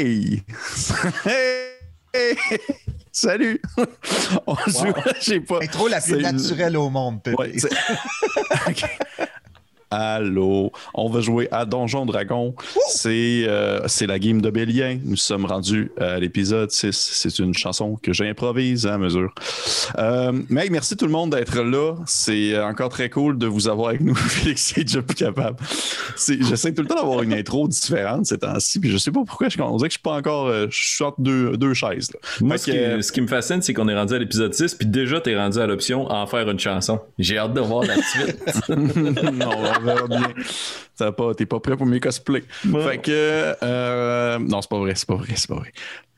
Hey! hey! Salut! On joue, j'ai pas. Intro la plus naturelle au monde. Ouais. Allô, on va jouer à Donjon Dragon. C'est euh, c'est la game de Bélien. Nous sommes rendus à l'épisode 6. C'est une chanson que j'improvise à mesure. Euh, mais hey, merci tout le monde d'être là. C'est euh, encore très cool de vous avoir avec nous. Félix est déjà plus capable. J'essaie tout le temps d'avoir une intro différente ces temps-ci. Puis je sais pas pourquoi. Je, on dirait que je suis pas encore. euh, je suis entre deux, deux chaises. là. Moi, ce qui, que- ce qui me fascine, c'est qu'on est rendu à l'épisode 6, puis déjà, t'es rendu à l'option en faire une chanson. J'ai hâte de voir la suite. non, on verra bien. Ça va pas, t'es pas prêt pour mes cosplays. Bon. Fait que. euh, non, c'est pas vrai, c'est pas vrai, c'est pas vrai.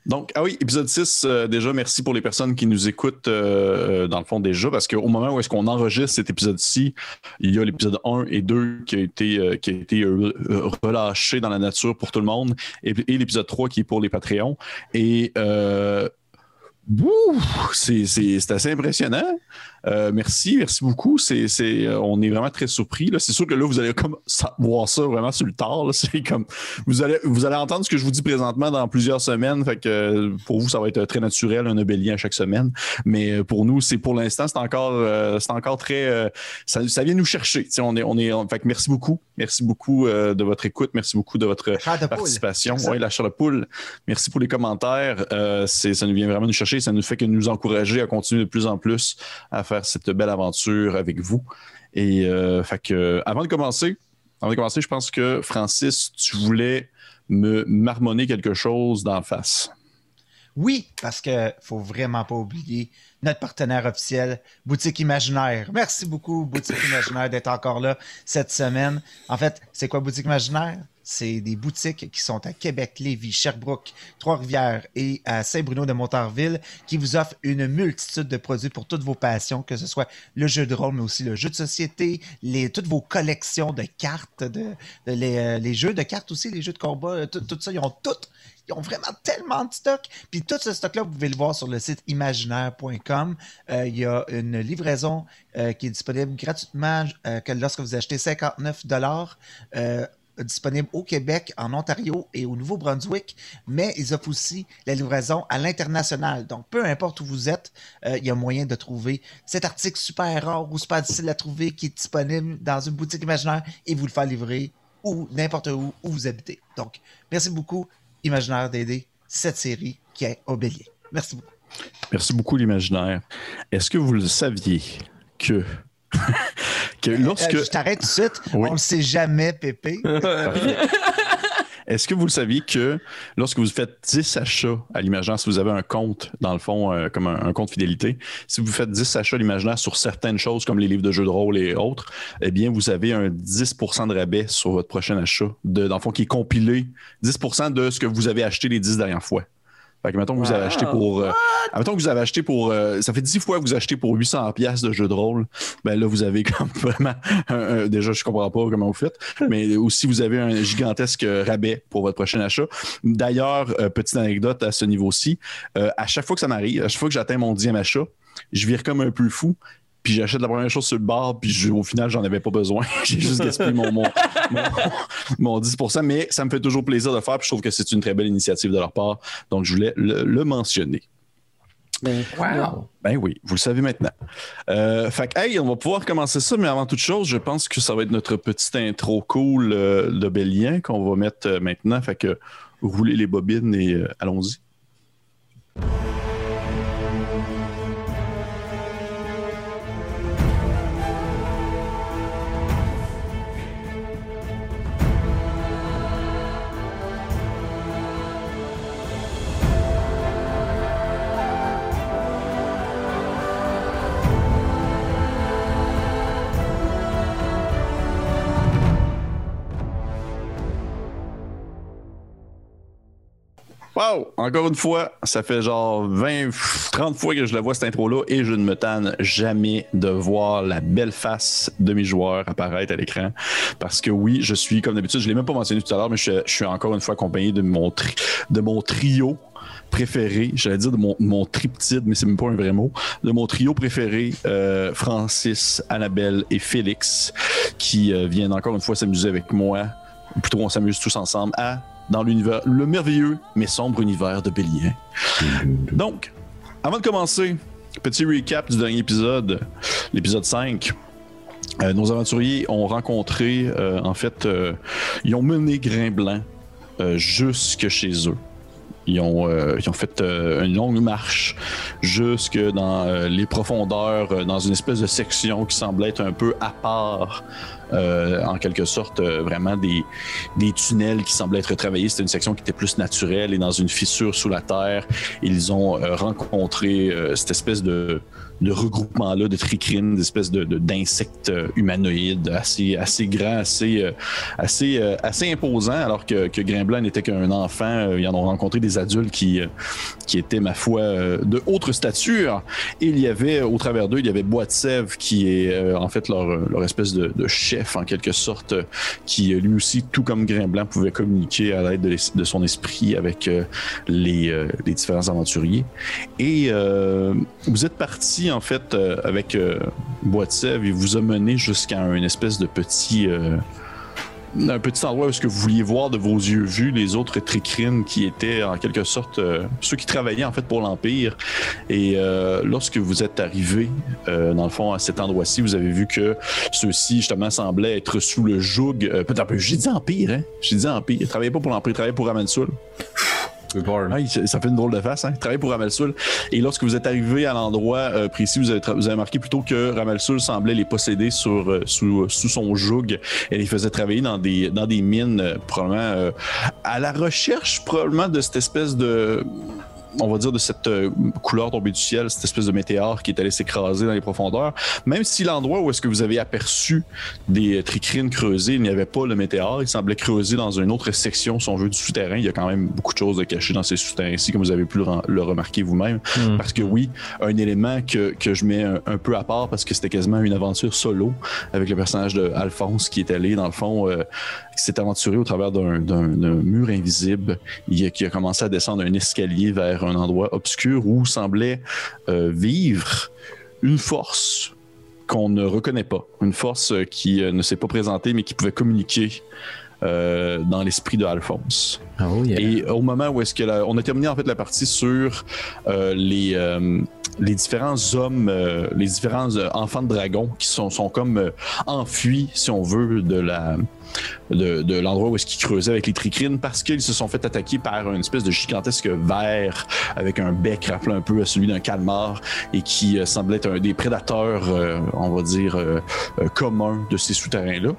Donc, ah oui, épisode 6, euh, déjà, merci pour les personnes qui nous écoutent, euh, dans le fond, déjà, parce qu'au moment où est-ce qu'on enregistre cet épisode-ci, il y a l'épisode 1 et 2 qui a été, euh, qui a été relâché dans la nature pour tout le monde, et, et l'épisode 3 qui est pour les Patreons. Et. C'est assez impressionnant. Euh, merci, merci beaucoup. C'est, c'est, euh, on est vraiment très surpris. Là. C'est sûr que là, vous allez comme voir ça vraiment sur le tard. là. C'est comme vous allez, vous allez entendre ce que je vous dis présentement dans plusieurs semaines. Fait que euh, pour vous, ça va être très naturel, un obélien à chaque semaine. Mais euh, pour nous, c'est pour l'instant, c'est encore, euh, c'est encore très. euh, ça, ça vient nous chercher. On est, on est. on- fait que merci beaucoup. Merci beaucoup euh, de votre écoute. Merci beaucoup de votre de participation. Oui, la chair de poule. Merci pour les commentaires. Euh, c'est, ça nous vient vraiment nous chercher. Ça nous fait que nous encourager à continuer de plus en plus à faire cette belle aventure avec vous. Et euh, fait que, avant de commencer, avant de commencer, je pense que Francis, tu voulais me marmonner quelque chose d'en face. Oui, parce que faut vraiment pas oublier notre partenaire officiel, Boutique Imaginaire. Merci beaucoup, Boutique Imaginaire, d'être encore là cette semaine. En fait, c'est quoi Boutique Imaginaire? C'est des boutiques qui sont à Québec, Lévis, Sherbrooke, Trois-Rivières et à Saint-Bruno de Montarville qui vous offrent une multitude de produits pour toutes vos passions, que ce soit le jeu de rôle, mais aussi le jeu de société, les, toutes vos collections de cartes, de, euh, les jeux de cartes aussi, les jeux de combat, euh, tout, ça, ils ont tout ils ont vraiment tellement de stock. Puis tout ce stock-là, vous pouvez le voir sur le site imaginaire.com. Euh, il y a une livraison qui est disponible gratuitement que lorsque vous achetez 59 dollars. Disponible au Québec, en Ontario et au Nouveau-Brunswick, mais ils offrent aussi la livraison à l'international. Donc, peu importe où vous êtes, euh, il y a moyen de trouver cet article super rare ou super difficile à trouver qui est disponible dans une boutique imaginaire et vous le faire livrer ou n'importe où où vous habitez. Donc, merci beaucoup, Imaginaire d'aider cette série qui est Obélien. Merci beaucoup. Merci beaucoup, l'imaginaire. Est-ce que vous le saviez que, que lorsque. Euh, je t'arrête tout de suite. Oui. On ne sait jamais, Pépé. Est-ce que vous le saviez que lorsque vous faites 10 achats à l'imaginaire, si vous avez un compte, dans le fond, euh, comme un, un compte fidélité, si vous faites 10 achats à l'imaginaire sur certaines choses comme les livres de jeux de rôle et autres, eh bien, vous avez un 10% de rabais sur votre prochain achat, de, dans le fond, qui est compilé 10% de ce que vous avez acheté les 10 dernières fois. Fait que, mettons que vous avez acheté pour. euh, mettons que vous avez acheté pour. euh, ça fait 10 fois que vous achetez pour 800 pièces de jeux de rôle. Ben là, vous avez comme vraiment. un- un- déjà, je comprends pas comment vous faites, mais aussi vous avez un gigantesque rabais pour votre prochain achat. D'ailleurs, euh, petite anecdote à ce niveau-ci, euh, à chaque fois que ça m'arrive, à chaque fois que j'atteins mon dixième achat, je vire comme un peu fou. Puis j'achète la première chose sur le bar, puis je- au final, j'en avais pas besoin. J'ai juste gaspillé mon, mon, mon, mon 10 mais ça me fait toujours plaisir de faire, puis je trouve que c'est une très belle initiative de leur part. Donc, je voulais le, le mentionner. wow! Ben oui, vous le savez maintenant. Euh, fait que, hey, on va pouvoir commencer ça, mais avant toute chose, je pense que ça va être notre petite intro cool euh, de Bélien qu'on va mettre euh, maintenant. Fait que roulez les bobines et euh, allons-y. Encore une fois, ça fait genre 20, 30 fois que je la vois cette intro-là et je ne me tanne jamais de voir la belle face de mes joueurs apparaître à l'écran. Parce que oui, je suis, comme d'habitude, je ne l'ai même pas mentionné tout à l'heure, mais je, suis- encore une fois accompagné de mon, trio préféré, j'allais dire de mon, mon triptyde, mais c'est même pas un vrai mot, de mon trio préféré, euh, Francis, Annabelle et Félix, qui euh, viennent encore une fois s'amuser avec moi, plutôt on s'amuse tous ensemble à dans l'univers, le merveilleux mais sombre univers de Bélier. Donc, avant de commencer, petit recap du dernier épisode, l'épisode 5. Euh, nos aventuriers ont rencontré, euh, en fait, euh, ils ont mené Grain Blanc euh, jusque chez eux. Ils ont, euh, ils ont fait euh, une longue marche jusque dans euh, les profondeurs, dans une espèce de section qui semblait être un peu à part, en quelque sorte, vraiment des, des tunnels qui semblaient être travaillés. C'était une section qui était plus naturelle et dans une fissure sous la terre, ils ont rencontré cette espèce de, de regroupement-là de tricrines, d'espèces de, de- d'insectes euh, humanoïdes assez, assez grands, assez, euh, assez, euh, assez imposants, alors que, que n'était qu'un enfant. Ils en ont rencontré des adultes qui, qui étaient, ma foi, de autre stature. Et il y avait, au travers d'eux, il y avait Bois de Sèvres, qui est en fait leur, leur espèce de, chef, en quelque sorte, qui lui aussi, tout comme Grimblanc, pouvait communiquer à l'aide de, son esprit avec les, les différents aventuriers. Et vous êtes parti en fait euh, avec euh. Il vous a mené jusqu'à un espèce de petit euh, un petit endroit où est-ce que vous vouliez voir de vos yeux vus les autres tricrines qui étaient en quelque sorte euh, ceux qui travaillaient en fait pour l'empire. Et euh, lorsque vous êtes arrivé dans le fond à cet endroit-ci, vous avez vu que ceux-ci justement semblaient être sous le joug. Peut-être un peu. J'ai dit empire, hein? J'ai dit empire. Ils travaillaient pas pour l'empire, ils travaillaient pour Ramansul. Ça fait une drôle de face, hein? Il travaille pour Ramalsul. Et lorsque vous êtes arrivé à l'endroit euh, précis, vous avez, vous marqué plutôt que Ramalsul semblait les posséder sur, euh, sous, sous son joug. Et les faisait travailler dans des, dans des mines, euh, probablement euh, à la recherche, probablement de cette espèce de. On va dire de cette euh, couleur tombée du ciel, cette espèce de météore qui est allé s'écraser dans les profondeurs. Même si l'endroit où est-ce que vous avez aperçu des euh, tricrines creusées, il n'y avait pas le météore, il semblait creuser dans une autre section, si on veut, du souterrain. Il y a quand même beaucoup de choses de cachées dans ces souterrains ici, comme vous avez pu le, remarquer vous-même. Hmm. Parce que oui, un élément que, que je mets un, un peu à part parce que c'était quasiment une aventure solo avec le personnage de Alphonse qui est allé, dans le fond, euh, qui s'est aventuré au travers d'un mur invisible, il qui a commencé à descendre un escalier vers un endroit obscur où semblait euh, vivre une force qu'on ne reconnaît pas, une force qui euh, ne s'est pas présentée mais qui pouvait communiquer euh, dans l'esprit de Alphonse. Oh yeah. Et au moment où est-ce que la- on a terminé en fait la partie sur euh, les euh, les différents hommes, euh, les différents euh, enfants de dragon qui sont, sont comme euh, enfuis, si on veut, de la de, de l'endroit où est-ce qu'ils creusaient avec les tricrines parce qu'ils se sont fait attaquer par une espèce de gigantesque ver avec un bec rappelant un peu à celui d'un calmar et qui semblait être un des prédateurs, on va dire, communs de ces souterrains-là.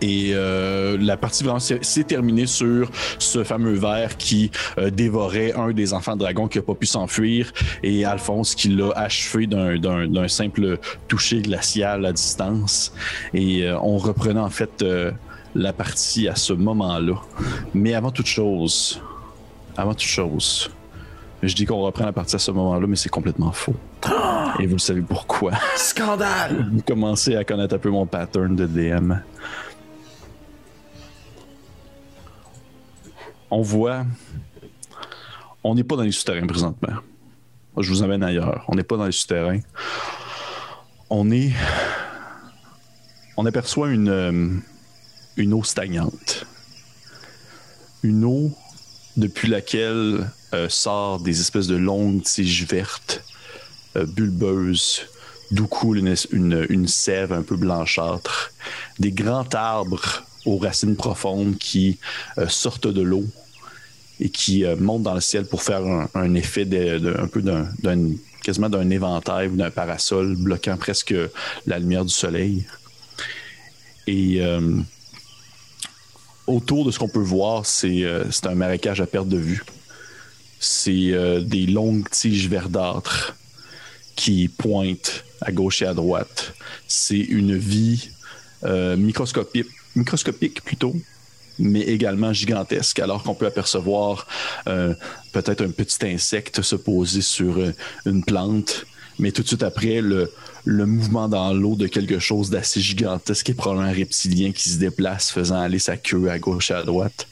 Et euh, la partie vraiment s'est terminée sur ce fameux ver qui euh, dévorait un des enfants de dragon qui n'a pas pu s'enfuir et Alphonse qui l'a achevé d'un simple toucher glacial à distance. Et euh, on reprenait en fait euh, la partie à ce moment-là. Mais avant toute chose, avant toute chose, je dis qu'on reprend la partie à ce moment-là, mais c'est complètement faux. Et vous le savez pourquoi. Scandale! Vous commencez à connaître un peu mon pattern de DM. On voit. On n'est pas dans les souterrains présentement. Je vous amène ailleurs. On n'est pas dans les souterrains. On est. On aperçoit une, euh, une eau stagnante. Une eau depuis laquelle euh, sort des espèces de longues tiges vertes, euh, bulbeuses, d'où coule une, une, une sève un peu blanchâtre, des grands arbres aux racines profondes qui euh, sortent de l'eau et qui euh, montent dans le ciel pour faire un, effet de, un peu d'un, quasiment d'un éventail ou d'un parasol bloquant presque la lumière du soleil. Et euh, autour de ce qu'on peut voir, c'est, euh, un marécage à perte de vue. C'est euh, des longues tiges verdâtres qui pointent à gauche et à droite. C'est une vie microscopique, microscopique plutôt, mais également gigantesque, alors qu'on peut apercevoir euh, peut-être un petit insecte se poser sur euh, une plante, mais tout de suite après, le, mouvement dans l'eau de quelque chose d'assez gigantesque et probablement un reptilien qui se déplace, faisant aller sa queue à gauche et à droite.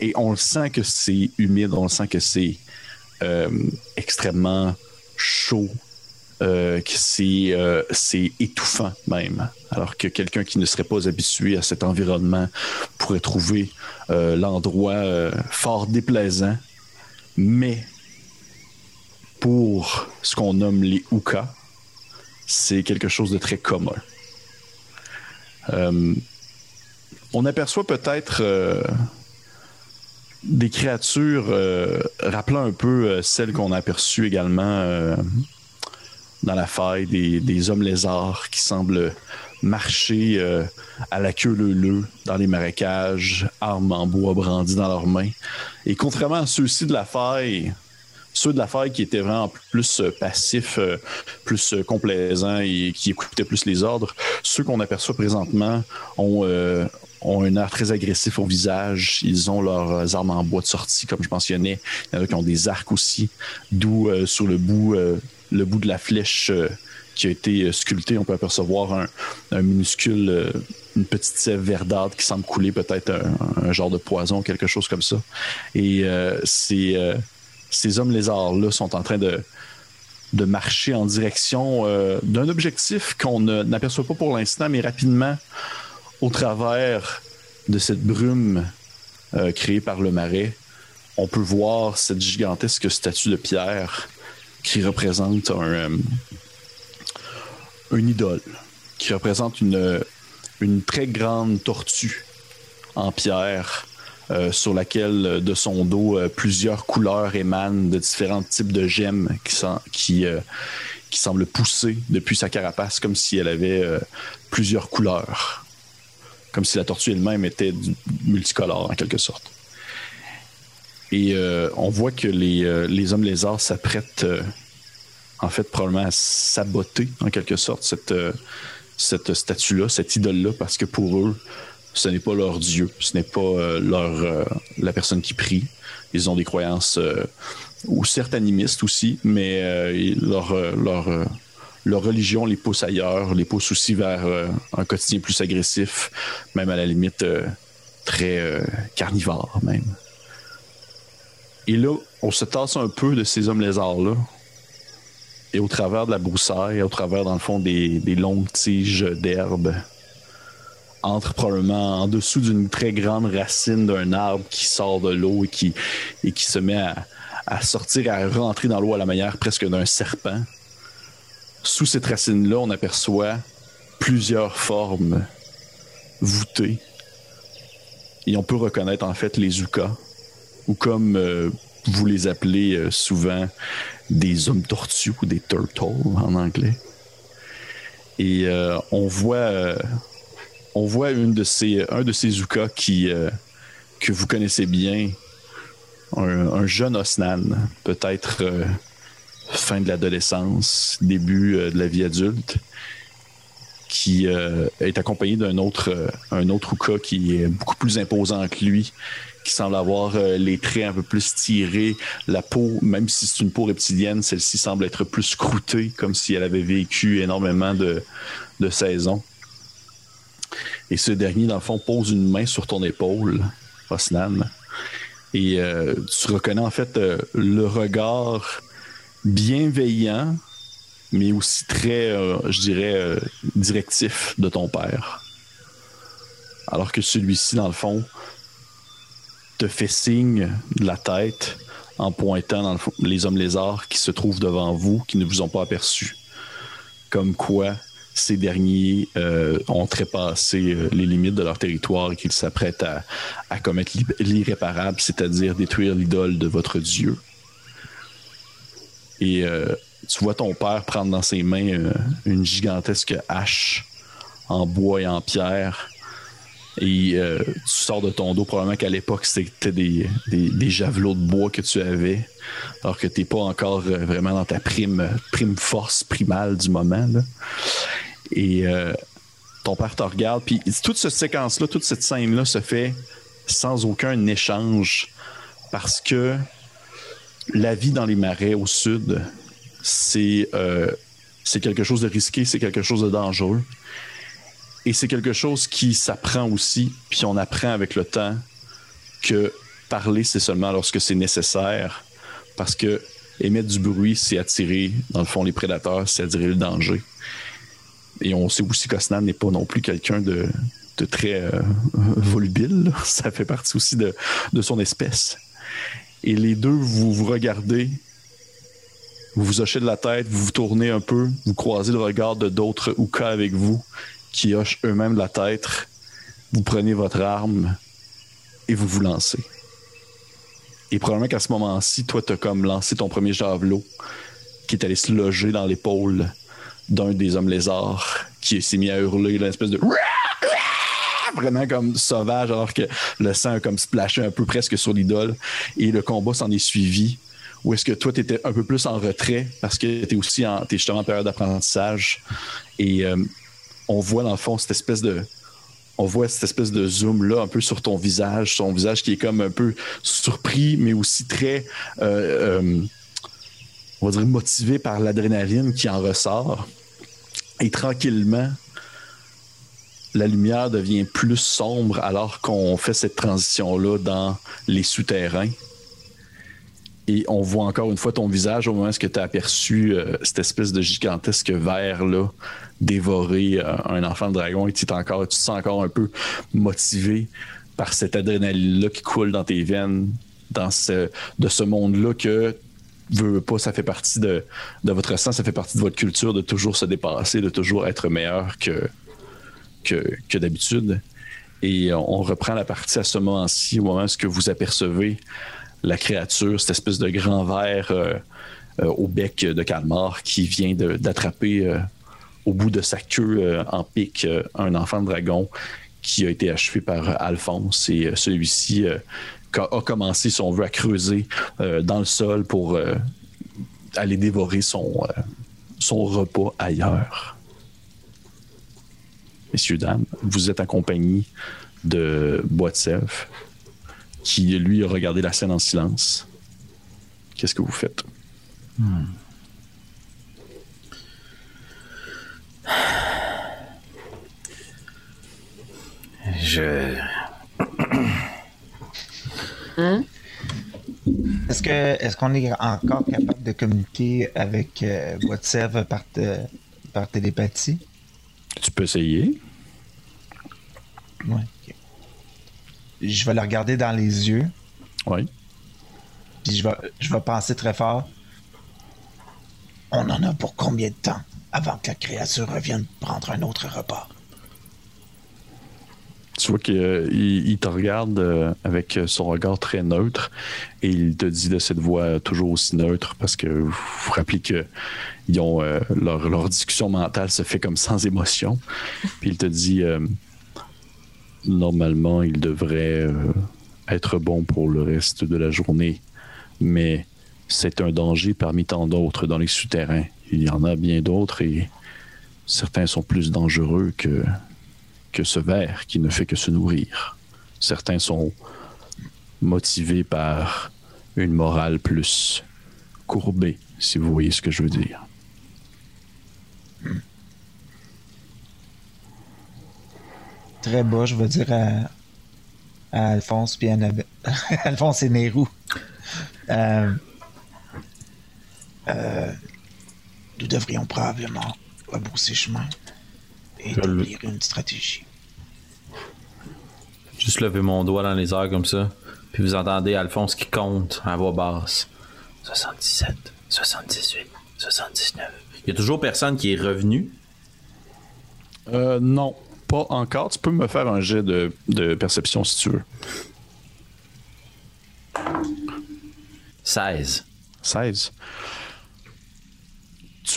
Et on sent que c'est humide, on sent que c'est euh, extrêmement chaud euh, que c'est, euh, étouffant même. Alors que quelqu'un qui ne serait pas habitué à cet environnement pourrait trouver euh, l'endroit fort déplaisant. Mais pour ce qu'on nomme les Oukas, c'est quelque chose de très commun. on aperçoit peut-être des créatures rappelant un peu celles qu'on a aperçues également dans la faille, des, hommes lézards qui semblent marcher euh, à la queue leu-leu dans les marécages, armes en bois brandies dans leurs mains. Et contrairement à ceux-ci de la faille, ceux de la faille qui étaient vraiment plus euh, passifs, euh, plus complaisants et qui écoutaient plus les ordres, ceux qu'on aperçoit présentement ont, ont un air très agressif au visage. Ils ont leurs armes en bois de sortie, comme je mentionnais. Il y en a qui ont des arcs aussi, d'où sur le bout le bout de la flèche euh, qui a été euh, sculpté, on peut apercevoir un, minuscule, euh, une petite sève verdâtre qui semble couler peut-être un, genre de poison, quelque chose comme ça. Et ces, ces hommes lézards-là sont en train de, de marcher en direction d'un objectif qu'on n'aperçoit pas pour l'instant, mais rapidement, au travers de cette brume créée par le marais, on peut voir cette gigantesque statue de pierre qui représente un, euh, une idole, qui représente une, très grande tortue en pierre euh, sur laquelle de son dos euh, plusieurs couleurs émanent de différents types de gemmes qui semblent pousser depuis sa carapace comme si elle avait plusieurs couleurs. Comme si la tortue elle-même était multicolore en quelque sorte. Et euh, on voit que les, euh, les hommes lézards s'apprêtent, euh, en fait, probablement à saboter, en quelque sorte, cette, cette statue-là, cette idole-là, parce que pour eux, ce n'est pas leur Dieu, ce n'est pas leur, la personne qui prie. Ils ont des croyances, ou certes animistes aussi, mais leur, leur, leur religion les pousse ailleurs, les pousse aussi vers un quotidien plus agressif, même à la limite très carnivore même. Et là, on se tasse un peu de ces hommes lézards-là. Et au travers de la broussaille, au travers, dans le fond, des, longues tiges d'herbe, entre probablement en dessous d'une très grande racine d'un arbre qui sort de l'eau et qui, et qui se met à, à sortir, à rentrer dans l'eau à la manière presque d'un serpent. Sous cette racine-là, on aperçoit plusieurs formes voûtées. Et on peut reconnaître en fait les Zukas, ou comme euh, vous les appelez euh, souvent des hommes tortues ou des turtles en anglais. Et euh, on voit on voit une de ces, un de ces Zuka qui que vous connaissez bien, un, jeune Osnan, peut-être fin de l'adolescence, début de la vie adulte, qui est accompagné d'un autre, un autre qui est beaucoup plus imposant que lui, qui semble avoir euh, les traits un peu plus tirés. La peau, même si c'est une peau reptilienne, celle-ci semble être plus croûtée, comme si elle avait vécu énormément de, de saisons. Et ce dernier, dans le fond, pose une main sur ton épaule, Osnan. Et euh, tu reconnais en fait euh, le regard bienveillant, mais aussi très, je dirais, directif de ton père. Alors que celui-ci, dans le fond, te fait signe de la tête en pointant les hommes lézards qui se trouvent devant vous, qui ne vous ont pas aperçu. Comme quoi, ces derniers euh, ont trépassé euh, les limites de leur territoire et qu'ils s'apprêtent à, commettre l'irréparable, c'est-à-dire détruire l'idole de votre Dieu. Et euh, tu vois ton père prendre dans ses mains une gigantesque hache en bois et en pierre et euh, tu sors de ton dos, probablement qu'à l'époque, c'était des, javelots de bois que tu avais, alors que tu n'es pas encore euh, vraiment dans ta prime, prime force primale du moment. Et euh, ton père te regarde, puis toute cette séquence-là, toute cette scène-là se fait sans aucun échange, parce que la vie dans les marais au sud, c'est quelque chose de risqué, c'est quelque chose de dangereux. Et c'est quelque chose qui s'apprend aussi, puis on apprend avec le temps que parler, c'est seulement lorsque c'est nécessaire. Parce que émettre du bruit, c'est attirer, dans le fond, les prédateurs, c'est attirer le danger. Et on sait aussi qu'Osnan n'est pas non plus quelqu'un de, très euh, volubile. Ça fait partie aussi de, son espèce. Et les deux, vous vous regardez, vous vous hochez de la tête, vous vous tournez un peu, vous croisez le regard de d'autres Ouka avec vous, qui hochent eux-mêmes la tête. Vous prenez votre arme et vous vous lancez. Et probablement qu'à ce moment-ci, toi, tu as comme lancé ton premier javelot qui est allé se loger dans l'épaule d'un des hommes lézards qui s'est mis à hurler une espèce de vraiment comme sauvage alors que le sang a comme splashé un peu presque sur l'idole et le combat s'en est suivi ou est-ce que toi tu étais un peu plus en retrait parce que tu es aussi en es justement en période d'apprentissage et euh, on voit dans le fond cette espèce de espèce de zoom là un peu sur ton visage, ton visage qui est comme un peu surpris, mais aussi très, euh, euh, on va dire, motivé par l'adrénaline qui en ressort. Et tranquillement, la lumière devient plus sombre alors qu'on fait cette transition-là dans les souterrains. Et on voit encore une fois ton visage au moment où tu as aperçu euh, cette espèce de gigantesque verre là dévorer euh, un enfant de dragon et tu, encore, tu te sens encore un peu motivé par cette adrénaline-là qui coule dans tes veines, dans ce, de ce monde-là que veut pas, ça fait partie de, de, votre sang, ça fait partie de votre culture de toujours se dépasser, de toujours être meilleur que, que, que d'habitude. Et on reprend la partie à ce moment-ci, au moment où vous apercevez la créature, cette espèce de grand verre euh, euh, au bec de calmar qui vient d'attraper au bout de sa queue euh, en pique euh, un enfant de dragon qui a été achevé par Alphonse. Et euh, celui-ci a commencé, si on veut, à creuser dans le sol pour aller dévorer son, son repas ailleurs. Messieurs, dames, vous êtes accompagnés de Boitsev, qui, lui, a regardé la scène en silence. Qu'est-ce que vous faites? Hmm. Je. Hein? Est-ce que est-ce qu'on est encore capable de communiquer avec euh, par, par télépathie? Tu peux essayer. Oui. Je vais le regarder dans les yeux. Oui. Puis je vais, je vais penser très fort. On en a pour combien de temps? Avant que la créature revienne prendre un autre repas? Tu vois qu'il euh, il te regarde euh, avec son regard très neutre et il te dit de cette voix toujours aussi neutre parce que vous vous rappelez que ont, euh, leur, discussion mentale se fait comme sans émotion. Puis il te dit normalement, il devrait être bon pour le reste de la journée, mais c'est un danger parmi tant d'autres dans les souterrains. Il y en a bien d'autres et certains sont plus dangereux que que ce ver qui ne fait que se nourrir. Certains sont motivés par une morale plus courbée, si vous voyez ce que je veux dire. Très bas, je veux dire à, Alphonse puis Alphonse et Nérou. Euh, euh, nous devrions probablement rebrousser chemin et établir une stratégie. Juste lever mon doigt dans les airs comme ça. Puis vous entendez Alphonse qui compte à voix basse. 77, 78, 79. Il y a toujours personne qui est revenu? Euh, non, pas encore. Tu peux me faire un jet de, de perception si tu veux. 16. 16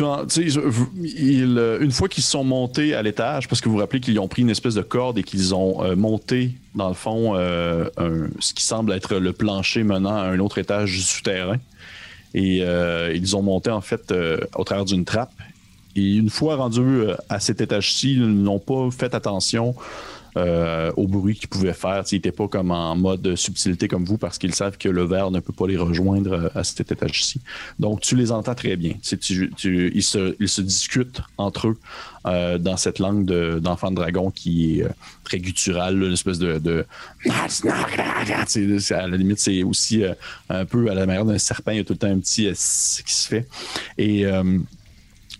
euh, une fois qu'ils sont montés à l'étage, parce que vous vous rappelez qu'ils ont pris une espèce de corde et qu'ils ont euh, monté, dans le fond, euh, ce qui semble être le plancher menant à un autre étage du souterrain. Et ils ont monté, en fait, au travers d'une trappe. Et une fois rendus à cet étage-ci, ils n'ont pas fait attention euh, au bruit qu'ils pouvaient faire. Ils n'étaient pas comme en mode subtilité comme vous parce qu'ils savent que le verre ne peut pas les rejoindre euh, à cet étage-ci. Donc, tu les entends très bien. Tu, ils, se, ils, se, discutent entre eux euh, dans cette langue d'enfant de, dragon qui est très gutturale, une espèce de. à la limite, c'est aussi un peu à la manière d'un serpent. Il y a tout le temps un petit qui se fait. Et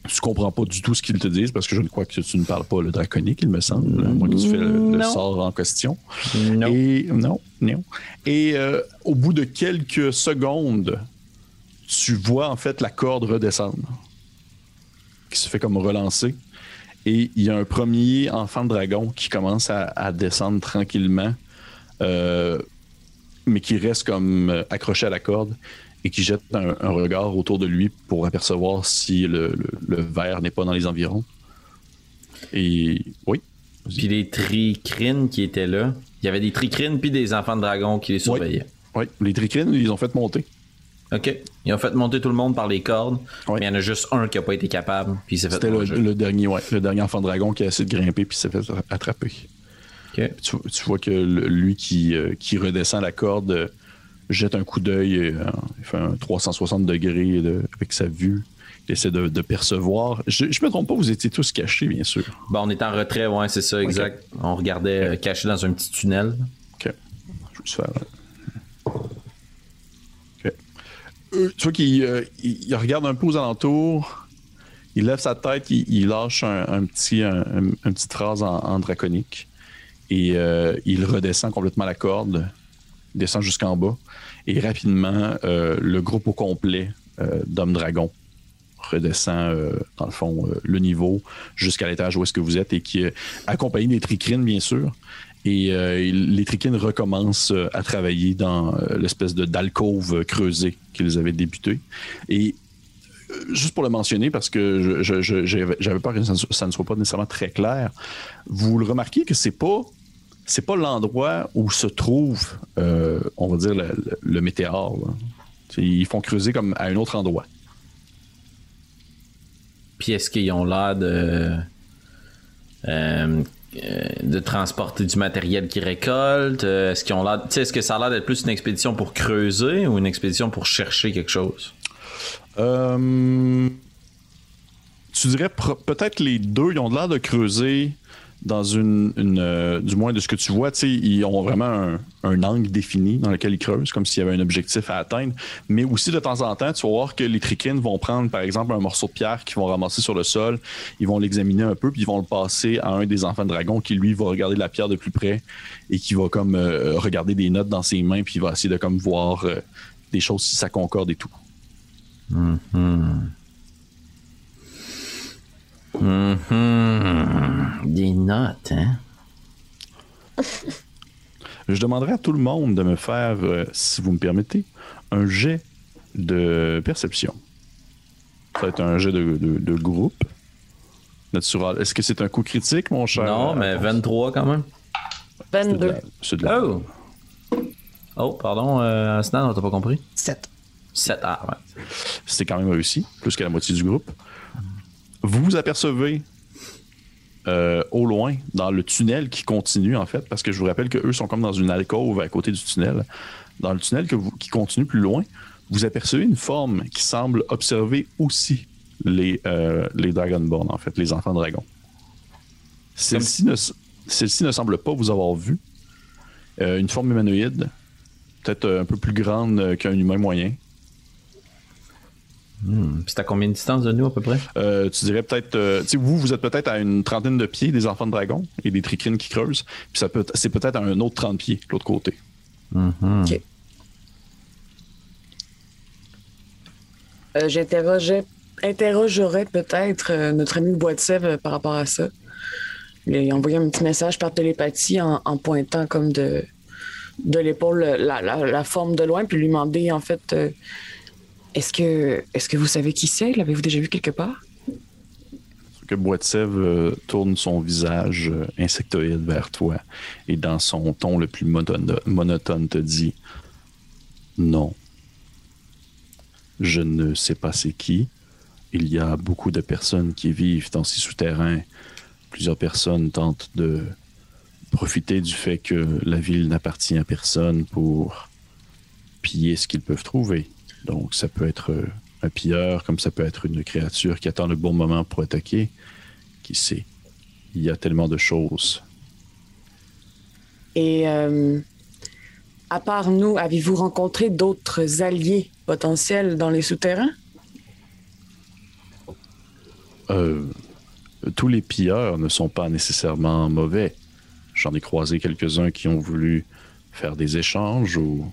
tu comprends pas du tout ce qu'ils te disent parce que je ne crois que tu ne parles pas le draconique, il me semble, à moins que tu fais le, sort en question. Non. Et, non, non. Et euh, au bout de quelques secondes, tu vois en fait la corde redescendre, qui se fait comme relancer. Et il y a un premier enfant de dragon qui commence à, descendre tranquillement, euh, mais qui reste comme euh, accroché à la corde et qui jette un, regard autour de lui pour apercevoir si le, verre n'est pas dans les environs. Et oui. Puis les tricrines qui étaient là, il y avait des tricrines puis des enfants de dragon qui les surveillaient. Oui, les tricrines, ils ont fait monter. OK. Ils ont fait monter tout le monde par les cordes. Mais il y en a juste un qui n'a pas été capable. Puis s'est fait C'était le, dernier, ouais, le dernier enfant de dragon qui a essayé de grimper puis s'est fait attraper. OK. Tu, vois que lui qui, euh, qui redescend la corde jette un coup d'œil, euh, il fait un 360 degrés avec sa vue. Il essaie de, percevoir. Je, je me trompe pas, vous étiez tous cachés, bien sûr. Bon, on est en retrait, ouais, c'est ça, exact. On regardait euh, caché dans un petit tunnel. Ok. Je vais juste faire. Ok. Euh, tu vois qu'il regarde un peu aux alentours. Il lève sa tête, il, lâche un, petit, un, petite phrase en, draconique. Et il redescend complètement la corde, descend jusqu'en bas. Et rapidement, euh, le groupe au complet euh, d'hommes dragons redescend, euh, dans le fond, le niveau jusqu'à l'étage où est-ce que vous êtes et qui est accompagné des tricrines, bien sûr. Et les tricrines recommencent à travailler dans l'espèce de d'alcôve creusée qu'ils avaient débuté. Et juste pour le mentionner, parce que j'avais peur que ça, ne soit pas nécessairement très clair, vous le remarquez que c'est pas c'est pas l'endroit où se trouve, euh, on va dire, le, météore. Ils font creuser comme à un autre endroit. Puis est-ce qu'ils ont l'air de. Euh, de transporter du matériel qu'ils récoltent? Est-ce qu'ils ont l'air. Est-ce que ça a l'air d'être plus une expédition pour creuser ou une expédition pour chercher quelque chose? Euh, tu dirais peut-être les deux. Ils ont l'air de creuser dans une, euh, du moins de ce que tu vois, ils ont vraiment un, angle défini dans lequel ils creusent, comme s'il y avait un objectif à atteindre. Mais aussi, de temps en temps, tu vas voir que les triquines vont prendre, par exemple, un morceau de pierre qu'ils vont ramasser sur le sol, ils vont l'examiner un peu, puis ils vont le passer à un des enfants de dragon qui, lui, va regarder la pierre de plus près et qui va comme euh, regarder des notes dans ses mains, puis il va essayer de comme voir euh, des choses si ça concorde et tout. Mm-hmm. Mm-hmm. Des notes, hein? Je demanderai à tout le monde de me faire, euh, si vous me permettez, un jet de perception. Ça va être un jet de, groupe. Natural. Est-ce que c'est un coup critique, mon cher? Non, mais 23 quand même. 22. C'est de, la... Oh! Oh, pardon, euh, on t'a pas compris? 7. 7, ah, ouais. C'est quand même réussi, plus que la moitié du groupe. Vous vous apercevez euh, au loin, dans le tunnel qui continue, en fait, parce que je vous rappelle qu'eux sont comme dans une alcôve à côté du tunnel. Dans le tunnel qui continue plus loin, vous apercevez une forme qui semble observer aussi les, euh, les Dragonborn, en fait, les enfants dragons. Celle-ci ne, celle ne, semble pas vous avoir vu. Euh, une forme humanoïde, peut-être un peu plus grande qu'un humain moyen, Hmm. C'est à combien de distance de nous à peu près? Euh, tu dirais peut-être. Euh, tu sais, vous, vous êtes peut-être à une trentaine de pieds des enfants de dragon et des tricrines qui creusent. Puis ça peut, c'est peut-être à un autre 30 pieds de l'autre côté. Mm-hmm. Ok. Euh, j'interrogerais peut-être notre ami Boitev par rapport à ça. Il a envoyé un petit message par télépathie en, pointant comme de, de l'épaule la, la, forme de loin, puis lui demander en fait est-ce que, est que vous savez qui c'est? L'avez-vous déjà vu quelque part? Que Boitsev euh, tourne son visage euh, insectoïde vers toi et dans son ton le plus monotone te dit Non. Je ne sais pas c'est qui. Il y a beaucoup de personnes qui vivent dans ces souterrains. Plusieurs personnes tentent de profiter du fait que la ville n'appartient à personne pour piller ce qu'ils peuvent trouver. Donc, ça peut être euh, un pilleur, comme ça peut être une créature qui attend le bon moment pour attaquer. Qui sait? Il y a tellement de choses. Et euh, à part nous, avez-vous rencontré d'autres alliés potentiels dans les souterrains? Euh, tous les pilleurs ne sont pas nécessairement mauvais. J'en ai croisé quelques-uns qui ont voulu faire des échanges ou,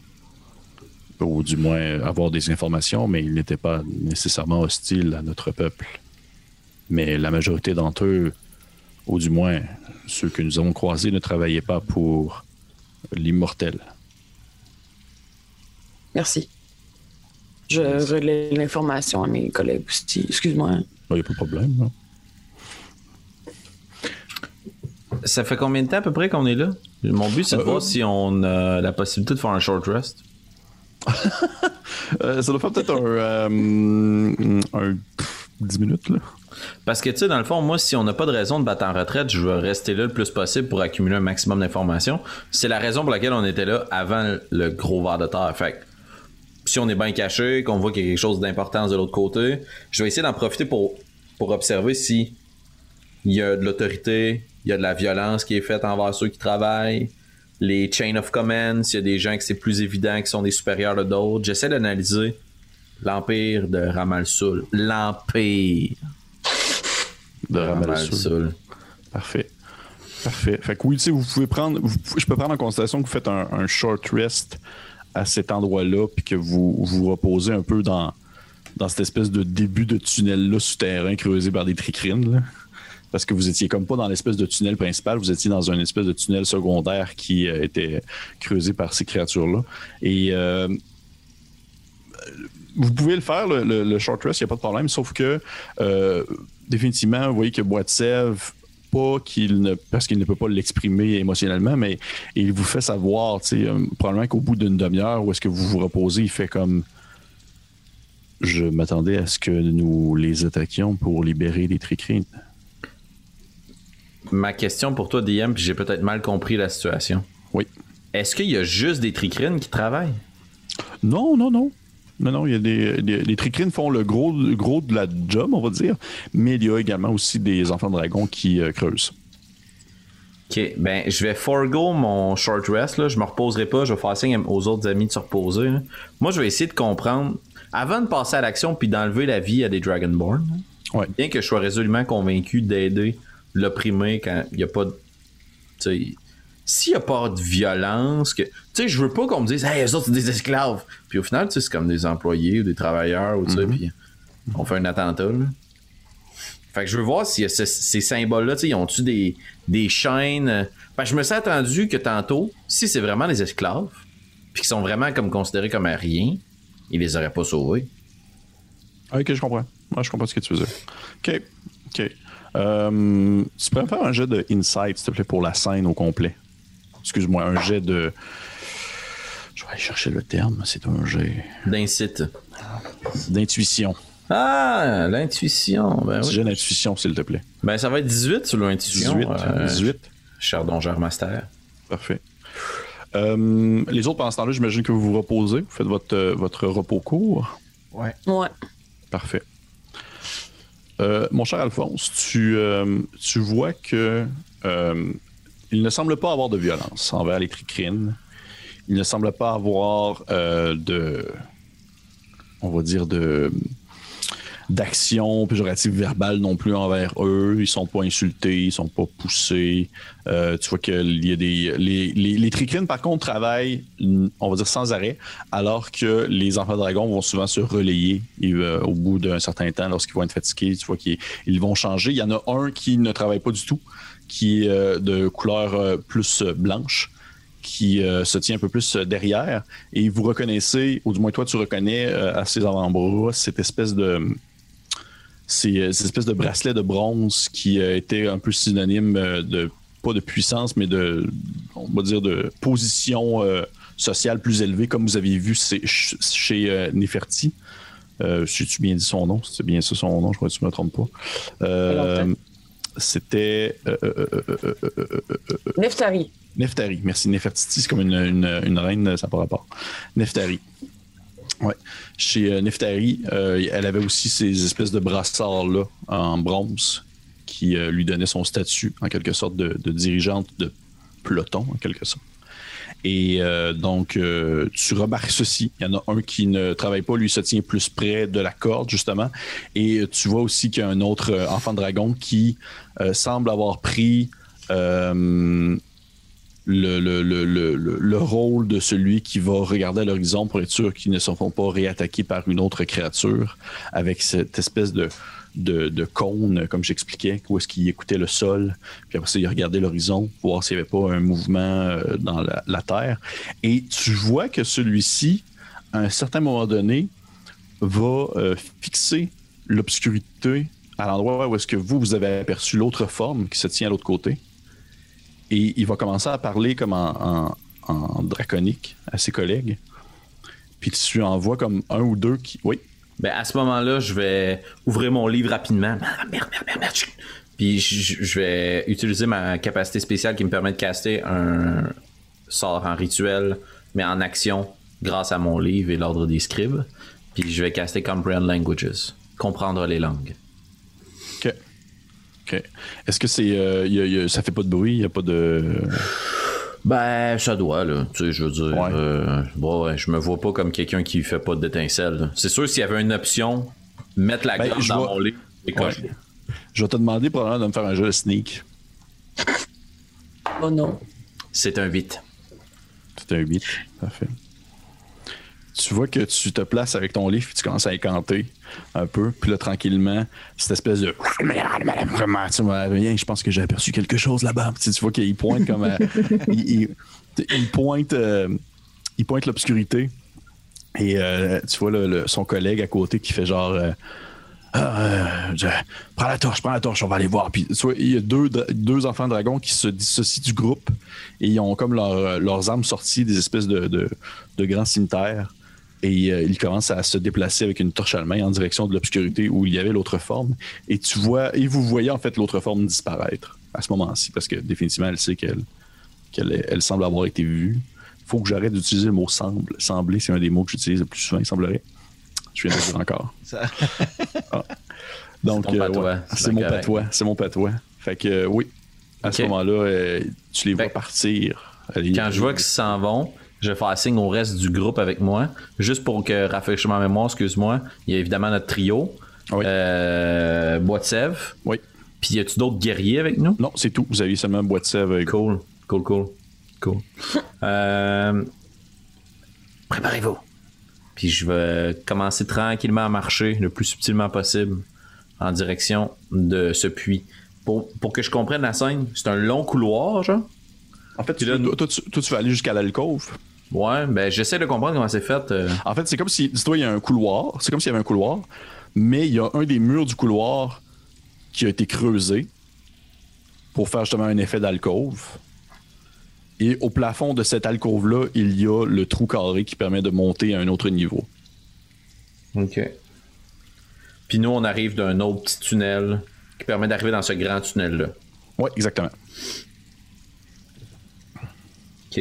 ou du moins avoir des informations, mais ils n'étaient pas nécessairement hostiles à notre peuple. Mais la majorité d'entre eux, ou du moins ceux que nous avons croisés, ne travaillaient pas pour l'immortel. Merci. Je relais l'information à mes collègues aussi. Excuse-moi. Il n'y a pas de problème. Ça fait combien de temps à peu près qu'on est là? Mon but, c'est de Euh, voir si on a la possibilité de faire un short rest. Euh, ça doit faire peut-être un, euh, un pff, 10 minutes. Là. Parce que, tu sais, dans le fond, moi, si on n'a pas de raison de battre en retraite, je veux rester là le plus possible pour accumuler un maximum d'informations. C'est la raison pour laquelle on était là avant le gros verre de terre. Fait si on est bien caché, qu'on voit qu'il y a quelque chose d'important de l'autre côté, je vais essayer d'en profiter pour, pour observer si il y a de l'autorité, il y a de la violence qui est faite envers ceux qui travaillent, les chain of command, s'il y a des gens que c'est plus évident qui sont des supérieurs de d'autres. J'essaie d'analyser l'empire de Ramal-Sul. L'empire De Ramal-Sul. Ramal-Sul. Parfait. Parfait. Fait que oui, tu sais, vous pouvez prendre. vous je peux prendre en considération que vous faites un, un short rest à cet endroit-là, puis que vous vous reposez un peu dans, dans cette espèce de début de tunnel-là souterrain creusé par des tricrines. là. Parce que vous étiez comme pas dans l'espèce de tunnel principal, vous étiez dans un espèce de tunnel secondaire qui euh, était creusé par ces créatures-là. Et euh, vous pouvez le faire, le, short rest, il n'y a pas de problème, sauf que euh, définitivement, vous voyez que Boitsev, qu'il ne. parce qu'il ne peut pas l'exprimer émotionnellement, mais il vous fait savoir, probablement qu'au bout d'une demi-heure où est-ce que vous vous reposez, il fait comme. Je m'attendais à ce que nous les attaquions pour libérer les tricrines. Ma question pour toi, DM, puis j'ai peut-être mal compris la situation. Oui. Est-ce qu'il y a juste des tricrines qui travaillent? Non, non, non. Non, non, il y a des, des- les tricrines font le gros, le gros de la job, on va dire, mais il y a également aussi des enfants de dragon qui euh, creusent. Ok, ben je vais forego mon short rest, là. je me reposerai pas, je vais faire signe aux autres amis de se reposer. là. Moi, je vais essayer de comprendre, avant de passer à l'action puis d'enlever la vie à des Dragonborn, Ouais. bien que je sois résolument convaincu d'aider l'opprimé quand il n'y a pas de. Tu sais, s'il n'y a pas de violence, que. Tu sais, je veux pas qu'on me dise, hey, eux autres, c'est des esclaves. Puis au final, tu sais, c'est comme des employés ou des travailleurs, ou tu sais, puis on fait un attentat, là. Fait que je veux voir si y a ce- ces symboles-là, tu sais, ils ont-tu des, des chaînes. euh, Fait que je me suis attendu que tantôt, si c'est vraiment des esclaves, puis qui sont vraiment comme considérés comme un rien, ils les auraient pas sauvés. Ok, je comprends. Moi, je comprends ce que tu veux dire. Ok, ok. Euh, tu pourrais me faire un jet de insight, s'il te plaît, pour la scène au complet? Excuse-moi, un jet de. Je vais aller chercher le terme. C'est un jet D'incite. d'intuition. Ah, l'intuition. Ben oui. jet d'intuition, s'il te plaît. Ben ça va être 18 sur l'intuition. 18. euh, 18. Cher Donjeur Master. Parfait. Euh, les autres, pendant ce temps-là, j'imagine que vous vous reposez. Vous faites votre, euh, votre repos court. Ouais. Ouais. Parfait. Euh, mon cher Alphonse, tu, euh, tu vois que euh, il ne semble pas avoir de violence envers les tricrines. Il ne semble pas avoir de, on va dire de d'action péjorative verbale non plus envers eux. Ils sont pas insultés, ils sont pas poussés. Euh, tu vois qu'il y a des les, les, tricrines par contre travaillent, on va dire sans arrêt, alors que les enfants dragons vont souvent se relayer euh, au bout d'un certain temps lorsqu'ils vont être fatigués. Tu vois qu'ils ils vont changer. Il y en a un qui ne travaille pas du tout, qui est euh, de couleur plus blanche qui se tient un peu plus derrière. Et vous reconnaissez, ou du moins toi, tu reconnais à ses avant-bras cette espèce de ces, ces, espèces de bracelets de bronze qui étaient un peu synonymes de, pas de puissance, mais de, on va dire, de position sociale plus élevée, comme vous aviez vu chez Neferti. Si tu bien dit son nom, c'est bien ça son nom, je crois que tu ne me trompes pas. C'était. Neftari. Neftari, merci. Nefertiti, c'est comme une, une, reine, ça par rapport. Neftari. Ouais. Chez euh, Neftari, euh, elle avait aussi ces espèces de brassards-là en bronze qui euh, lui donnaient son statut, en quelque sorte, de, dirigeante de peloton, en quelque sorte. Et donc, tu remarques ceci. Il y en a un qui ne travaille pas, lui, se tient plus près de la corde, justement. Et tu vois aussi qu'il y a un autre enfant dragon qui semble avoir pris le, le, le, le, le- le rôle de celui qui va regarder à l'horizon pour être sûr qu'ils ne se font pas réattaquer par une autre créature avec cette espèce de, de, de cône, comme j'expliquais, où est-ce qu'il écoutait le sol. Puis après ça, il regardait l'horizon pour voir s'il n'y avait pas un mouvement euh, dans la, la terre. Et tu vois que celui-ci, à un certain moment donné, va euh, fixer l'obscurité à l'endroit où est-ce que vous, vous avez aperçu l'autre forme qui se tient à l'autre côté. Et il va commencer à parler comme en, en- draconique à ses collègues. Puis tu en vois comme un ou deux qui. Oui. Ben, à ce moment-là, je vais ouvrir mon livre rapidement. Ah, Merde, merde, merde, merde. Puis je, je vais utiliser ma capacité spéciale qui me permet de caster un sort en rituel, mais en action, grâce à mon livre et l'ordre des scribes. Puis je vais caster Comprehend Languages. Comprendre les langues. OK. Est-ce que c'est. euh, y a- y a- ça fait pas de bruit, il n'y a pas de. Ben, ça doit, là. Tu sais, je veux dire. Ouais. euh, bon, ouais, je me vois pas comme quelqu'un qui fait pas d'étincelles. là. C'est sûr, s'il y avait une option, mettre la Ben, dans vois- mon livre, et Ouais. cocher. Je vais te demander probablement de me faire un jeu de sneak. Oh non. C'est un 8. C'est un 8. Parfait. Tu vois que tu te places avec ton livre puis tu commences à incanter un peu. Puis là, tranquillement, cette espèce de. Je pense que j'ai aperçu quelque chose là-bas. Tu, vois qu'il pointe comme. à- il, il- il pointe. euh, il pointe l'obscurité. Et euh, tu vois le- le- son collègue à côté qui fait genre. euh, ah, euh, je- prends la torche, prends la torche, on va aller voir. Puis, tu vois, il y a deux, deux enfants dragons qui se dissocient du groupe et ils ont comme leur- leurs armes sorties des espèces de, de- de grands cimetières. Et euh, ils commencent à se déplacer avec une torche à la main en direction de l'obscurité où il y avait l'autre forme. Et tu vois, et vous voyez en fait l'autre forme disparaître à ce moment-ci parce que définitivement elle sait qu'elle qu'elle est- elle semble avoir été vue. Il faut que j'arrête d'utiliser le mot semble. Sembler, c'est un des mots que j'utilise le plus souvent, il semblerait. Je viens de le dire encore. Ça- Donc, C'est ton euh, patois, ouais, c'est mon correct. patois. C'est mon patois. Fait que euh, oui, à ce moment-là, euh, tu les vois partir. Quand je vois qu'ils s'en vont, je vais faire signe au reste du groupe avec moi. Juste pour que rafraîchir ma mémoire, excuse-moi. Il y a évidemment notre trio. Oui. Euh, Bois de sève. Oui. Puis y a-tu d'autres guerriers avec nous? Non, c'est tout. Vous aviez seulement boîte de sève avec Cool. Cool, cool. Cool. Euh, Préparez-vous. Puis je vais commencer tranquillement à marcher le plus subtilement possible en direction de ce puits. Pour, pour que je comprenne la scène, c'est un long couloir, genre. En fait, tu, là, toi, toi, tu, toi, tu vas aller jusqu'à l'alcôve. Ouais, ben j'essaie de comprendre comment c'est fait. euh. En fait, c'est comme si, dis-toi, il y a un couloir. C'est comme s'il y avait un couloir, mais il y a un des murs du couloir qui a été creusé pour faire justement un effet d'alcôve. Et au plafond de cette alcôve-là, il y a le trou carré qui permet de monter à un autre niveau. OK. Puis nous, on arrive d'un autre petit tunnel qui permet d'arriver dans ce grand tunnel-là. Oui, exactement. OK.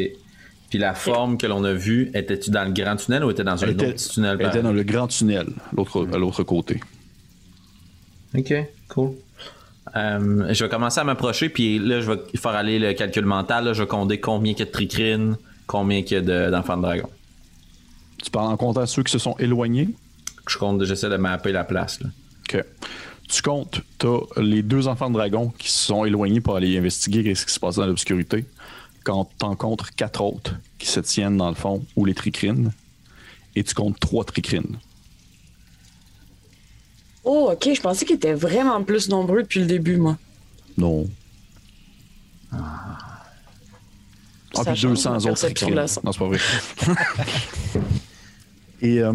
Puis la forme que l'on a vue, était-tu dans le grand tunnel ou était dans un autre tunnel? elle était dans le grand tunnel, l'autre, à l'autre côté. Ok, cool. Euh, je vais commencer à m'approcher, puis là, je vais faire aller le calcul mental. là. je vais compter combien il y a de tricrines, combien il y a de- d'enfants de, dragon. Tu parles en comptant ceux qui se sont éloignés? Je compte, j'essaie de mapper la place. Là. OK. Tu comptes, tu as les deux enfants de dragon qui se sont éloignés pour aller investiguer ce qui se passe dans l'obscurité. Quand tu rencontres quatre autres qui se tiennent dans le fond, ou les tricrines, et tu comptes trois tricrines. Oh, ok, je pensais qu'ils étaient vraiment plus nombreux depuis le début, moi. Non. Ah, puis change 200 ma autres tricrines. Non, c'est pas vrai. et euh,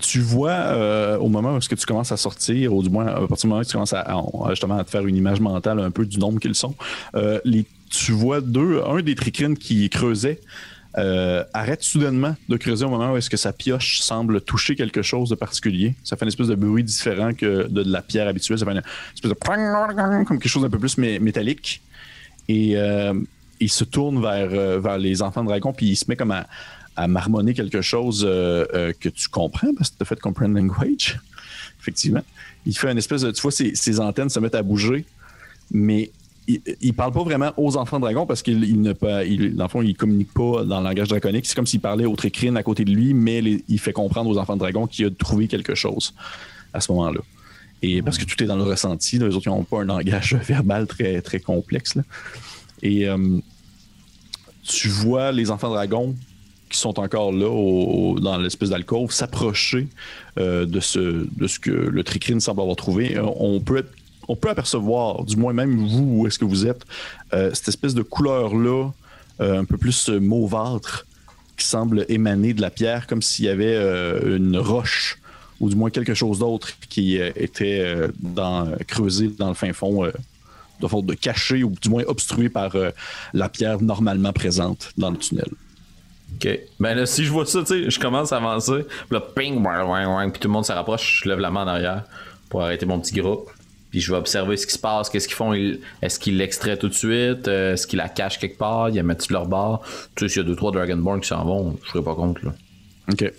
tu vois, euh, au moment où est-ce que tu commences à sortir, ou du moins à partir du moment où tu commences à, à- justement à te faire une image mentale un peu du nombre qu'ils sont, euh, les, tu vois deux, un des tricrines qui creusait euh, arrête soudainement de creuser au moment où est-ce que sa pioche semble toucher quelque chose de particulier. Ça fait une espèce de bruit différent que de, la pierre habituelle. Ça fait une espèce de comme quelque chose d'un peu plus métallique. Et euh, il se tourne vers, euh, vers les enfants de dragon, puis il se met comme à, à marmonner quelque chose que tu comprends parce que tu as fait comprendre language. Effectivement. Il fait une espèce de. Tu vois, ses antennes se mettent à bouger, mais il, il, parle pas vraiment aux enfants dragons parce qu'il ne pas, il, dans le fond, il communique pas dans le langage draconique. C'est comme s'il parlait au Tricrine à côté de lui, mais il fait comprendre aux enfants de dragon qu'il a trouvé quelque chose à ce moment-là. Et parce que tout est dans le ressenti, les autres n'ont pas un langage verbal très, très complexe. Et euh, tu vois les enfants dragons qui sont encore là dans l'espèce d'alcôve s'approcher euh, de, ce, de ce que le Tricrine semble avoir trouvé. Euh, on peut être on peut apercevoir, du moins même vous, où est-ce que vous êtes, euh, cette espèce de couleur-là, euh, un peu plus mauvâtre, qui semble émaner de la pierre, comme s'il y avait euh, une roche ou du moins quelque chose d'autre qui était dans, creusé dans le fin fond, de, de caché ou du moins obstrué par la pierre normalement présente dans le tunnel. OK. Ben là, si je vois ça, tu sais, je commence à avancer. Puis là, ping, puis tout le monde se rapproche. Je lève la main en arrière pour arrêter mon petit groupe puis je vais observer ce qui se passe, qu'est-ce qu'ils font. Est-ce qu'ils l'extraient tout de suite? Euh, est-ce qu'ils la cachent quelque part? Ils la mettent sur leur bar? Tu sais, s'il y a deux, trois Dragonborn qui s'en vont, je serais pas contre, là. OK.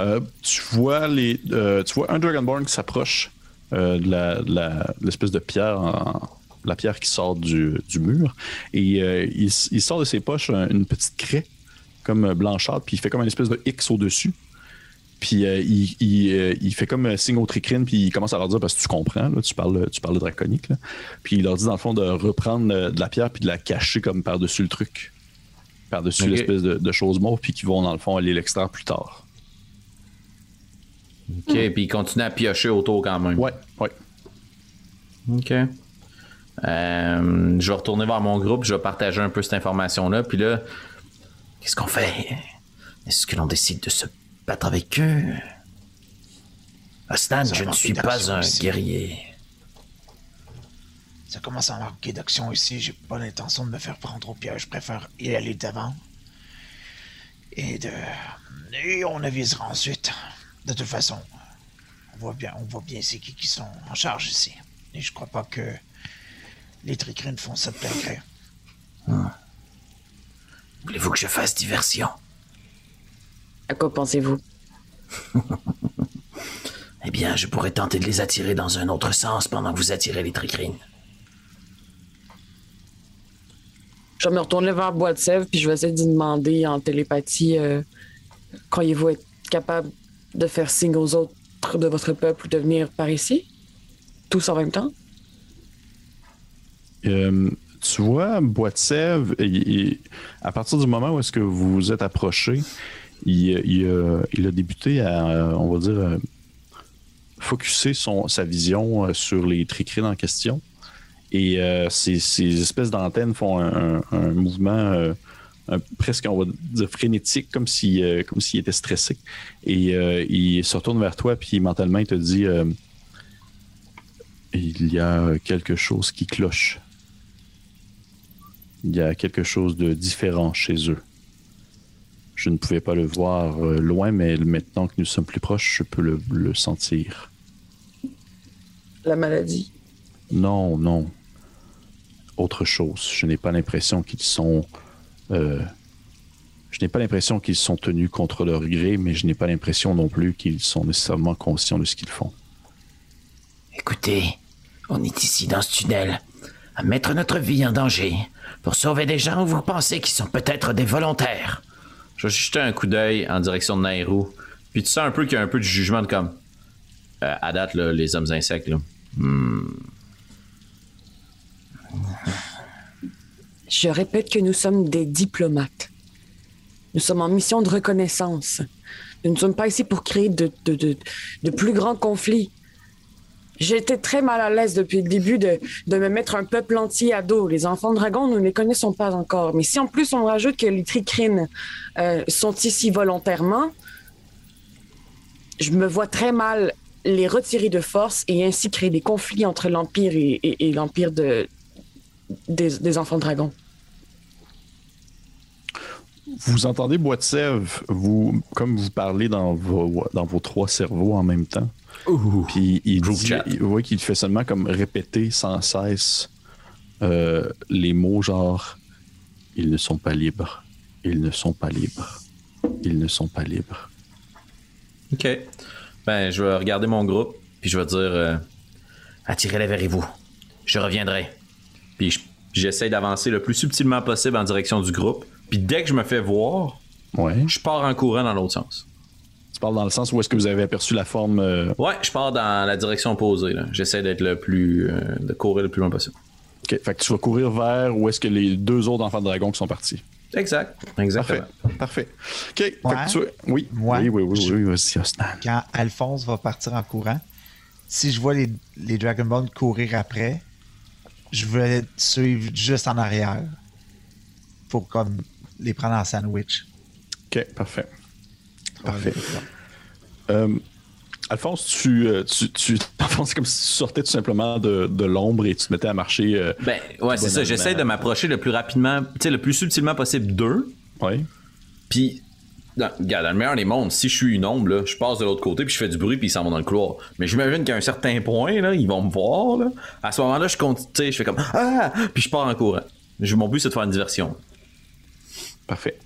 Euh, tu vois les, euh, tu vois un Dragonborn qui s'approche de, l'espèce de pierre, la pierre qui sort du, mur, et il, il, sort de ses poches une petite craie comme blanchâtre, puis il fait comme une espèce de X au-dessus. Puis euh, euh, il, fait comme un signe au tricrine, puis il commence à leur dire parce que tu comprends, tu parles, tu parles de draconique. Puis il leur dit dans le fond de reprendre euh, de la pierre puis de la cacher comme par-dessus le truc. Par-dessus l'espèce de, choses mortes, puis qui vont dans le fond aller l'extraire plus tard. OK, puis il continue à piocher autour quand même. Ouais, ouais. OK. je vais retourner vers mon groupe, je vais partager un peu cette information-là, puis là, qu'est-ce qu'on fait? Est-ce que l'on décide de se battre avec eux. Asnan, je ne suis pas un guerrier. Ça commence à manquer d'action ici. J'ai pas l'intention de me faire prendre au piège. Je préfère y aller d'avant. Et de. Et on avisera ensuite. De toute façon, on voit bien, on voit bien c'est qui qui sont en charge ici. Et je crois pas que les tricrines font ça de plein gré. Hmm. Voulez-vous que je fasse diversion? À quoi pensez-vous? Eh bien, je pourrais tenter de les attirer dans un autre sens pendant que vous attirez les tricrines. Je vais me retourner vers Bois de Sèvres, puis je vais essayer de demander en télépathie euh, croyez-vous être capable de faire signe aux autres de votre peuple de venir par ici Tous en même temps? Euh, Tu vois, Bois de Sèvres, à partir du moment où est-ce que vous vous êtes approché, il, a débuté à, on va dire, euh, focuser son, sa vision euh, sur les tricrines en question. Et euh, ces, espèces d'antennes font un, mouvement presque, on va dire, frénétique, comme s'il comme s'il était stressé. Et il se retourne vers toi, puis mentalement, il te dit Il y a quelque chose qui cloche. Il y a quelque chose de différent chez eux. Je ne pouvais pas le voir euh, loin, mais maintenant que nous sommes plus proches, je peux le, sentir. La maladie? Non, non. Autre chose. Je n'ai pas l'impression qu'ils sont. Euh, je n'ai pas l'impression qu'ils sont tenus contre leur gré, mais je n'ai pas l'impression non plus qu'ils sont nécessairement conscients de ce qu'ils font. Écoutez, on est ici dans ce tunnel à mettre notre vie en danger pour sauver des gens où vous pensez qu'ils sont peut-être des volontaires. Je vais jeter un coup d'œil en direction de Nairou. Puis tu sens un peu qu'il y a un peu de jugement de comme. Euh, à date, là, les hommes insectes. Hmm. Je répète que nous sommes des diplomates. Nous sommes en mission de reconnaissance. Nous ne sommes pas ici pour créer de, de plus grands conflits. Été très mal à l'aise depuis le début de, me mettre un peuple entier à dos. Les enfants de dragon, nous ne les connaissons pas encore. Mais si en plus on rajoute que les tricrines euh, sont ici volontairement, je me vois très mal les retirer de force et ainsi créer des conflits entre l'Empire et, l'Empire de, des, enfants de dragon. Vous entendez Bois de Sèvres, vous, comme vous parlez dans vos, dans vos trois cerveaux en même temps. Puis il dit, il- ouais, qu'il fait seulement comme répéter sans cesse euh, les mots genre ils ne sont pas libres, ils ne sont pas libres, ils ne sont pas libres. Ok. Ben, je vais regarder mon groupe, puis je vais dire euh, Attirez-les vers vous. Je reviendrai. Puis je- j'essaie d'avancer le plus subtilement possible en direction du groupe. Puis dès que je me fais voir, Ouais. je pars en courant dans l'autre sens. Tu parles dans le sens où est-ce que vous avez aperçu la forme. euh, Ouais, je pars dans la direction opposée. là. J'essaie d'être le plus. euh, de courir le plus loin possible. Ok, fait que tu vas courir vers où est-ce que les deux autres enfants de dragon qui sont partis. Exact. Parfait. Exactement. Parfait. Ok. fait Ouais. que tu- oui. Moi, oui, oui, oui, je- oui, Osnan. Quand Alphonse va partir en courant, si je vois les, les Dragon Ball courir après, je vais suivre juste en arrière pour comme les prendre en sandwich. Ok, parfait. Parfait. Euh, Alphonse, tu, euh, tu, tu Alphonse, c'est comme si tu sortais tout simplement de, de l'ombre et tu te mettais à marcher. euh, Ben, ouais, c'est ça. J'essaie de m'approcher le plus rapidement, tu sais, le plus subtilement possible d'eux. ouais. Puis, dans, regarde, dans le meilleur des mondes, si je suis une ombre, là, je passe de l'autre côté, puis je fais du bruit, puis ils s'en vont dans le couloir. Mais j'imagine qu'à un certain point, là, ils vont me voir. Là. À ce moment-là, je compte, tu sais, je fais comme Ah! Puis je pars en courant. Je- Mon but, c'est de faire une diversion. Parfait.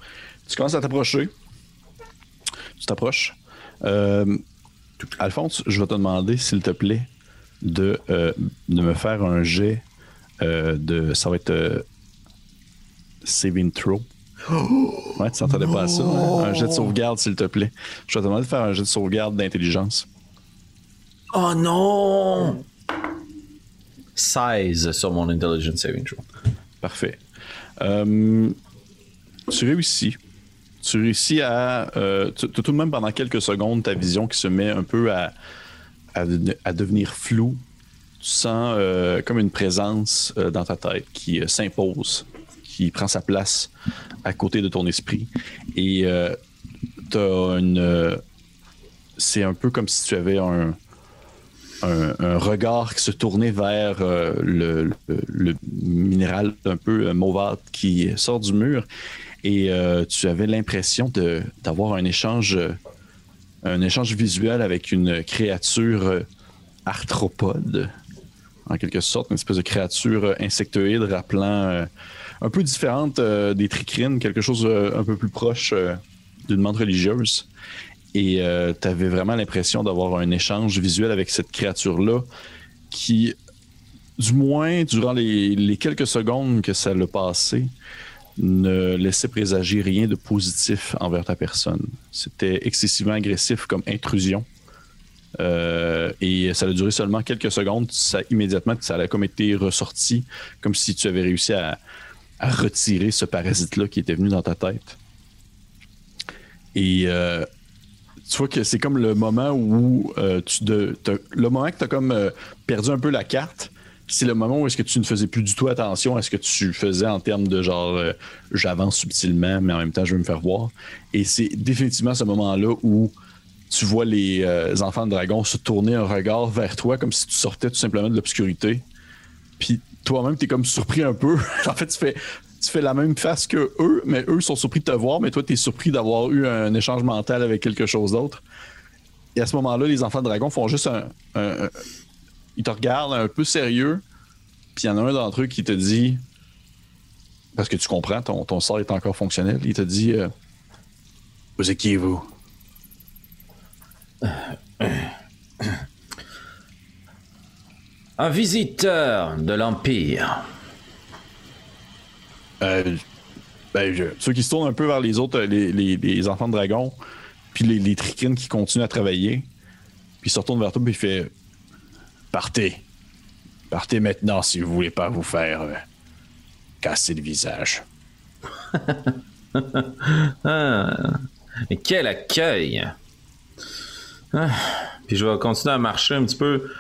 Tu commences à t'approcher. Tu t'approches. Euh, Alphonse, je vais te demander, s'il te plaît, de, euh, de me faire un jet euh, de. Ça va être. euh, saving throw. Ouais, tu t'entendais pas à ça. hein? Un jet de sauvegarde, s'il te plaît. Je vais te demander de faire un jet de sauvegarde d'intelligence. Oh non! 16 sur mon Intelligence Saving Throw. Parfait. Euh, tu réussis. Tu réussis à. Euh, tu, tu- tout de même, pendant quelques secondes, ta vision qui se met un peu à, à, de- à devenir floue. Tu sens euh, comme une présence euh, dans ta tête qui s'impose, qui prend sa place à côté de ton esprit. Et t'as une. c'est un peu comme si tu avais un, regard qui se tournait vers le, minéral un peu mauvâtre qui sort du mur et euh, tu avais l'impression d'avoir un échange euh, un échange visuel avec une créature euh, arthropode en quelque sorte une espèce de créature insectoïde rappelant un peu différente des tricrines quelque chose un peu plus proche d'une menthe religieuse. Et tu avais vraiment l'impression d'avoir un échange visuel avec cette créature-là qui, du moins durant les, les quelques secondes que ça l'a passé, ne laissait présager rien de positif envers ta personne. C'était excessivement agressif comme intrusion. Euh, et ça a duré seulement quelques secondes. Ça, immédiatement, ça a comme été ressorti, comme si tu avais réussi à, retirer ce parasite-là qui était venu dans ta tête. Et euh, tu vois que c'est comme le moment où euh, tu le moment que tu as comme perdu un peu la carte, c'est le moment où est-ce que tu ne faisais plus du tout attention à ce que tu faisais en termes de genre euh, j'avance subtilement, mais en même temps je veux me faire voir. Et c'est définitivement ce moment-là où tu vois les euh, enfants de dragon se tourner un regard vers toi comme si tu sortais tout simplement de l'obscurité. Puis toi-même, tu es comme surpris un peu. en fait, tu fais, tu fais la même face que eux, mais eux sont surpris de te voir, mais toi, tu es surpris d'avoir eu un échange mental avec quelque chose d'autre. Et à ce moment-là, les enfants de dragon font juste un. Ils te regardent un peu sérieux, puis il y en a un d'entre eux qui te dit. Parce que tu comprends, ton, ton sort est encore fonctionnel. Il te dit euh, Vous êtes qui, vous? Un visiteur de l'Empire. Euh, ben, je- ceux qui se tournent un peu vers les autres, euh, les, les- les enfants de dragon, puis les, les tricrines qui continuent à travailler, puis ils se retournent vers toi, puis il fait Partez. Partez maintenant si vous voulez pas vous faire euh, casser le visage. Ah, et quel accueil! Ah, Puis je vais continuer à marcher un petit peu,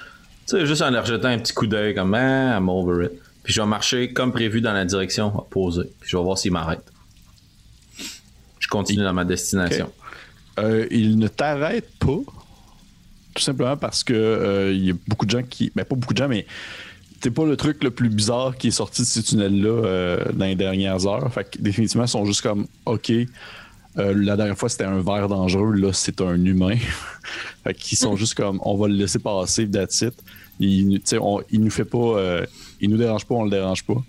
tu sais, juste en leur jetant un petit coup d'œil comme ah, I'm over it. Puis je vais marcher comme prévu dans la direction opposée. Puis je vais voir s'ils m'arrêtent. Je continue dans ma destination. Euh, il ne t'arrête pas, tout simplement parce que euh, il y a beaucoup de gens qui. Ben, pas beaucoup de gens, mais t'es pas le truc le plus bizarre qui est sorti de ces tunnels-là euh, dans les dernières heures. Fait que définitivement, ils sont juste comme OK. euh, la dernière fois, c'était un verre dangereux. Là, c'est un humain. fait qu'ils sont juste comme on va le laisser passer, that's it. Il, on- il nous fait pas. euh, il nous dérange pas, on le dérange pas.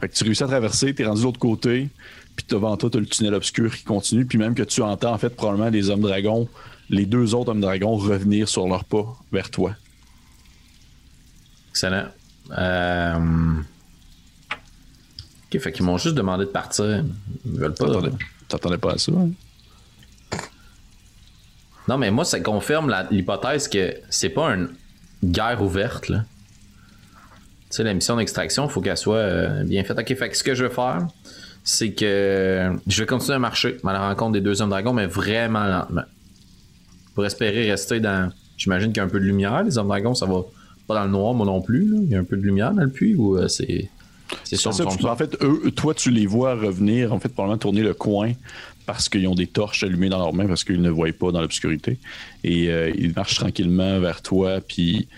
Fait que tu réussis à traverser, t'es rendu de l'autre côté, puis devant toi, t'as le tunnel obscur qui continue, puis même que tu entends en fait probablement les hommes dragons, les deux autres hommes dragons revenir sur leurs pas vers toi. Excellent. Euh... Ok, fait qu'ils m'ont juste demandé de partir. Ils veulent pas. T'attendais, t'attendais pas à ça. hein? Non, mais moi, ça confirme l'hypothèse que c'est pas une guerre ouverte, là. Tu sais, la mission d'extraction, il faut qu'elle soit euh, bien faite. Ok, fait que ce que je vais faire, c'est que je vais continuer à marcher à la rencontre des deux hommes dragons, mais vraiment lentement. Pour espérer rester dans. J'imagine qu'il y a un peu de lumière. Les hommes dragons, ça va pas dans le noir, moi non plus. là. Il y a un peu de lumière dans le puits ou euh, c'est. C'est ça, en fait, eux, toi, tu les vois revenir, en fait, probablement tourner le coin parce qu'ils ont des torches allumées dans leurs mains parce qu'ils ne voient pas dans l'obscurité. Et euh, ils marchent tranquillement vers toi, puis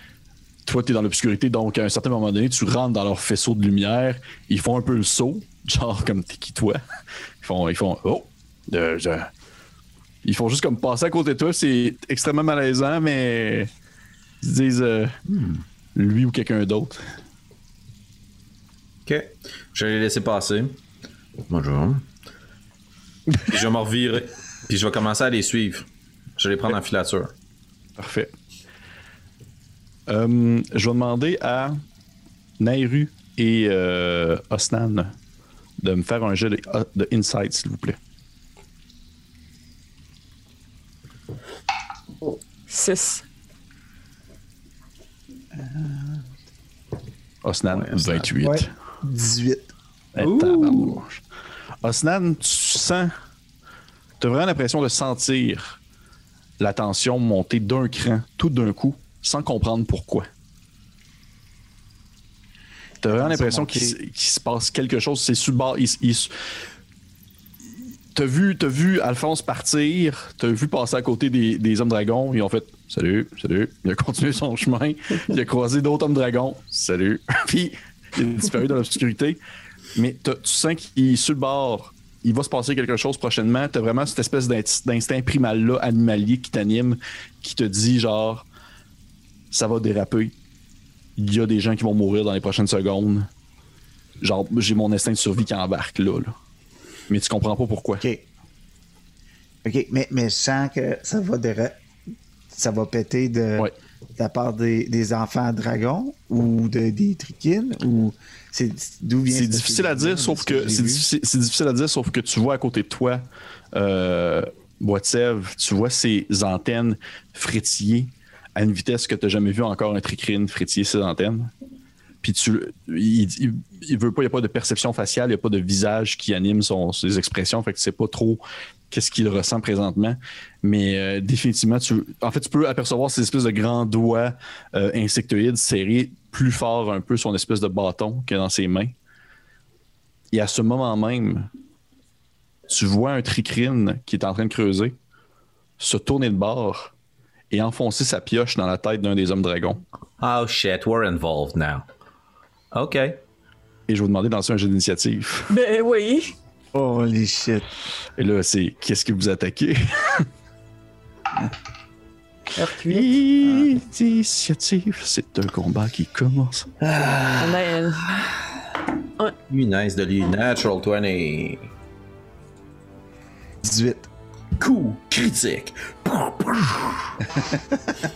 toi, tu es dans l'obscurité, donc à un certain moment donné, tu rentres dans leur faisceau de lumière, ils font un peu le saut, genre comme t'es qui toi? Ils font, ils font oh, euh, ils font juste comme passer à côté de toi, c'est extrêmement malaisant, mais ils se disent euh, lui ou quelqu'un d'autre. Ok. Je vais les laisser passer. Bonjour. Puis je vais me revirer. Puis je vais commencer à les suivre. Je vais les prendre en filature. Parfait. Euh, je vais demander à Nairu et euh, Osnan de me faire un jet de, de insight, s'il vous plaît. 6. Osnan, Ouais, Osnan. 28. Ouais. 18. Eh, tabarnouche. Osnan, tu sens. Tu as vraiment l'impression de sentir la tension monter d'un cran, tout d'un coup, sans comprendre pourquoi. Tu as vraiment l'impression qu'il se passe quelque chose. C'est sur le bord. il il T'as vu, t'as vu Alphonse partir, t'as vu passer à côté des, hommes dragons, ils ont fait Salut, salut. Il a continué son chemin, il a croisé d'autres hommes dragons, salut. Puis il a disparu dans l'obscurité. Mais tu sens qu'il est sur le bord, il va se passer quelque chose prochainement. T'as vraiment cette espèce d'inst- d'instinct primal-là, animalier, qui t'anime, qui te dit genre Ça va déraper. Il y a des gens qui vont mourir dans les prochaines secondes. Genre, j'ai mon instinct de survie qui embarque là. là. Mais tu comprends pas pourquoi. OK. OK, mais, mais je sens que ça va, déra- ça va péter de, Ouais. de la part des, des enfants dragons ou de, des trichines ou c'est d'où vient C'est ce difficile à dire, sauf que c'est difficile, à dire, sauf que tu vois à côté de toi, euh, Boitsev, tu vois ces antennes frétiller à une vitesse que tu n'as jamais vu encore un tricrine frétiller ses antennes. Puis tu, il, veut pas, il n'y a pas de perception faciale, il n'y a pas de visage qui anime ses expressions, fait que tu sais pas trop qu'est-ce qu'il ressent présentement. Mais euh, définitivement, tu, en fait, tu peux apercevoir ces espèces de grands doigts euh, insectoïdes serrer plus fort un peu son espèce de bâton qu'il a dans ses mains. Et à ce moment même, tu vois un tricrine qui est en train de creuser se tourner de bord et enfoncer sa pioche dans la tête d'un des hommes dragons. Oh shit, we're involved now. Ok. Et je vais vous demander de lancer un jeu d'initiative. Ben oui. Holy shit. Et là, c'est qu'est-ce que vous attaquez? R8. Initiative, c'est un combat qui commence. On a un- Nice de lui. Natural 20. 18. Coup critique.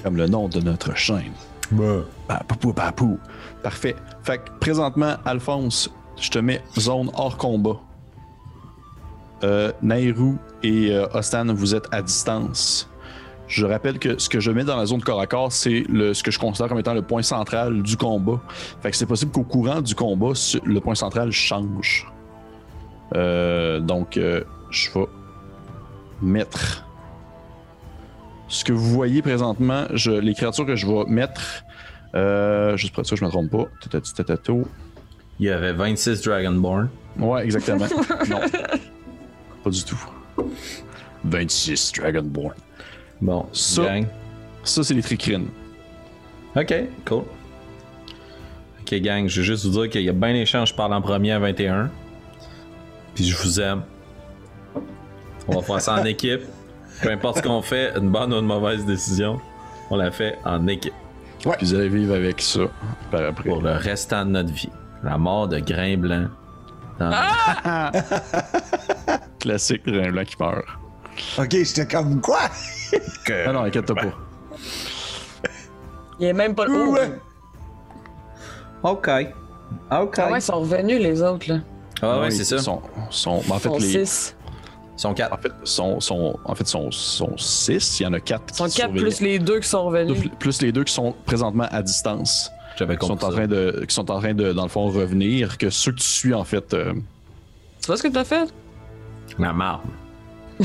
Comme le nom de notre chaîne. Papou, papou. Parfait. Fait que présentement, Alphonse, je te mets zone hors combat. Euh, Nairou et euh, Ostan, vous êtes à distance. Je rappelle que ce que je mets dans la zone corps à corps, c'est ce que je considère comme étant le point central du combat. Fait que c'est possible qu'au courant du combat, le point central change. Euh, donc, euh, je vais mettre ce que vous voyez présentement, je, les créatures que je vais mettre, euh, juste pour être sûr que je me trompe pas. Tatati, tatato. Il y avait 26 Dragonborn. Ouais, exactement. non. Pas du tout. 26 Dragonborn. Bon, Ça- gang. Ça, c'est les tricrines. Ok, cool. Ok, gang, je veux juste vous dire qu'il y a bien des chances je parle en premier à 21. Puis je vous aime. On va faire ça en équipe. Peu importe ce qu'on fait, une bonne ou une mauvaise décision, on la fait en équipe. Puis vous allez vivre avec ça par après. Pour le restant de notre vie. La mort de Grain Blanc. Dans- Classique, un blanc qui meurt. Ok, j'étais comme quoi? Ah non, inquiète-toi pas. Il est même pas. Oh, Ouais. Ok. Ok. Ah ouais, ils sont revenus les autres, là. Ah ouais, Oui, c'est ça. Sont, sont, en fait, sont les, six. Ils sont en quatre. fait, sont, sont, en fait, sont, sont six. Il y en a quatre. Ils sont qui quatre plus les deux qui sont revenus. Plus- les deux qui sont présentement à distance. J'avais Qui sont, compris en train de, qui sont en train de, dans le fond, revenir. Que ceux que tu suis, en fait, euh, Tu vois ce que t'as fait? La marde.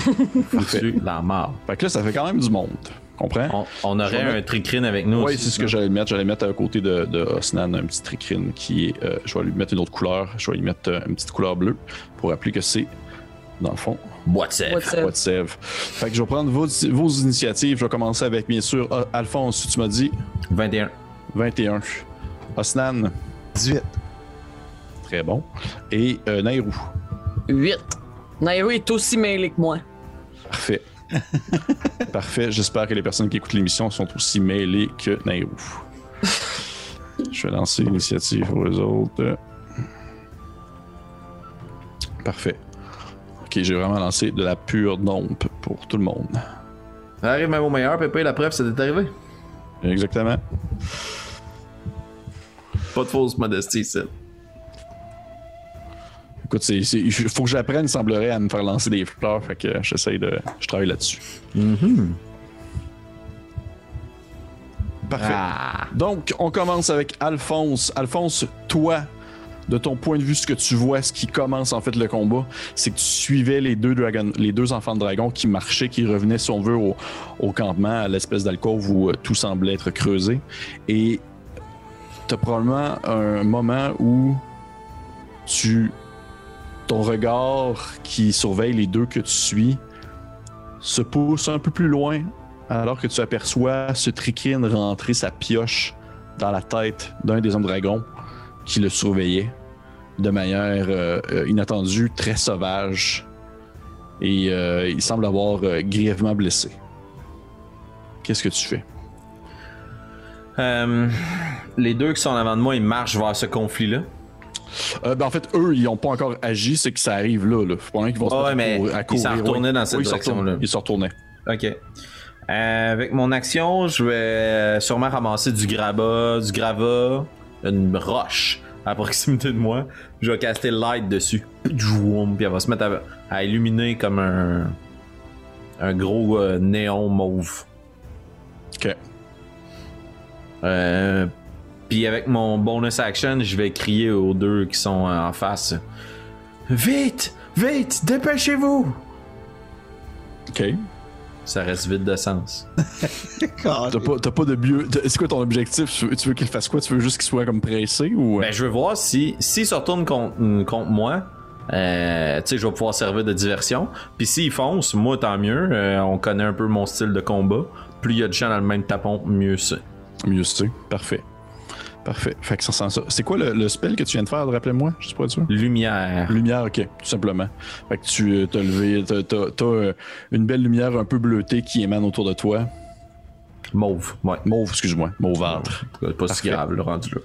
La marde. Fait que là, ça fait quand même du monde. Comprends? On, on aurait un tricrine avec nous Oui, aussi, c'est ce que j'allais mettre. J'allais mettre à côté de, de Osnan un petit tricrine qui est. euh, je vais lui mettre une autre couleur. Je vais lui mettre euh, une petite couleur bleue pour rappeler que c'est, dans le fond, What's up? What's up? Bois de sève. Fait que je vais prendre vos, vos initiatives. Je vais commencer avec, bien sûr, Al- Alphonse, tu m'as dit 21. 21. Osnan, 18. très bon. Et euh, Nairou, 8. Nairo est aussi mêlé que moi. parfait. Parfait. J'espère que les personnes qui écoutent l'émission sont aussi mêlées que Nairou. Je vais lancer l'initiative pour les autres. Parfait. Ok, j'ai vraiment lancé de la pure dompe pour tout le monde. Ça arrive même au meilleur, Pépé, la preuve, c'était arrivé. Exactement. Pas de fausse modestie, ici. Écoute, c'est, c'est- il faut que j'apprenne, semblerait, à me faire lancer des fleurs. Fait que j'essaye de. Je travaille là-dessus. Parfait. Donc, on commence avec Alphonse. Alphonse, toi, de ton point de vue, ce que tu vois, ce qui commence en fait le combat, c'est que tu suivais les deux, enfants de dragon qui marchaient, qui revenaient, si on veut, au, campement, à l'espèce d'alcôve où euh, tout semblait être creusé. Et tu as probablement un moment où tu. Ton regard qui surveille les deux que tu suis se pousse un peu plus loin alors que tu aperçois ce tricrine rentrer sa pioche dans la tête d'un des hommes dragons qui le surveillait de manière euh, euh, inattendue, très sauvage. Et euh, il semble avoir grièvement blessé. Qu'est-ce que tu fais? Les deux qui sont en avant de moi, ils marchent vers ce conflit-là. Euh, ben, en fait, eux, ils n'ont pas encore agi, c'est que ça arrive là. là. Faut qu'ils vont se Ouais, mettre à mais courir- ils s'en ouais. retournaient dans cette Oui, ils se direction-là. Ils se retournaient. Ok. Euh, avec mon action, je vais sûrement ramasser du grabat, du gravat, une roche à proximité de moi. Je vais caster light dessus. Puis elle va se mettre à, à illuminer comme un, un gros euh, néon mauve. Ok. Euh, puis avec mon bonus action, je vais crier aux deux qui sont euh, en face. Vite! Vite! Dépêchez-vous! Ok. Ça reste vide de sens. T'as pas, t'as pas de bio. C'est quoi ton objectif? Tu veux, qu'il fasse quoi? Tu veux juste qu'il soit comme pressé ou. Ben, je veux voir si s'ils se retournent contre, contre moi, euh, tu sais, je vais pouvoir servir de diversion. Puis s'ils foncent, moi, tant mieux. Euh, on connaît un peu mon style de combat. Plus il y a de gens dans le même tapon, mieux c'est. Mieux c'est. Parfait. Parfait. Fait que ça sent ça. C'est quoi le, le spell que tu viens de faire, rappelez-moi? Juste pour être sûr? Lumière. Lumière, ok, tout simplement. Fait que tu euh, t'as levé, t'as, euh, une belle lumière un peu bleutée qui émane autour de toi. Mauve, ouais. Mauve, excuse-moi, mauvâtre. Pas si Parfait. grave, le rendu là.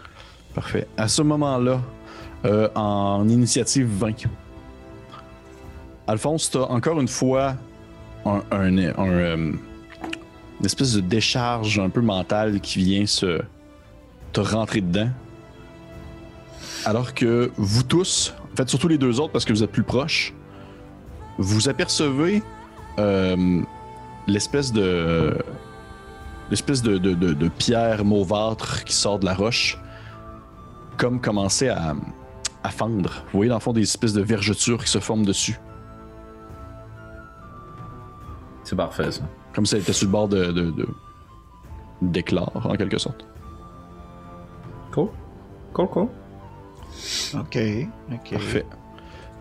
Parfait. À ce moment-là, euh, en initiative 20, Alphonse, t'as encore une fois un, un- un, une espèce de décharge un peu mentale qui vient se te rentrer dedans. Alors que vous tous, en fait surtout les deux autres parce que vous êtes plus proches, vous apercevez euh, l'espèce de l'espèce de, de, de- de pierre mauvâtre qui sort de la roche comme commencer à, à fendre. Vous voyez dans le fond des espèces de vergetures qui se forment dessus. C'est parfait, ça. Comme si elle était sur le bord de- d'éclore, en quelque sorte. Cool. Cool, cool. Ok, ok. Parfait.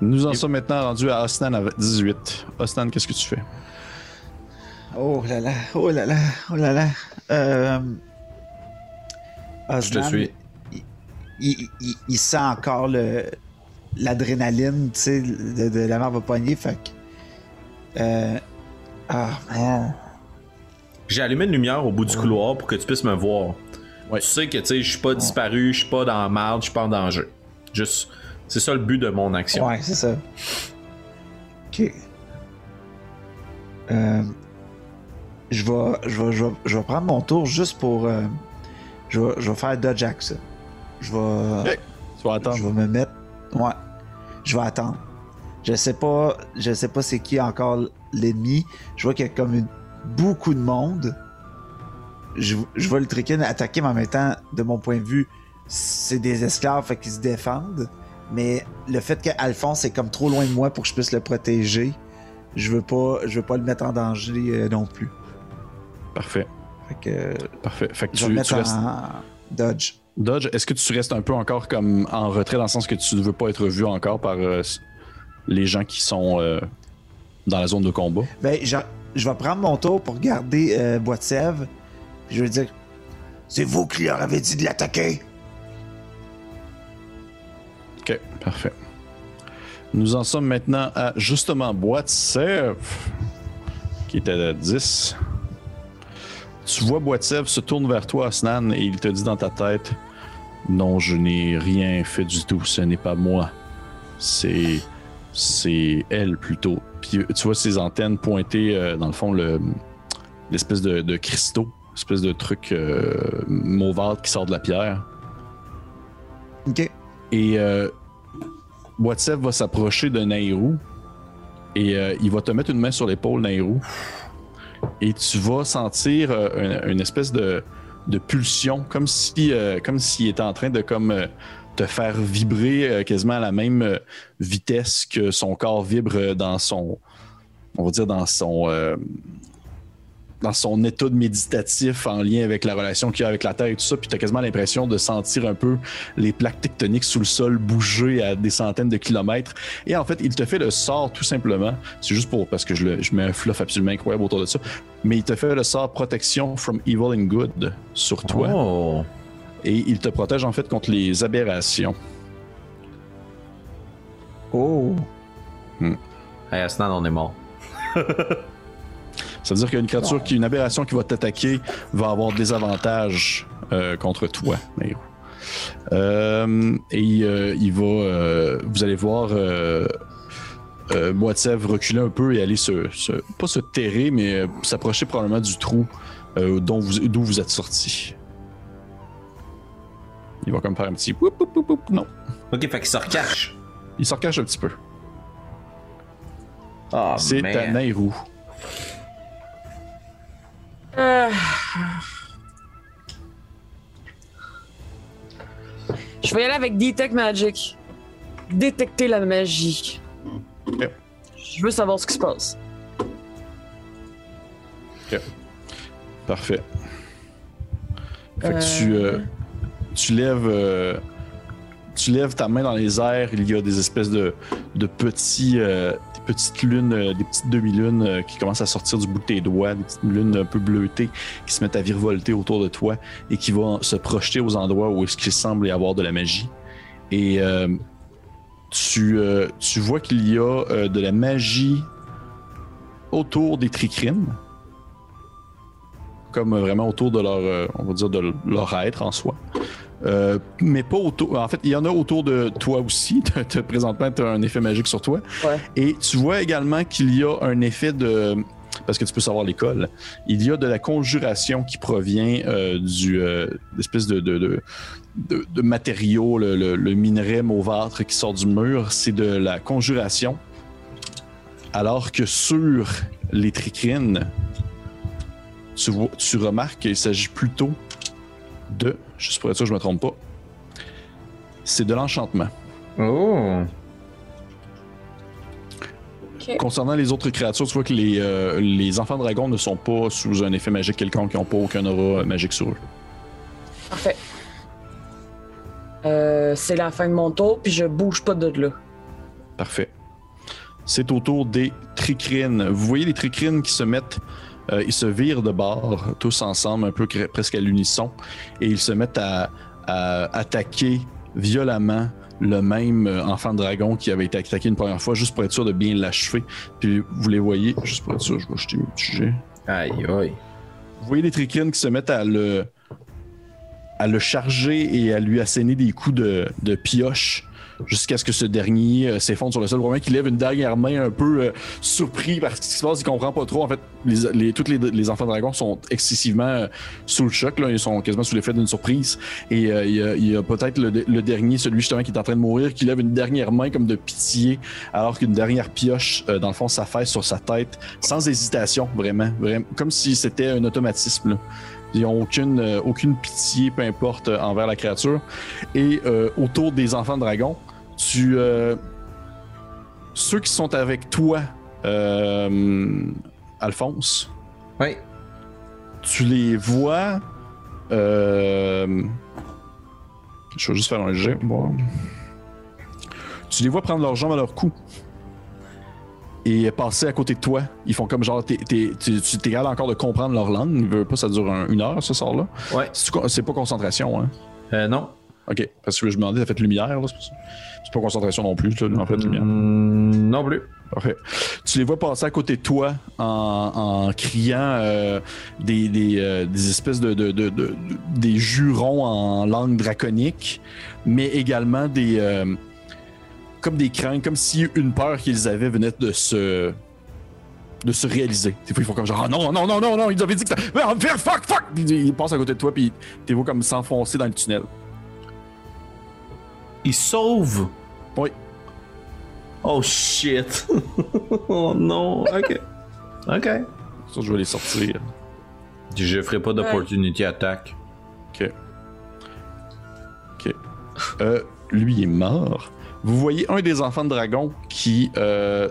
Nous en sommes maintenant rendus à Osnan à 18. Osnan, qu'est-ce que tu fais? Oh là là, oh là là, oh là là. Euh... Je te suis. Il, il, il- il sent encore le l'adrénaline, tu sais, de, de la marbre poignée, fait que... Euh, ah, man. J'ai allumé une lumière au bout du couloir pour que tu puisses me voir. Ouais. Tu sais que tu sais, je suis pas disparu, je suis pas dans la merde, je suis pas en danger. Juste, c'est ça le but de mon action. Ouais, c'est ça. Ok. Euh, je, vais, je, vais, je, vais, je vais prendre mon tour juste pour. euh, je, vais, je vais faire dodge action. Je vais. Tu vas attendre. Je vais me mettre. Ouais. Je vais attendre. Je sais pas. Je sais pas c'est qui encore l'ennemi. Je vois qu'il y a comme une, beaucoup de monde. Je, je vois le Tricken attaquer, mais en même temps, de mon point de vue, c'est des esclaves, fait qu'ils se défendent. Mais le fait qu'Alphonse est comme trop loin de moi pour que je puisse le protéger, je veux pas, je veux pas le mettre en danger euh, non plus. Parfait. Fait que Parfait. Fait que je vais le tu, restes. en dodge. Dodge, est-ce que tu restes un peu encore comme en retrait dans le sens que tu ne veux pas être vu encore par euh, les gens qui sont euh, dans la zone de combat? Ben, je, je vais prendre mon tour pour garder Bois de Sèvres. Je vais dire C'est vous qui leur avez dit de l'attaquer Ok, parfait. Nous en sommes maintenant à justement Sèvres, qui était à 10. Tu vois Sèvres se tourne vers toi, Asnan, et il te dit dans ta tête Non, je n'ai rien fait du tout, ce n'est pas moi. C'est. C'est elle plutôt. Puis tu vois ses antennes pointées, euh, dans le fond, le, l'espèce de cristaux, espèce de truc euh, mauvâtre qui sort de la pierre. Ok. Et euh, Boitsev va s'approcher de Nairou et euh, il va te mettre une main sur l'épaule, Nairou. Et tu vas sentir euh, une, une espèce de, de pulsion, comme si, comme s'il était en train de comme te faire vibrer quasiment à la même vitesse que son corps vibre dans son, on va dire dans son, dans son état de méditatif en lien avec la relation qu'il a avec la Terre et tout ça. Puis tu as quasiment l'impression de sentir un peu les plaques tectoniques sous le sol bouger à des centaines de kilomètres. Et en fait, il te fait le sort tout simplement. C'est juste pour parce que je, le- je mets un fluff absolument incroyable autour de ça. Mais il te fait le sort protection from evil and good sur toi. Oh. Et il te protège en fait contre les aberrations. Oh. Hey, Asnan, on est mort. Ça veut dire qu'une créature qui, une aberration qui va t'attaquer va avoir des avantages euh, contre toi, Nairo. Euh, et euh, il va, euh, vous allez voir euh, euh, Boitsev reculer un peu et aller se, se- pas se terrer, mais euh, s'approcher probablement du trou euh, dont vous- d'où vous, êtes sorti. Il va comme faire un petit whoop, whoop, whoop, whoop. non, Ok, fait qu'il se recache. il se recache un petit peu. Oh, C'est à. Nairou. Euh. Je vais y aller avec Detect Magic. Détecter la magie. Je veux savoir ce qui se passe. Parfait. Fait que Euh. tu, euh, tu lèves. euh, tu lèves ta main dans les airs, il y a des espèces de, de petits, petites lunes, euh, des petites demi-lunes euh, qui commencent à sortir du bout de tes doigts, des petites lunes un peu bleutées qui se mettent à virevolter autour de toi et qui vont se projeter aux endroits où est-ce qu'il semble y avoir de la magie. Et euh, tu, vois qu'il y a de la magie autour des tricrines comme vraiment autour de leur, on de leur être en soi. Euh, mais pas autour. En fait, il y en a autour de toi aussi. T'as- présentement, tu as un effet magique sur toi. Ouais. Et tu vois également qu'il y a un effet de. Parce que tu peux savoir l'école. Il y a de la conjuration qui provient euh, du euh, espèce de, de, de, de- de matériau, le, le- le minerai mauvâtre qui sort du mur. C'est de la conjuration. Alors que sur les tricrines, tu, vois, tu remarques qu'il s'agit plutôt de. Juste pour être sûr que je me trompe pas. C'est de l'enchantement. Oh. Concernant les autres créatures, tu vois que les, euh, les enfants dragons ne sont pas sous un effet magique quelconque, ils n'ont pas aucun aura magique sur eux. Parfait. Euh, c'est la fin de mon tour, puis je bouge pas de là. Parfait. C'est au tour des tricrines. Vous voyez les tricrines qui se mettent, euh, ils se virent de bord, tous ensemble, un peu presque à l'unisson, et ils se mettent à, à attaquer violemment le même euh, enfant de dragon qui avait été attaqué une première fois, juste pour être sûr de bien l'achever. Puis vous les voyez, juste pour être sûr, je vais jeter mes petits jets. Aïe, aïe. Vous voyez les tricrines qui se mettent à le, à le charger et à lui asséner des coups de, de pioche jusqu'à ce que ce dernier euh, s'effondre sur le sol. Vraiment qu'il lève une dernière main un peu euh, surpris par ce qui se passe. Il comprend pas trop. En fait, les, les, tous les, les enfants dragons sont excessivement euh, sous le choc. Là. Ils sont quasiment sous l'effet d'une surprise. Et il y a, peut-être le, dernier, celui justement qui est en train de mourir, qui lève une dernière main comme de pitié, alors qu'une dernière pioche, dans le fond, s'affaisse sur sa tête, sans hésitation, vraiment. vraiment comme si c'était un automatisme. Ils n'ont aucune, euh, aucune pitié, peu importe, euh, envers la créature. Et euh, autour des enfants dragons, tu. ceux qui sont avec toi, Alphonse, Oui. tu les vois. euh, je vais juste faire un jet. Bon. Tu les vois prendre leurs jambes à leur cou. Et passer à côté de toi. Ils font comme genre. tu t'es capable encore de comprendre leur langue. Ils veulent pas, ça dure un- une heure, ce sort-là. Ouais. C'est pas concentration, hein? Euh, non. Ok. Parce que je me demandais, ça fait lumière, là. C'est pas, concentration non plus, là, en fait, lumière. Mm, non plus. Parfait. Tu les vois passer à côté de toi en, en criant euh, des, des, euh, des espèces de, de- de- de- de- des jurons en langue draconique, mais également des euh, comme des craintes, comme si une peur qu'ils avaient venait de se de se réaliser. Des fois, ils font comme genre, ah non, non, non, non, non, ils avaient dit que c'était. Ah, fuck, fuck! Ils passent à côté de toi, puis t'es vois comme s'enfoncer dans le tunnel. Il sauve. Oui. Oh shit. oh non. Ok. Ok. Ça, je vais les sortir. Je ferai pas d'opportunity attack. Ok. Ok. Euh, lui est mort. Vous voyez un des enfants de dragon qui euh,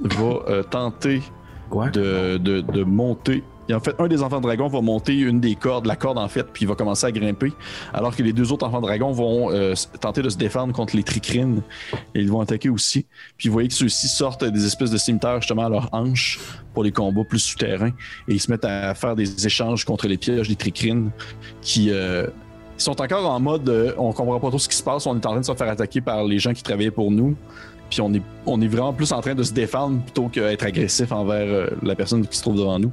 va euh, tenter de, de, de monter. Et en fait, un des enfants de dragon va monter une des cordes, la corde en fait, puis il va commencer à grimper. Alors que les deux autres enfants de dragon vont euh, tenter de se défendre contre les tricrines. Et ils vont attaquer aussi. Puis vous voyez que ceux-ci sortent des espèces de cimetières justement à leurs hanches pour les combats plus souterrains. Et ils se mettent à faire des échanges contre les pièges des tricrines qui. Ils sont encore en mode euh, on comprend pas trop ce qui se passe, on est en train de se faire attaquer par les gens qui travaillaient pour nous. Puis on est, on est vraiment plus en train de se défendre plutôt qu'être agressif envers euh, la personne qui se trouve devant nous.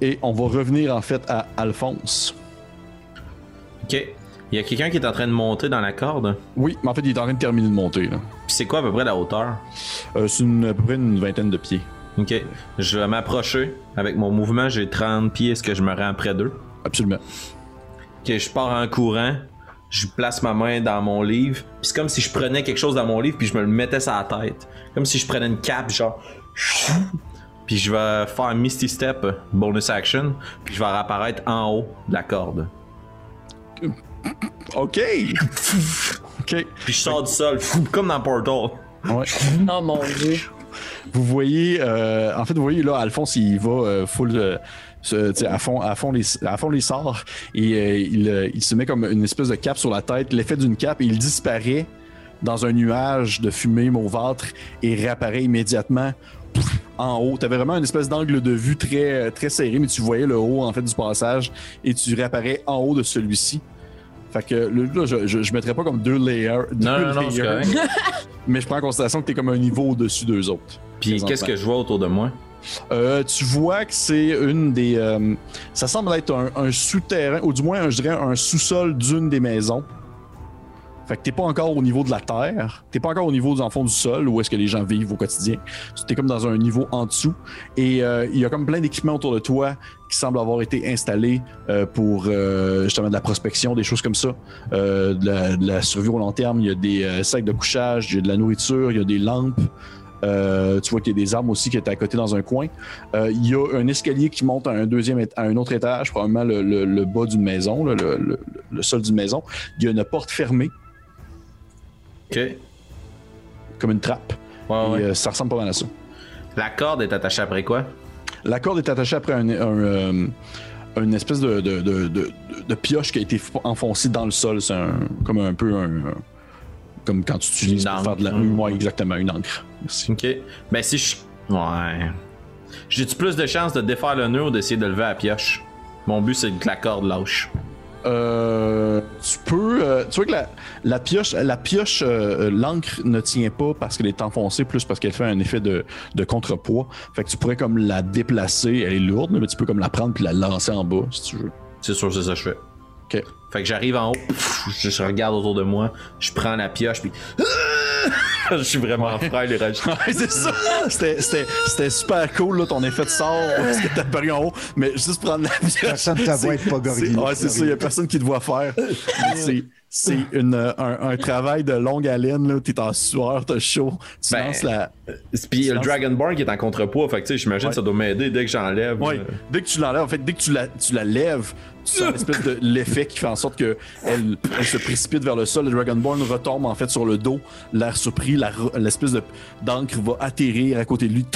Et on va revenir en fait à Alphonse. Ok. Il y a quelqu'un qui est en train de monter dans la corde? Oui, mais en fait, il est en train de terminer de monter. là. Puis c'est quoi à peu près la hauteur? Euh, c'est à peu près une vingtaine de pieds. Ok. Je vais m'approcher. Avec mon mouvement, j'ai 30 pieds. Est-ce que je me rends près d'eux? Absolument. Ok, je pars en courant. Je place ma main dans mon livre. Puis c'est comme si je prenais quelque chose dans mon livre puis je me le mettais sur la tête. Comme si je prenais une cape, genre. Puis je vais faire un Misty Step, bonus action. Puis je vais réapparaître en haut de la corde. OK! OK. Puis je sors du sol, comme dans Portal. Ouais. Oh mon dieu. Vous voyez, euh, en fait, vous voyez là, Alphonse, il va euh, full, euh, se- à fond, à fond les, à fond les sorts et euh, il, euh, il se met comme une espèce de cape sur la tête, l'effet d'une cape et il disparaît dans un nuage de fumée mauvâtre et réapparaît immédiatement pff, en haut. Tu avais vraiment une espèce d'angle de vue très, très serré, mais tu voyais le haut en fait du passage et tu réapparais en haut de celui-ci. Fait que là, je, je, je mettrais pas comme deux layers. deux Non, non, non, c'est layers, correct. mais je prends en considération que tu es comme un niveau au-dessus d'eux autres. Puis qu'est-ce que je vois autour de moi? Euh, tu vois que c'est une des. euh, ça semble être un, souterrain, ou du moins, je dirais, un sous-sol d'une des maisons. Fait que t'es pas encore au niveau de la terre, t'es pas encore au niveau du fond du sol où est-ce que les gens vivent au quotidien. T'es comme dans un niveau en dessous et euh, il y a comme plein d'équipements autour de toi qui semblent avoir été installés pour justement de la prospection, des choses comme ça, de, la, de la survie au long terme. Il y a des sacs de couchage, il y a de la nourriture, il y a des lampes. Euh, tu vois qu'il y a des armes aussi qui étaient à côté dans un coin. Euh, il y a un escalier qui monte à un deuxième à un autre étage, probablement le, le- le bas d'une maison, là, le, sol d'une maison. Il y a une porte fermée, Ok. comme une trappe. Ouais, Et, ouais. euh, ça ressemble pas mal à ça. La corde est attachée après quoi? La corde est attachée après un, un, une espèce de, de, de- de- de pioche qui a été enfoncée dans le sol. C'est comme un peu un. Comme quand tu utilises Une pour faire de la. Ouais, exactement, une encre. Merci. Ok. Ben si je. Ouais. J'ai-tu plus de chances de défaire le nœud ou d'essayer de lever la pioche? Mon but c'est que la corde lâche. Euh, tu peux. euh, tu vois que la, la pioche, la pioche, euh, l'encre ne tient pas parce qu'elle est enfoncée, plus parce qu'elle fait un effet de, de contrepoids. Fait que tu pourrais comme la déplacer. Elle est lourde, mais tu peux comme la prendre puis la lancer en bas si tu veux. C'est sûr, c'est ça que je fais. Ok. Fait que j'arrive en haut, je, je regarde autour de moi, je prends la pioche, puis. je suis vraiment frêle et rageux. Ouais, c'est ça. C'était- C'était c'était super cool, là, ton effet de sort, parce que t'as apparu en haut, mais juste prendre la pioche. Personne te voit être pas gorille. Ouais, c'est ça, il y a personne qui te voit faire. C'est- C'est une, euh, un, un travail de longue haleine, là, t'es en sueur, t'as chaud. Tu Ben, lances la. Puis le. Dragonborn qui est en contrepoids, fait que tu sais, j'imagine Ouais. que ça doit m'aider dès que j'enlève. Ouais, euh, dès que tu l'enlèves, en fait, dès que tu la, tu la lèves, espèce de l'effet qui fait en sorte que elle, elle se précipite vers le sol. Le Dragonborn retombe en fait sur le dos, l'air surpris, l'espèce de d'encre va atterrir à côté de lui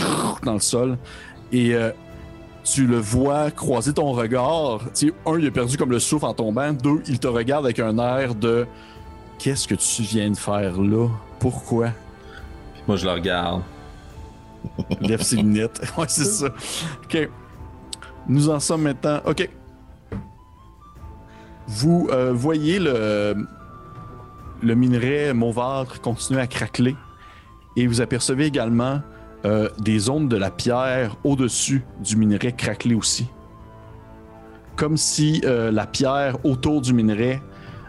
dans le sol. Et euh, tu le vois croiser ton regard. Tu sais, un, il a perdu comme le souffle en tombant. Deux, il te regarde avec un air de Qu'est-ce que tu viens de faire là? Pourquoi? Moi, je le regarde. Lève ses lunettes. Ouais, c'est ça. OK. Nous en sommes maintenant. OK. Vous euh, voyez le, le minerai mauvâtre continuer à craqueler et vous apercevez également euh, des zones de la pierre au-dessus du minerai craqueler aussi. Comme si euh, la pierre autour du minerai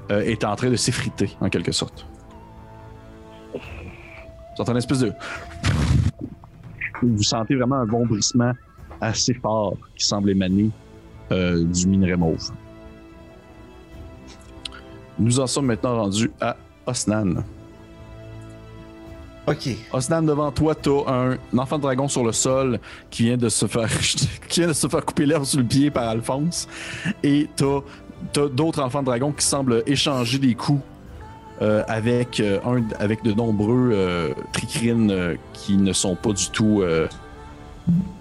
était en train de s'effriter, en quelque sorte. Vous entendez une espèce de vous sentez vraiment un vombrissement assez fort qui semble émaner du minerai mauve. Nous en sommes maintenant rendus à Osnan. Ok. Osnan, devant toi, t'as un enfant de dragon sur le sol qui vient de se faire, qui vient de se faire couper l'herbe sur le pied par Alphonse. Et t'as, t'as d'autres enfants de dragon qui semblent échanger des coups euh, avec, euh, un, avec de nombreux euh, tricrines qui ne sont pas du tout,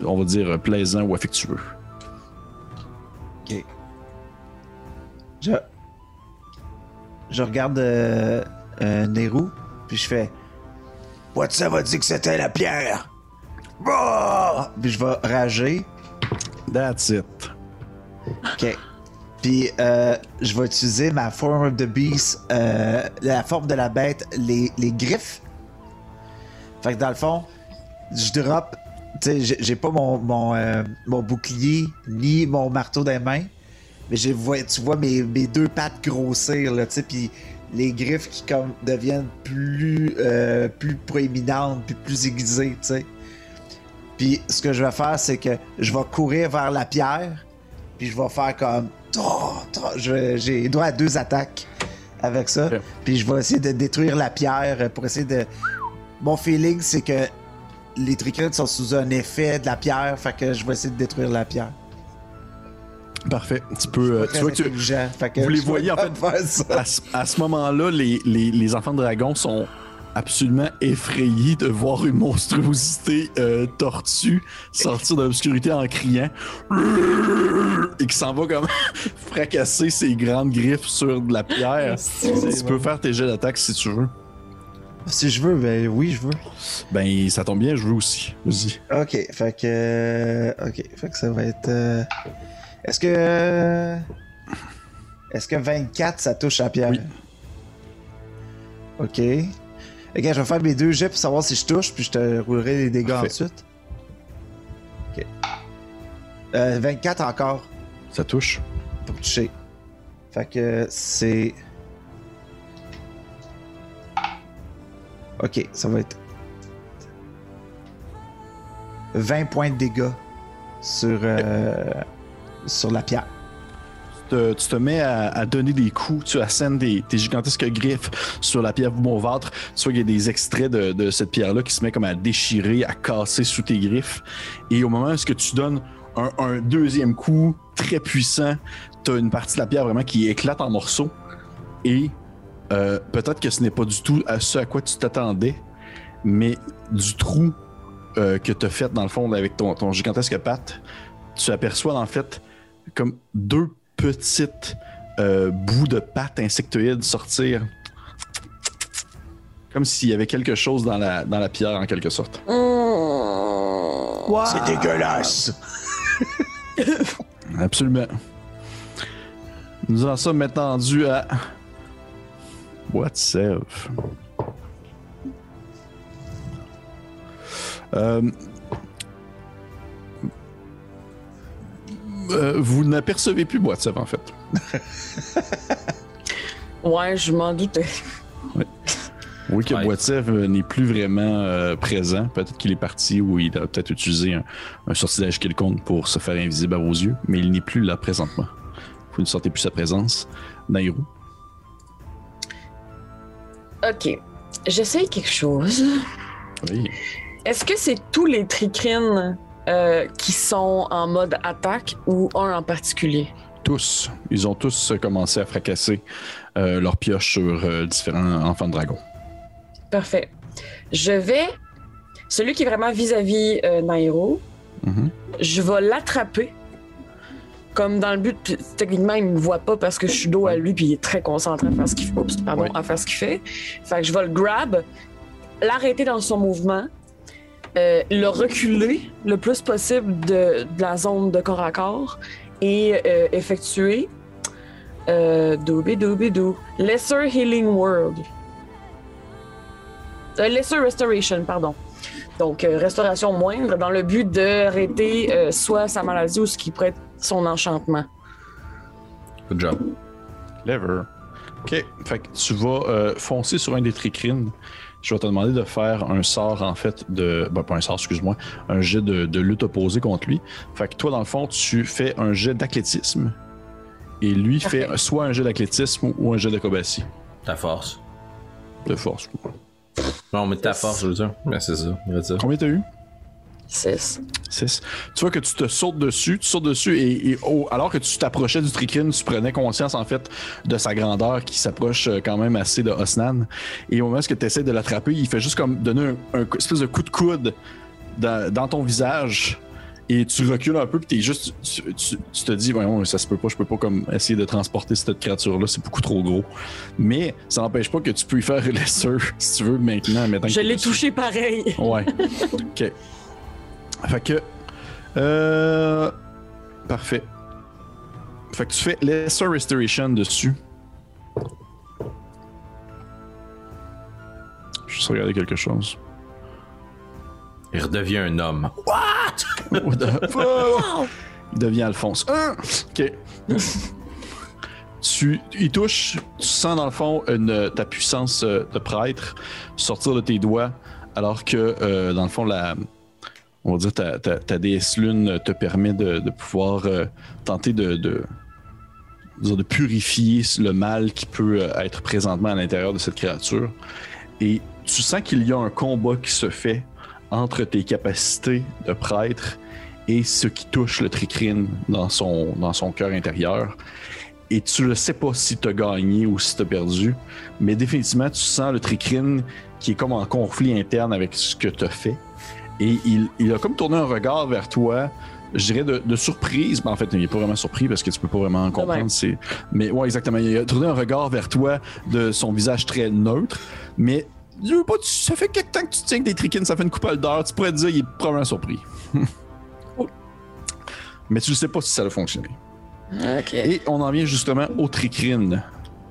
on va dire, plaisants ou affectueux. Ok. Je. Je regarde euh, euh, Nehru, puis je fais. What va dit que c'était la pierre? Bah! Puis je vais rager. That's it. Ok. Puis euh, je vais utiliser ma form of the beast, euh, la forme de la bête, les, les griffes. Fait que dans le fond, je drop. Tu sais, j'ai- pas mon, mon, euh, mon bouclier ni mon marteau les mains. Mais j'ai vois, tu vois mes, mes deux pattes grossir, là, tu sais, puis les griffes qui comme deviennent plus, euh, plus proéminentes, puis plus aiguisées, tu sais. Puis ce que je vais faire, c'est que je vais courir vers la pierre, puis je vais faire comme... Je J'ai droit à deux attaques avec ça. Puis je vais essayer de détruire la pierre pour essayer de... Mon feeling, c'est que les tricrines sont sous un effet de la pierre, fait que je vais essayer de détruire la pierre. Parfait. Tu peux. euh, tu vois que tu, que vous les voyez, en fait, faire ça. à ce, à ce moment-là, les, les- les enfants de dragon sont absolument effrayés de voir une monstruosité euh, tortue sortir de l'obscurité en criant et qui s'en va comme fracasser ses grandes griffes sur de la pierre. tu peux faire tes jets d'attaque si tu veux. Si je veux, ben oui, je veux. Ben, ça tombe bien, je veux aussi. Vas-y. Ok, fait que. euh, Ok, fait que ça va être. Euh, Est-ce que. Est-ce que 24 ça touche à pierre? Oui. Ok. Ok, je vais faire mes deux jets pour savoir si je touche, puis je te roulerai les dégâts Parfait. ensuite. Ok. Euh, 24 encore Ça touche. pour toucher. Fait que c'est. Ok, ça va être 20 points de dégâts sur, euh, sur la pierre. Tu te, mets à, donner des coups, tu assènes des, tes gigantesques griffes sur la pierre mauvâtre. Tu vois qu'il y a des extraits de, cette pierre-là qui se met comme à déchirer, à casser sous tes griffes. Et au moment où tu donnes un, deuxième coup très puissant, tu as une partie de la pierre vraiment qui éclate en morceaux. Et euh, peut-être que ce n'est pas du tout ce à quoi tu t'attendais, mais du trou euh, que tu as fait dans le fond avec ton, ton gigantesque patte, tu aperçois en fait comme deux petites euh, bouts de pattes insectoïdes sortir. Comme s'il y avait quelque chose dans la, dans la pierre en quelque sorte. C'est dégueulasse! Absolument. Nous en sommes maintenant rendus à. What's up? Euh... euh, vous n'apercevez plus Boitsev en fait. Ouais, je m'en doutais. Oui, que Ouais. Boitsev euh, n'est plus vraiment euh, présent. Peut-être qu'il est parti ou il a peut-être utilisé un, un sortilège quelconque pour se faire invisible à vos yeux, mais il n'est plus là présentement. Vous ne sentez plus sa présence. Nairou. Ok. J'essaye quelque chose. Oui. Est-ce que c'est tous les tricrines euh, qui sont en mode attaque ou un en particulier? Tous. Ils ont tous euh, commencé à fracasser euh, leurs pioches sur euh, différents enfants de dragon. Parfait. Je vais. Celui qui est vraiment vis-à-vis Nairo, Mhm. je vais l'attraper. Comme dans le but, techniquement, il me voit pas parce que je suis dos à lui, puis il est très concentré à faire ce qu'il fait. Oups, pardon, à faire ce qu'il fait. Fait que je vais le grab, l'arrêter dans son mouvement, euh, le reculer le plus possible de, de la zone de corps à corps et euh, effectuer euh, Doobie Doobie Doo. Lesser Healing World. Euh, lesser Restoration, pardon. Donc, euh, restauration moindre dans le but d'arrêter euh, soit sa maladie ou ce qui pourrait être son enchantement. Good job. Clever. Ok. Fait que tu vas euh, foncer sur un des tricrines. Je vais te demander de faire un sort, en fait, de. Ben, pas un sort, excuse-moi. Un jet de, de lutte opposée contre lui. Fait que toi, dans le fond, tu fais un jet d'athlétisme. Et lui fait soit un jet d'athlétisme ou un jet d'acrobatie. Ta force. De force. Non, mais ta force, je veux dire. Mais c'est ça, dire. Combien t'as eu? 6. 6. Tu vois que tu te sautes dessus, tu sautes dessus et, alors que tu t'approchais du tricrine, tu prenais conscience en fait de sa grandeur qui s'approche euh, quand même assez de Osnan. Et au moment où tu essaies de l'attraper, il fait juste comme donner un, un espèce de coup de coude dans, dans ton visage. Et tu recules un peu, puis t'es juste, tu, tu- tu te dis, voyons, ça se peut pas, je peux pas comme essayer de transporter cette créature-là, c'est beaucoup trop gros. Mais ça n'empêche pas que tu peux y faire lesser si tu veux maintenant. Je l'ai touché pareil. Ouais. ok. Fait que. Euh. Parfait. Fait que tu fais Lesser Restoration dessus. Je vais juste regarder quelque chose. Il redevient un homme. What? The fuck? Il devient Alphonse. Ok. tu, il touche, tu sens dans le fond une, ta puissance euh, de prêtre sortir de tes doigts, alors que euh, dans le fond, la, on va dire ta, ta, déesse lune te permet de, pouvoir euh, tenter de purifier le mal qui peut euh, être présentement à l'intérieur de cette créature. Et tu sens qu'il y a un combat qui se fait entre tes capacités de prêtre et ce qui touche le tricrine dans son, dans son cœur intérieur. Et tu ne sais pas si tu as gagné ou si tu as perdu, mais définitivement, tu sens le tricrine qui est comme en conflit interne avec ce que tu as fait. Et il, il a comme tourné un regard vers toi, je dirais de, de surprise, mais en fait, il n'est pas vraiment surpris parce que tu peux pas vraiment comprendre. C'est... Mais ouais, exactement. Il a tourné un regard vers toi de son visage très neutre, mais je veux pas, tu- ça fait quelque temps que tu tiens que des triquines, ça fait une couple d'heures. Tu pourrais te dire, il est probablement surpris. Mais tu ne sais pas si ça a fonctionné. Et on en vient justement au tricrine.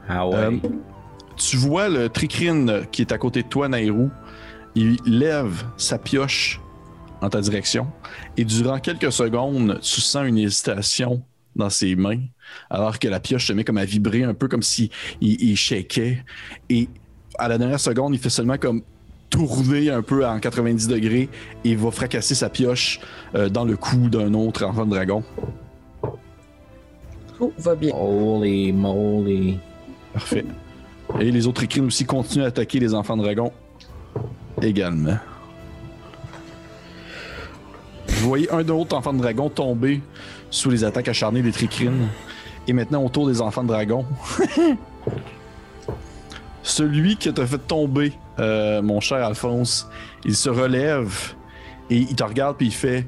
Ah ouais. Euh, Tu vois le tricrine qui est à côté de toi, Nairou. Il lève sa pioche en ta direction. Et durant quelques secondes, tu sens une hésitation dans ses mains, alors que la pioche se met comme à vibrer un peu comme si il, il shakeait. Et à la dernière seconde, il fait seulement comme tourner un peu en 90 degrés et va fracasser sa pioche euh, dans le cou d'un autre enfant de dragon. Tout va bien. Holy moly. Parfait. Et les autres écrins aussi continuent à attaquer les enfants de dragon également. Vous voyez un autre enfant de dragon tomber sous les attaques acharnées des tricrines. Et maintenant, autour des enfants de dragon, celui qui t'a fait tomber, euh, mon cher Alphonse, il se relève et il te regarde puis il fait.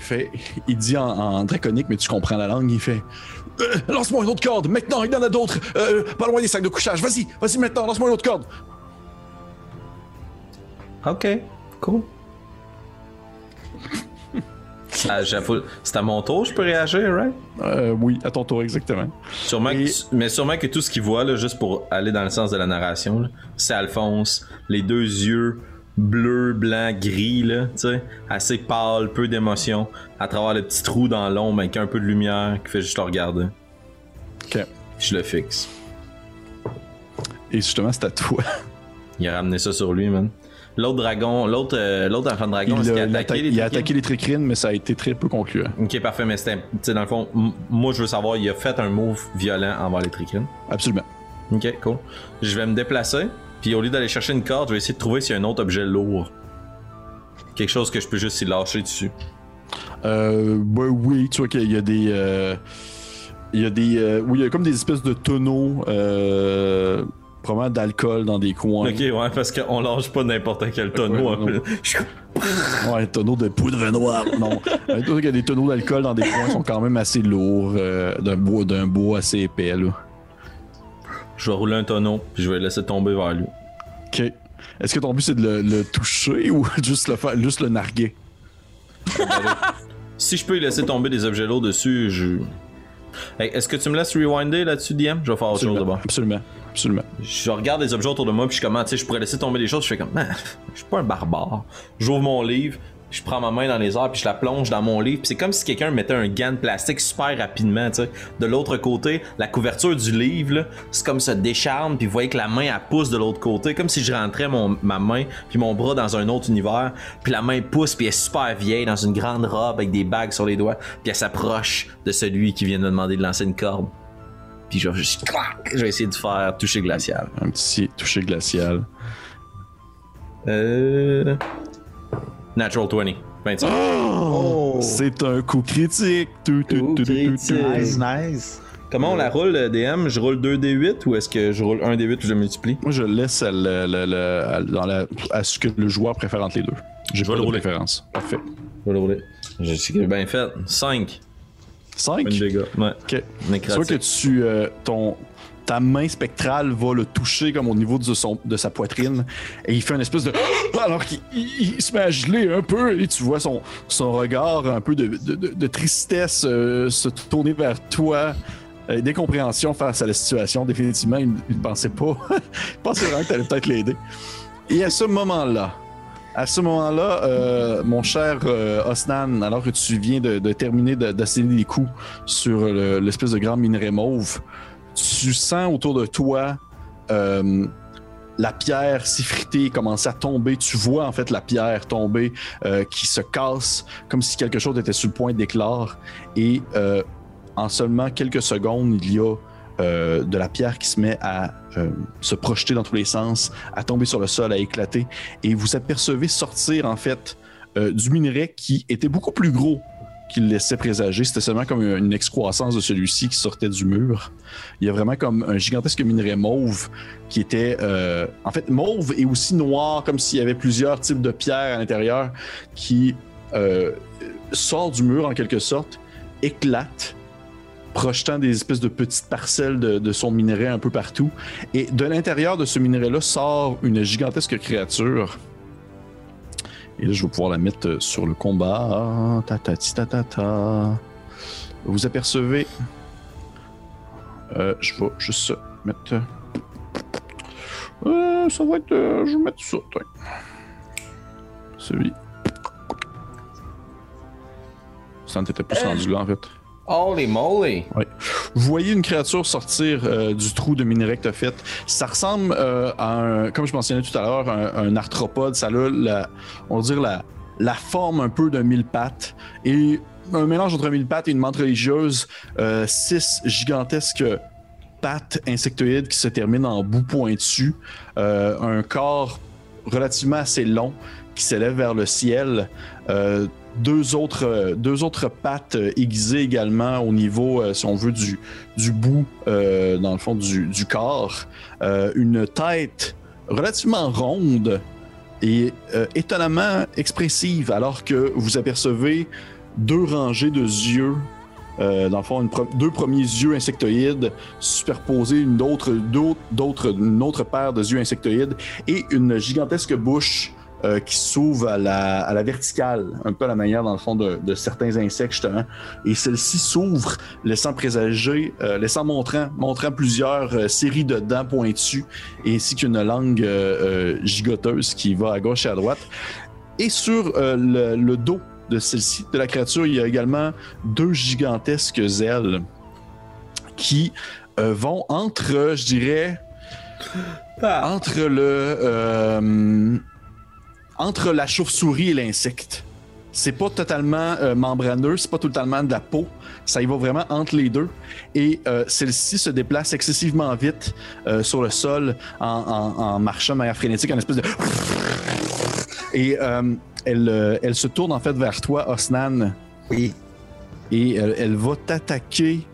fait il dit en, en draconique, mais tu comprends la langue, il fait euh, Lance-moi une autre corde, maintenant, il y en a d'autres, euh, pas loin des sacs de couchage, vas-y, vas-y maintenant, lance-moi une autre corde. Ok, cool. Ah, c'est à mon tour, je peux réagir, right? Euh, oui, à ton tour, exactement. Sûrement Et- que- mais sûrement que tout ce qu'il voit, là, juste pour aller dans le sens de la narration, c'est Alphonse, les deux yeux bleus, blancs, gris, là, assez pâle, peu d'émotion, à travers le petit trou dans l'ombre avec un peu de lumière qui fait juste le regarder. Ok. Je le fixe. Et justement, c'est à toi. Il a ramené ça sur lui, man. L'autre dragon, l'autre euh, l'autre enfant de dragon, Il, a a, il a attaqué atta- les il a tricrines? attaqué les tricrines, mais ça a été très peu concluant. Ok, parfait, mais c'était, tu sais, dans le fond, moi je veux savoir, il a fait un move violent envers les tricrines. Absolument. Ok, cool. Je vais me déplacer, puis au lieu d'aller chercher une corde, je vais essayer de trouver s'il y a un autre objet lourd. Quelque chose que je peux juste y lâcher dessus. Euh, ben oui, tu vois qu'il y a des. euh, il y a des. euh, oui, il y a comme des espèces de tonneaux. Probablement d'alcool dans des coins. Ok, ouais, parce qu'on lâche pas n'importe quel tonneau. Ouais, un tonneaux de poudre noire. Non. Euh, qu'il y a des tonneaux d'alcool dans des coins qui sont quand même assez lourds. euh, d'un bois, d'un bois assez épais, là. Je vais rouler un tonneau, puis je vais le laisser tomber vers lui. Ok. Est-ce que ton but c'est de le, le toucher ou juste le faire, juste le narguer? Si je peux y laisser tomber des objets lourds dessus, je. Hey, Est-ce que tu me laisses rewinder là-dessus, DM? Je vais faire autre chose d'abord. Absolument. Absolument. Je regarde les objets autour de moi, puis je commence, tu sais, je pourrais laisser tomber des choses, je fais comme, man, je suis pas un barbare. J'ouvre mon livre, je prends ma main dans les airs, puis je la plonge dans mon livre, puis c'est comme si quelqu'un mettait un gant de plastique super rapidement, tu. De l'autre côté, la couverture du livre, là, c'est comme ça décharne, puis vous voyez que la main, elle pousse de l'autre côté, comme si je rentrais mon, ma main, puis mon bras dans un autre univers, puis la main pousse, puis elle est super vieille, dans une grande robe, avec des bagues sur les doigts, puis elle s'approche de celui qui vient de me demander de lancer une corde. Puis je vais juste, clac, je vais essayer de faire toucher glacial. Un petit toucher glacial. Euh... Natural 20. 25. Oh! C'est un coup critique. Tout, tout, Coup tout, tout, tout, critique. tout. Nice, nice. Comment on la roule, le DM Je roule 2d8 ou est-ce que je roule 1d8 ou je multiplie? Moi, je laisse à, le- le- le- à- dans la, à ce que le joueur préfère entre les deux. J'ai Je pas vais de le rouler. préférence. Parfait. Je vais le rouler. Je sais que j'ai bien fait. 5. 5. Un dégât. Ouais. Ok. Nécrotique. Tu vois que tu, euh, ton, ta main spectrale va le toucher comme au niveau de, son, de sa poitrine et il fait une espèce de alors qu'il il- il se met à geler un peu et tu vois son, son regard un peu de, de- tristesse euh, se tourner vers toi. euh, D'incompréhension face à la situation. Définitivement, il ne pensait pas. il pensait vraiment que tu allais peut-être l'aider. Et à ce moment-là, à ce moment-là, euh, mon cher euh, Osnan, alors que tu viens de, terminer d'asséner des coups sur le- l'espèce de grand minerai mauve, tu sens autour de toi euh, la pierre s'effriter, commencer à tomber. Tu vois en fait la pierre tomber, qui se casse, comme si quelque chose était sur le point d'éclore. Et en seulement quelques secondes, il y a de la pierre qui se met à euh, se projeter dans tous les sens, à tomber sur le sol, à éclater. Et vous apercevez sortir en fait euh, du minerai qui était beaucoup plus gros qu'il laissait présager. C'était seulement comme une excroissance de celui-ci qui sortait du mur. Il y a vraiment comme un gigantesque minerai mauve qui était euh, en fait mauve et aussi noir, comme s'il y avait plusieurs types de pierres à l'intérieur qui euh, sort du mur en quelque sorte, éclate, projetant des espèces de petites parcelles de, de son minerai un peu partout. Et de l'intérieur de ce minerai-là sort une gigantesque créature. Et là, je vais pouvoir la mettre euh, sur le combat. Ta ta ti, ta ta ta. Vous apercevez. Euh, je vais juste mettre. Euh, ça va être. euh, je vais mettre ça. Celui. Ça n'était plus rendu là en fait. Holy moly! Vous voyez une créature sortir euh, du trou de minerai que. Ça ressemble euh, à un, comme je mentionnais tout à l'heure, un, arthropode. Ça a la, on dire la, forme un peu d'un mille pattes et un mélange entre un mille pattes et une menthe religieuse. Euh, six gigantesques pattes insectoïdes qui se terminent en bout pointu. Un corps relativement assez long qui s'élève vers le ciel. Euh, deux autres, euh, deux autres pattes euh, aiguisées également au niveau, si on veut, du, du bout, dans le fond, du, du corps. Une tête relativement ronde et étonnamment expressive, alors que vous apercevez deux rangées de yeux. dans le fond, deux premiers yeux insectoïdes superposés, une autre, d'autres- une autre paire de yeux insectoïdes et une gigantesque bouche euh, qui s'ouvre à la, à la verticale, un peu à la manière, dans le fond, de, de certains insectes, justement. Et celle-ci s'ouvre, laissant présager, euh, laissant montrant, montrant plusieurs euh, séries de dents pointues, ainsi qu'une langue gigoteuse qui va à gauche et à droite. Et sur le, le dos de celle-ci, de la créature, il y a également deux gigantesques ailes qui vont entre, je dirais, entre le entre la chauve-souris et l'insecte. C'est pas totalement euh, membraneux, c'est pas totalement de la peau. Ça y va vraiment entre les deux. Et euh, celle-ci se déplace excessivement vite euh, sur le sol en, en- en marchant de manière frénétique, en espèce de. Et euh, elle, euh, elle se tourne en fait vers toi, Osnan, Oui. et elle, elle va t'attaquer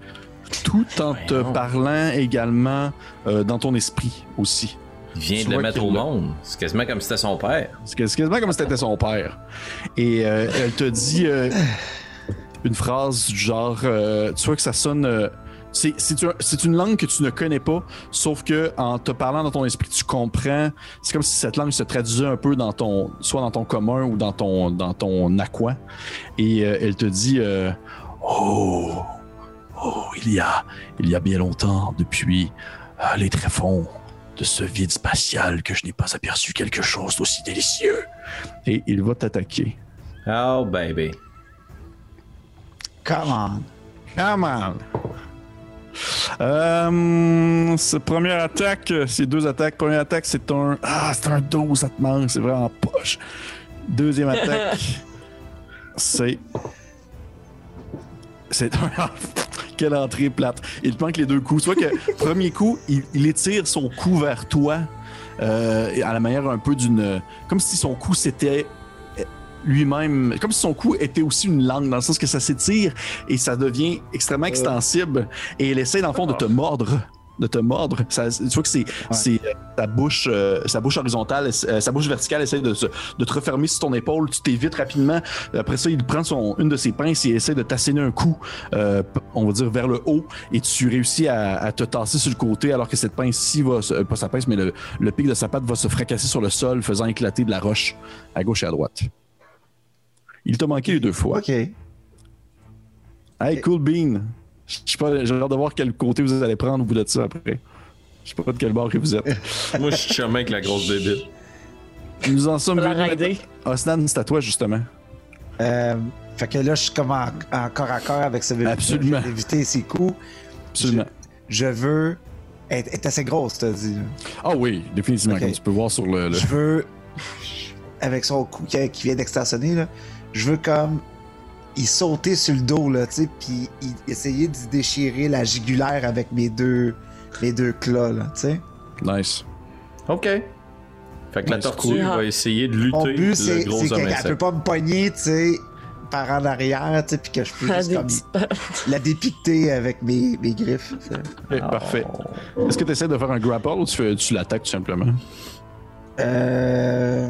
tout en te parlant également euh, dans ton esprit aussi. Il vient de le mettre au monde. C'est quasiment comme si c'était son père. C'est quas- c'est quasiment comme si c'était son père. Et euh, elle te dit euh, une phrase du genre, euh, tu vois que ça sonne. c'est c'est un- c'est une langue que tu ne connais pas, sauf que en te parlant dans ton esprit, tu comprends. C'est comme si cette langue se traduisait un peu dans ton, soit dans ton commun ou dans ton, dans ton aqua. Et elle te dit, oh, oh, il y a, il y a bien longtemps, depuis les tréfonds de ce vide spatial que je n'ai pas aperçu quelque chose d'aussi délicieux. Et il va t'attaquer. Oh, baby. Come on. Come on! Euh, première attaque, c'est deux attaques. Première attaque, c'est un. Ah, c'est un 12, ça te manque, c'est vraiment poche. Deuxième attaque, c'est. C'est un. Quelle entrée plate. Il te manque les deux coups. Tu vois que, premier coup, il, il étire son cou vers toi, euh, à la manière un peu d'une. Comme si son cou s'était lui-même. Comme si son cou était aussi une langue, dans le sens que ça s'étire et ça devient extrêmement extensible. Et elle essaie, dans le fond, de te mordre. De te mordre. Ça- tu vois que c'est euh, sa bouche, euh, sa bouche horizontale, euh, sa bouche verticale essaie de, te refermer sur ton épaule. Tu t'évites rapidement. Après ça, il prend son, une de ses pinces et essaie de t'asséner un coup, euh, on va dire vers le haut, et tu réussis à, à te tasser sur le côté alors que cette pince-ci va, pas sa pince, mais le, le pic de sa patte va se fracasser sur le sol, faisant éclater de la roche à gauche et à droite. Il t'a manqué les deux fois. OK. Hey, cool bean. Je sais pas, j'ai hâte de voir quel côté vous allez prendre au bout de ça après. Je sais pas de quel bord que vous êtes. Moi, je suis chemin avec la grosse bébite. Nous en sommes venus. Osnan, c'est à toi justement. Euh, fait que là, je suis comme en, en corps à corps avec ce bébé. Absolument. Je éviter ses coups. Absolument. Je veux. Elle est assez grosse, t'as dit. Ah oui, définitivement, comme tu peux voir sur le. le- Je veux. Avec son cou qui, qui vient d'extensionner, là, je veux comme. Il sauter sur le dos, là, tu sais, puis il- essayer de déchirer la jugulaire avec mes deux. Mes deux claws, là, tu sais. OK. Nice. Fait que la tortue cool. va essayer de Mon lutter but, le c'est gros c'est homme qu'elle peut pas me pogner, tu sais, par en arrière, tu sais, puis que je peux Ah, juste comme la dépiqueter avec mes, mes griffes. Parfait. Est-ce que tu essaies de faire un grapple ou tu, tu l'attaques tout simplement? Euh...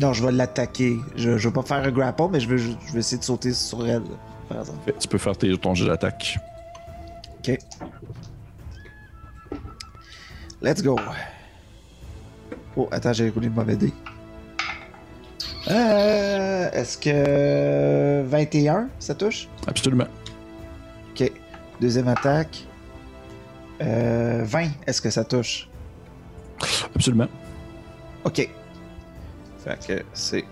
Non, je vais l'attaquer. Je, je vais pas faire un grapple, mais je vais, je vais essayer de sauter sur elle, par exemple. Fait, Tu peux faire tes- ton jeu d'attaque. Ok. Let's go. Oh, attends, j'ai roulé le mauvais dé. Euh, Est-ce que 21, ça touche? Absolument. Ok. Deuxième attaque. Euh, 20, est-ce que ça touche? Absolument. Ok. Fait que c'est.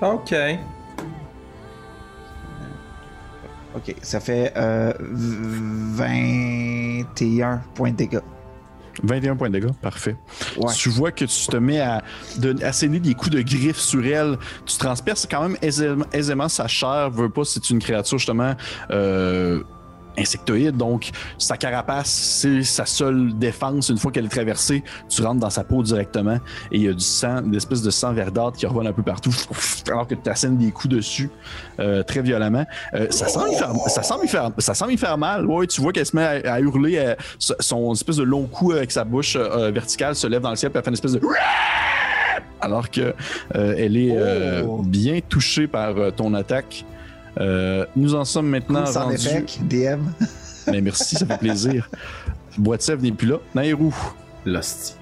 OK. Ok, ça fait euh, v- 21 points de dégâts. 21 points de dégâts, parfait. Ouais. Tu vois que tu te mets à, de, à saigner des coups de griffes sur elle. Tu transperces quand même aisément, aisément sa chair. Veux pas, c'est une créature justement euh, insectoïde. Donc, sa carapace, c'est sa seule défense. Une fois qu'elle est traversée, tu rentres dans sa peau directement et il y a du sang, une espèce de sang verdâtre qui revole un peu partout. Alors que tu assènes des coups dessus euh, très violemment. Euh, ça, semble faire, ça, semble faire, ça semble y faire mal. Ouais, tu vois qu'elle se met à, à hurler. euh, son- espèce de long cou avec sa bouche euh, verticale se lève dans le ciel puis elle fait une espèce de alors que euh, elle est euh, Oh. bien touchée par euh, ton attaque. Euh, nous en sommes maintenant Sans rendus. effet, DM. Mais merci, ça fait plaisir. Sèvres n'est plus là. Nairou, L'hostie.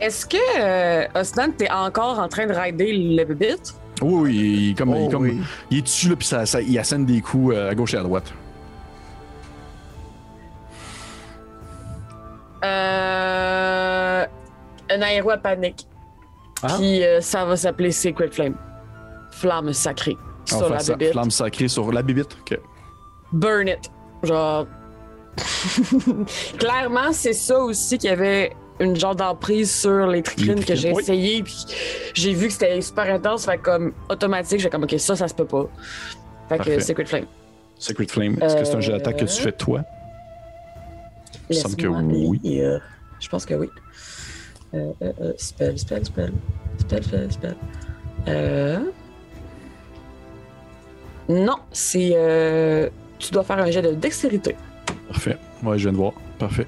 Est-ce que euh, Osnan, t'es encore en train de rider le bébé? Oui, oui, il, est comme, il, est Oh, comme- oui. il est dessus, là, puis ça, ça- il assène des coups euh, à gauche et à droite. Euh. Un aéro à panique. Ah. Puis euh, ça va s'appeler Secret Flame. Flamme sacrée. Sur fait la ça. Flamme sacrée sur la bibite. Ok. Burn it. Genre. Clairement, c'est ça aussi qu'il y avait une genre d'emprise sur les tricrines que j'ai oui. essayé. Puis j'ai vu que c'était super intense. Fait comme automatique, j'ai comme, ok, ça, ça se peut pas. Fait Parfait. que Secret Flame. Secret Flame. Est-ce que c'est un jeu Euh, d'attaque que tu fais toi? Il me semble que oui. lire. Je pense que oui. Euh, euh, euh, spell, spell, spell. Spell, spell, spell. Non, c'est. euh, Tu dois faire un jet de dextérité. Parfait. Ouais, je viens de voir. Parfait.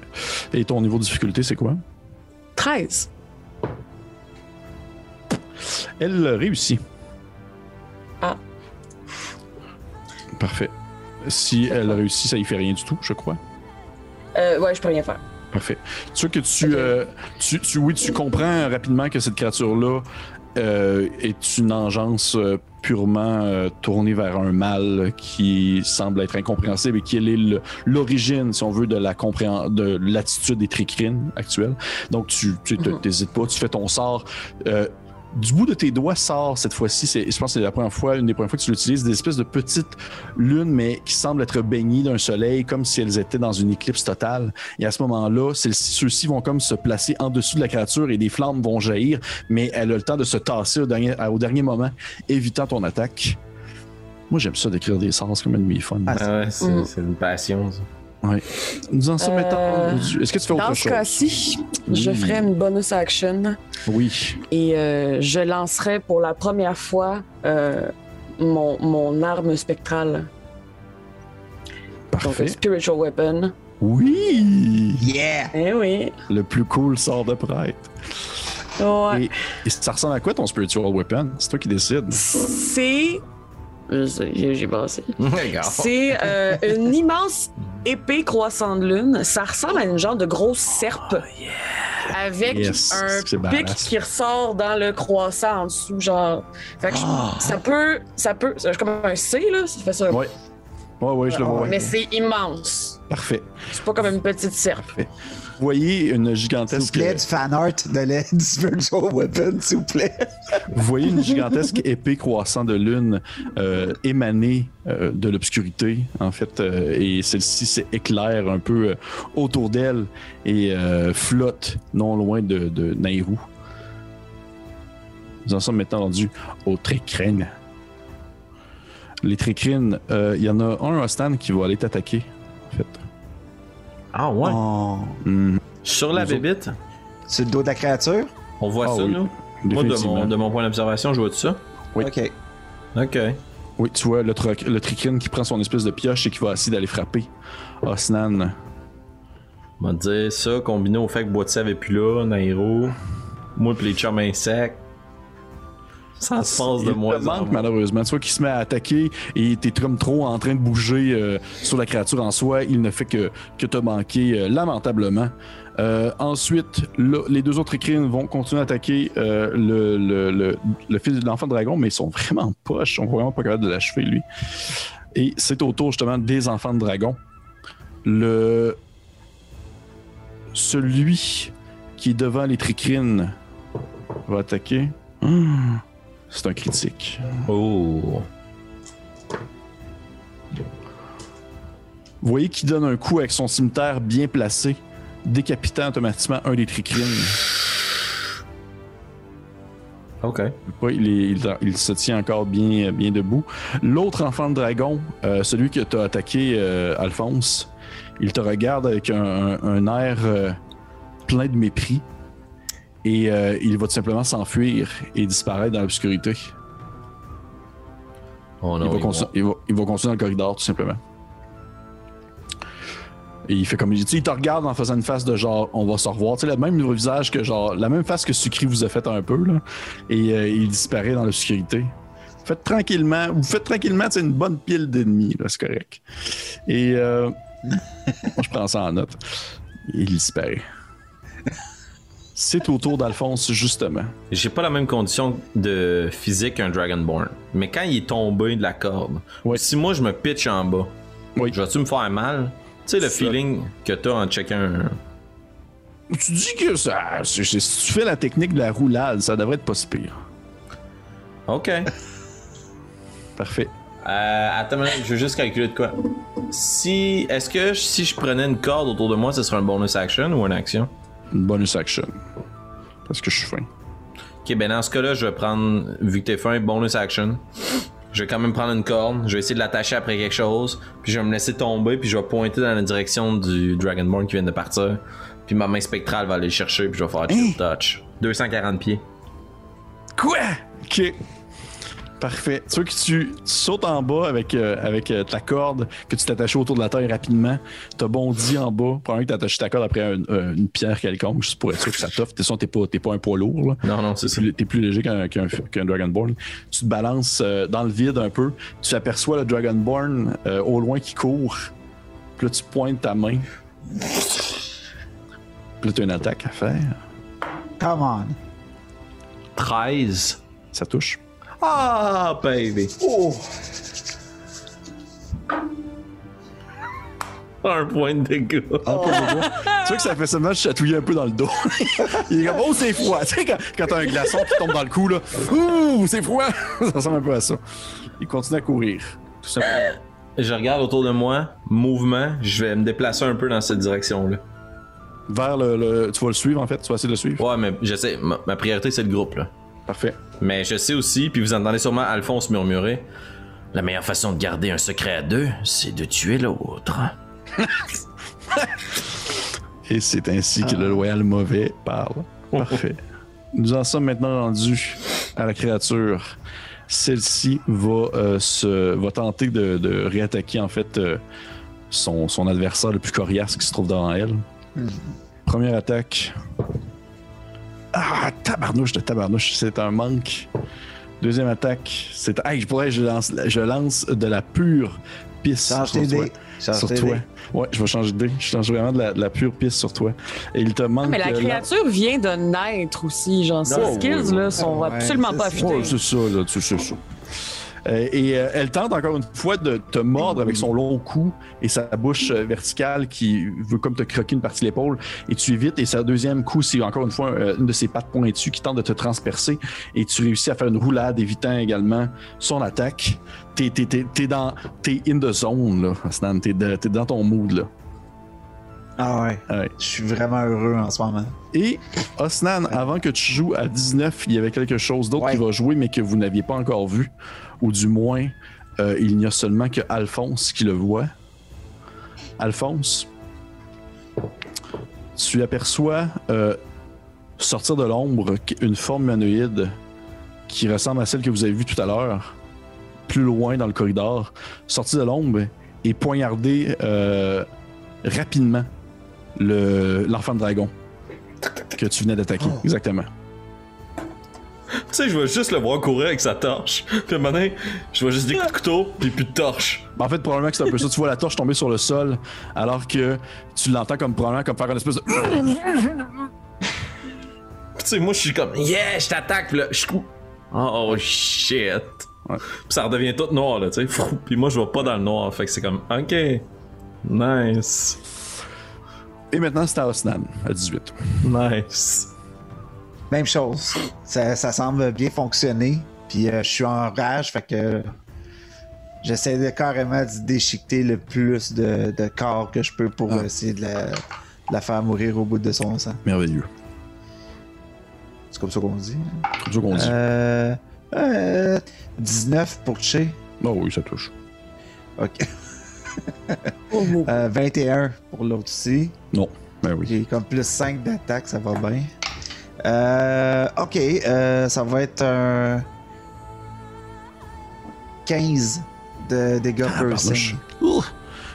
Et ton niveau de difficulté, c'est quoi? 13. Elle réussit. Ah. Parfait. Si elle réussit, ça y fait rien du tout, je crois. Euh, ouais, je peux rien faire. Parfait. Tu sûr que tu, euh, tu, tu- oui, tu comprends rapidement que cette créature-là euh, est une engeance euh, purement euh, tournée vers un mal qui semble être incompréhensible et qui est l'origine, si on veut, de la de l'attitude des tricrines actuelles. Donc, tu n'hésites pas, tu fais ton sort. euh, du bout de tes doigts sort cette fois-ci, c'est- je pense que c'est la première fois, une des premières fois que tu l'utilises, des espèces de petites lunes, mais qui semblent être baignées d'un soleil comme si elles étaient dans une éclipse totale. Et à ce moment-là, ceux-ci vont comme se placer en dessous de la créature et des flammes vont jaillir, mais elle a le temps de se tasser au dernier, au dernier moment, évitant ton attaque. Moi, j'aime ça d'écrire des sorts, c'est comme un mes fun. Ah, ouais, c'est Mm. c'est une passion, ça. Nous en sommes Euh. Est-ce que tu fais autre Dans ce chose? cas-ci, je Oui. ferai une bonus action Oui. et euh, je lancerai pour la première fois euh, mon, mon arme spectrale. Parfait. spiritual weapon. Oui! Yeah! Eh oui. Le plus cool sort de prêtre. Ouais. Et, et ça ressemble à quoi ton spiritual weapon? C'est toi qui décides. C'est. J'ai. C'est euh, une immense épée croissant de lune. Ça ressemble à une genre de grosse serpe. Avec Yes, c'est un pic badass. qui ressort dans le croissant en dessous, genre. Fait que je- Ah. ça peut. Ça peut. C'est comme un C, là. Ça fait ça. Ouais. Ouais, ouais, je le vois. Mais c'est immense. Parfait. C'est pas comme une petite serpe. Vous voyez une S'il vous gigantesque. plaît, du fan art de la- du Spiritual Weapon, s'il vous plaît. Vous voyez une gigantesque épée croissant de lune euh, émaner euh, de l'obscurité, en fait, euh, et celle-ci s'éclaire un peu euh, autour d'elle et euh, flotte non loin de, de Nairou. Nous en sommes maintenant rendus aux tricrines. Les tricrines, euh, il y en a un, Ostan, qui va aller t'attaquer, en fait. Ah ouais. Oh. Sur la Nous bébite, Sur le dos de la créature? on voit Ah ça, oui, là. Moi, de mon, de mon point d'observation, je vois tout ça. Oui. Ok. Ok. Oui, tu vois le, le tricrine qui prend son espèce de pioche et qui va essayer d'aller frapper Osnan. On va te dire ça, combiné au fait que Bois de Sèvres est plus là, Nairo. Moi pis les chums insectes. Ça se passe de moins te en manque, moins. malheureusement. Tu vois qu'il se met à attaquer et t'es comme trop en train de bouger euh, sur la créature en soi. Il ne fait que, que te manquer euh, lamentablement. Euh, ensuite, les deux autres écrins vont continuer à attaquer euh, le, le, le, le fils de l'enfant dragon, mais ils sont vraiment poches. Ils sont vraiment pas capables de l'achever, lui. Et c'est au tour justement des enfants de dragon. Le. Celui qui est devant les tricrines va attaquer. Hum, C'est un critique. Oh. Vous voyez qu'il donne un coup avec son cimetière bien placé, décapitant automatiquement un des tricrines. Ok. Il, est- il- il se tient encore bien, bien debout. L'autre enfant de dragon, euh, celui que tu as attaqué, euh, Alphonse, il te regarde avec un, un- un air euh, plein de mépris et euh, il va tout simplement s'enfuir et disparaître dans l'obscurité. Oh il, il va- il va continuer dans le corridor, tout simplement. Et il fait comme il dit, il te regarde en faisant une face de genre, on va se revoir. Tu sais, le même visage que genre, la même face que Sucri vous a fait un peu, là. Et euh, il disparaît dans l'obscurité. Faites tranquillement, vous faites tranquillement, c'est une bonne pile d'ennemis, là, c'est correct. Et euh, moi, je prends ça en note. Il disparaît. C'est au tour d'Alphonse, justement. J'ai pas la même condition de physique qu'un Dragonborn. Mais quand il est tombé de la corde, Ouais. si moi je me pitch en bas, Oui. je vais-tu me faire mal? Tu sais, le Ça. feeling que t'as en checkant un. Tu dis que ça, si tu fais la technique de la roulade, ça devrait être pas si pire. Ok. Euh, Parfait. attends, une minute, je veux juste calculer de quoi. Si. Est-ce que si je prenais une corde autour de moi, ce serait un bonus action ou une action? Une bonus action. Parce que je suis fin. Ok, ben dans ce cas-là, je vais prendre, vu que t'es fin, bonus action. Je vais quand même prendre une corde, je vais essayer de l'attacher après quelque chose, puis je vais me laisser tomber, puis je vais pointer dans la direction du Dragonborn qui vient de partir. Puis ma main spectrale va aller le chercher, puis je vais faire chill touch. 240 pieds. Quoi? Ok. Parfait. Tu vois que tu, tu sautes en bas avec, euh, avec euh, ta corde, que tu t'attaches autour de la taille rapidement. T'as bondi en bas. Probablement que t'as attaché ta corde après un- euh, une pierre quelconque, juste pour être sûr que ça t'offre. T'es sûr, t'es pas, t'es pas un poids lourd. Là. Non, non, c'est T'es ça. plus, t'es plus léger qu'un, qu'un, qu'un Dragonborn. Tu te balances euh, dans le vide un peu. Tu aperçois le Dragonborn euh, au loin qui court. Puis là, tu pointes ta main. Puis là, tu as une attaque à faire. Come on. 13. Ça touche. Ah, baby. Oh! Un point de dégâts. Un de. Tu vois que ça fait seulement chatouiller un peu dans le dos. Il est comme, oh, c'est froid. Tu sais, quand, quand t'as un glaçon qui tombe dans le cou, là, ouh, c'est froid. ça ressemble un peu à ça. Il continue à courir. Tout simplement. Je regarde autour de moi, mouvement, je vais me déplacer un peu dans cette direction-là. Vers le, le- Tu vas le suivre, en fait? Tu vas essayer de le suivre? Ouais, mais je sais, ma, ma priorité c'est le groupe, là. Parfait. Mais je sais aussi, puis vous entendez sûrement Alphonse murmurer La meilleure façon de garder un secret à deux, c'est de tuer l'autre. Et c'est ainsi que le loyal mauvais parle. Parfait. Nous en sommes maintenant rendus à la créature. Celle-ci va, euh, se, va tenter de, de réattaquer en fait euh, son, son adversaire le plus coriace qui se trouve devant elle. Première attaque. Ah, tabarnouche de tabarnouche, c'est un manque. Deuxième attaque, c'est. Hey, je pourrais, je lance, je lance de la pure pisse Change sur toi. Change Sur toi. Ouais, je vais changer de dé. Je change vraiment de la, de la pure pisse sur toi. Et il te manque. Ah, mais la créature vient de naître aussi. Genre, ses skills oui, là, oui. sont Ouais, absolument c'est pas affûtés. Ouais, c'est ça, là, tu sais ça. Euh, et euh, elle tente encore une fois de te mordre avec son long cou et sa bouche euh, verticale qui veut comme te croquer une partie de l'épaule et tu évites et sa deuxième coup c'est encore une fois une de ses pattes pointues qui tente de te transpercer et tu réussis à faire une roulade évitant également son attaque. T'es, t'es, t'es, t'es dans t'es in the zone là, Asnan. T'es, de- t'es dans ton mood là. Ah ouais. Ouais. Je suis vraiment heureux en ce moment. Et Osnan, avant que tu joues à 19, il y avait quelque chose d'autre Ouais. qui va jouer, mais que vous n'aviez pas encore vu. Ou du moins, euh, il n'y a seulement que Alphonse qui le voit. Alphonse, tu aperçois euh, sortir de l'ombre une forme humanoïde qui ressemble à celle que vous avez vue tout à l'heure, plus loin dans le corridor, sortir de l'ombre et poignarder euh, rapidement le- l'enfant de dragon que tu venais d'attaquer. Oh. Exactement. Tu sais, je vais juste le voir courir avec sa torche. Puis maintenant, je vois juste des coups de couteau, puis plus de torche. En fait, probablement que c'est un peu ça. Tu vois la torche tomber sur le sol, alors que tu l'entends comme probablement comme faire une espèce de. Tu sais, moi, je suis comme, yeah, je t'attaque, puis là, je cou- Oh shit. Ouais. Puis ça redevient tout noir, là, tu sais. Puis moi, je vais pas dans le noir, fait que c'est comme, ok. Nice. Et maintenant, c'est à Osnan, à 18. Nice. Même chose. Ça, ça semble bien fonctionner. Puis euh, je suis en rage, fait que j'essaie de carrément de déchiqueter le plus de, de corps que je peux pour Ah. essayer de la, de la faire mourir au bout de son sang. Merveilleux. C'est comme ça qu'on dit. hein? Comme ça qu'on dit. Euh, euh, 19 pour toucher. Oh oui, ça touche. Ok. Oh, oh. Euh, 21 pour l'autre aussi. Non. Ben oui. J'ai comme plus 5 d'attaque, ça va bien. Euh, ok, euh, ça va être un 15 de dégâts. Ouh.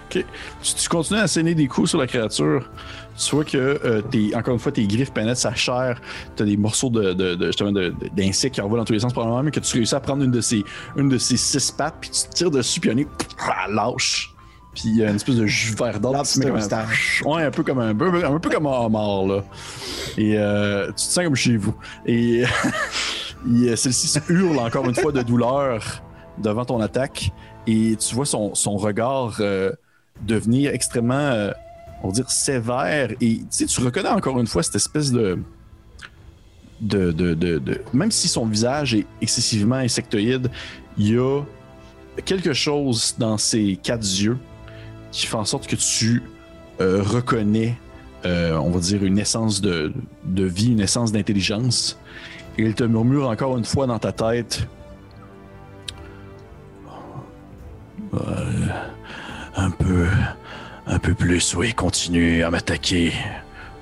Ok. Tu, tu continues à saigner des coups sur la créature. Tu vois que, euh, tes- encore une fois, tes griffes pénètrent sa chair. Tu as des morceaux de, de, de- justement de- de- d'insectes qui envolent dans tous les sens, probablement, mais que tu réussis à prendre une de ses, une de ses six pattes, puis tu te tires dessus, puis on est lâche. Puis il y a une espèce de jus vert d'or qui se met comme Lobster un... Ouais, un peu comme un, peu- un peu comme un homard, là. Et euh, tu te sens comme chez vous. Et euh, celle-ci hurle encore une fois de douleur devant ton attaque. Et tu vois son, son regard euh, devenir extrêmement, euh, on va dire, sévère. Et tu sais, tu reconnais encore une fois cette espèce de... De, de, de, de- Même si son visage est excessivement insectoïde, il y a quelque chose dans ses quatre yeux qui fait en sorte que tu euh, reconnais, euh, on va dire, une essence de, de vie, une essence d'intelligence. Et il te murmure encore une fois dans ta tête. Euh, un peu, un peu plus, oui, continue à m'attaquer.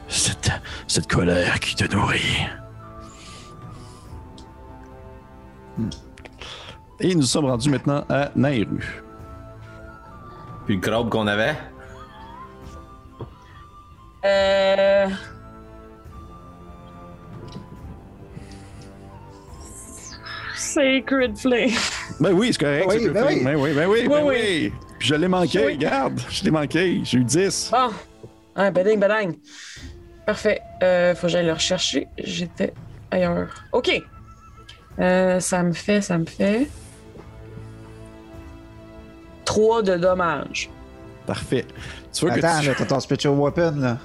Cette, cette colère qui te nourrit. Et nous sommes rendus maintenant à Nairu. Puis le crabe qu'on avait? Euh... Sacred Flame. Ben oui, c'est correct. Oui, ben oui. Ben oui, ben oui, ben Oui, oui. Puis je l'ai manqué, Oui. regarde. Je l'ai manqué. J'ai eu 10. Bon. Ah, bading, bading. Parfait. Euh, faut que j'aille le rechercher. J'étais ailleurs. OK. Euh, ça me fait, ça me fait... 3 de dommages. Parfait. Tu vois Attends, que là, t'as ton spiritual weapon, là.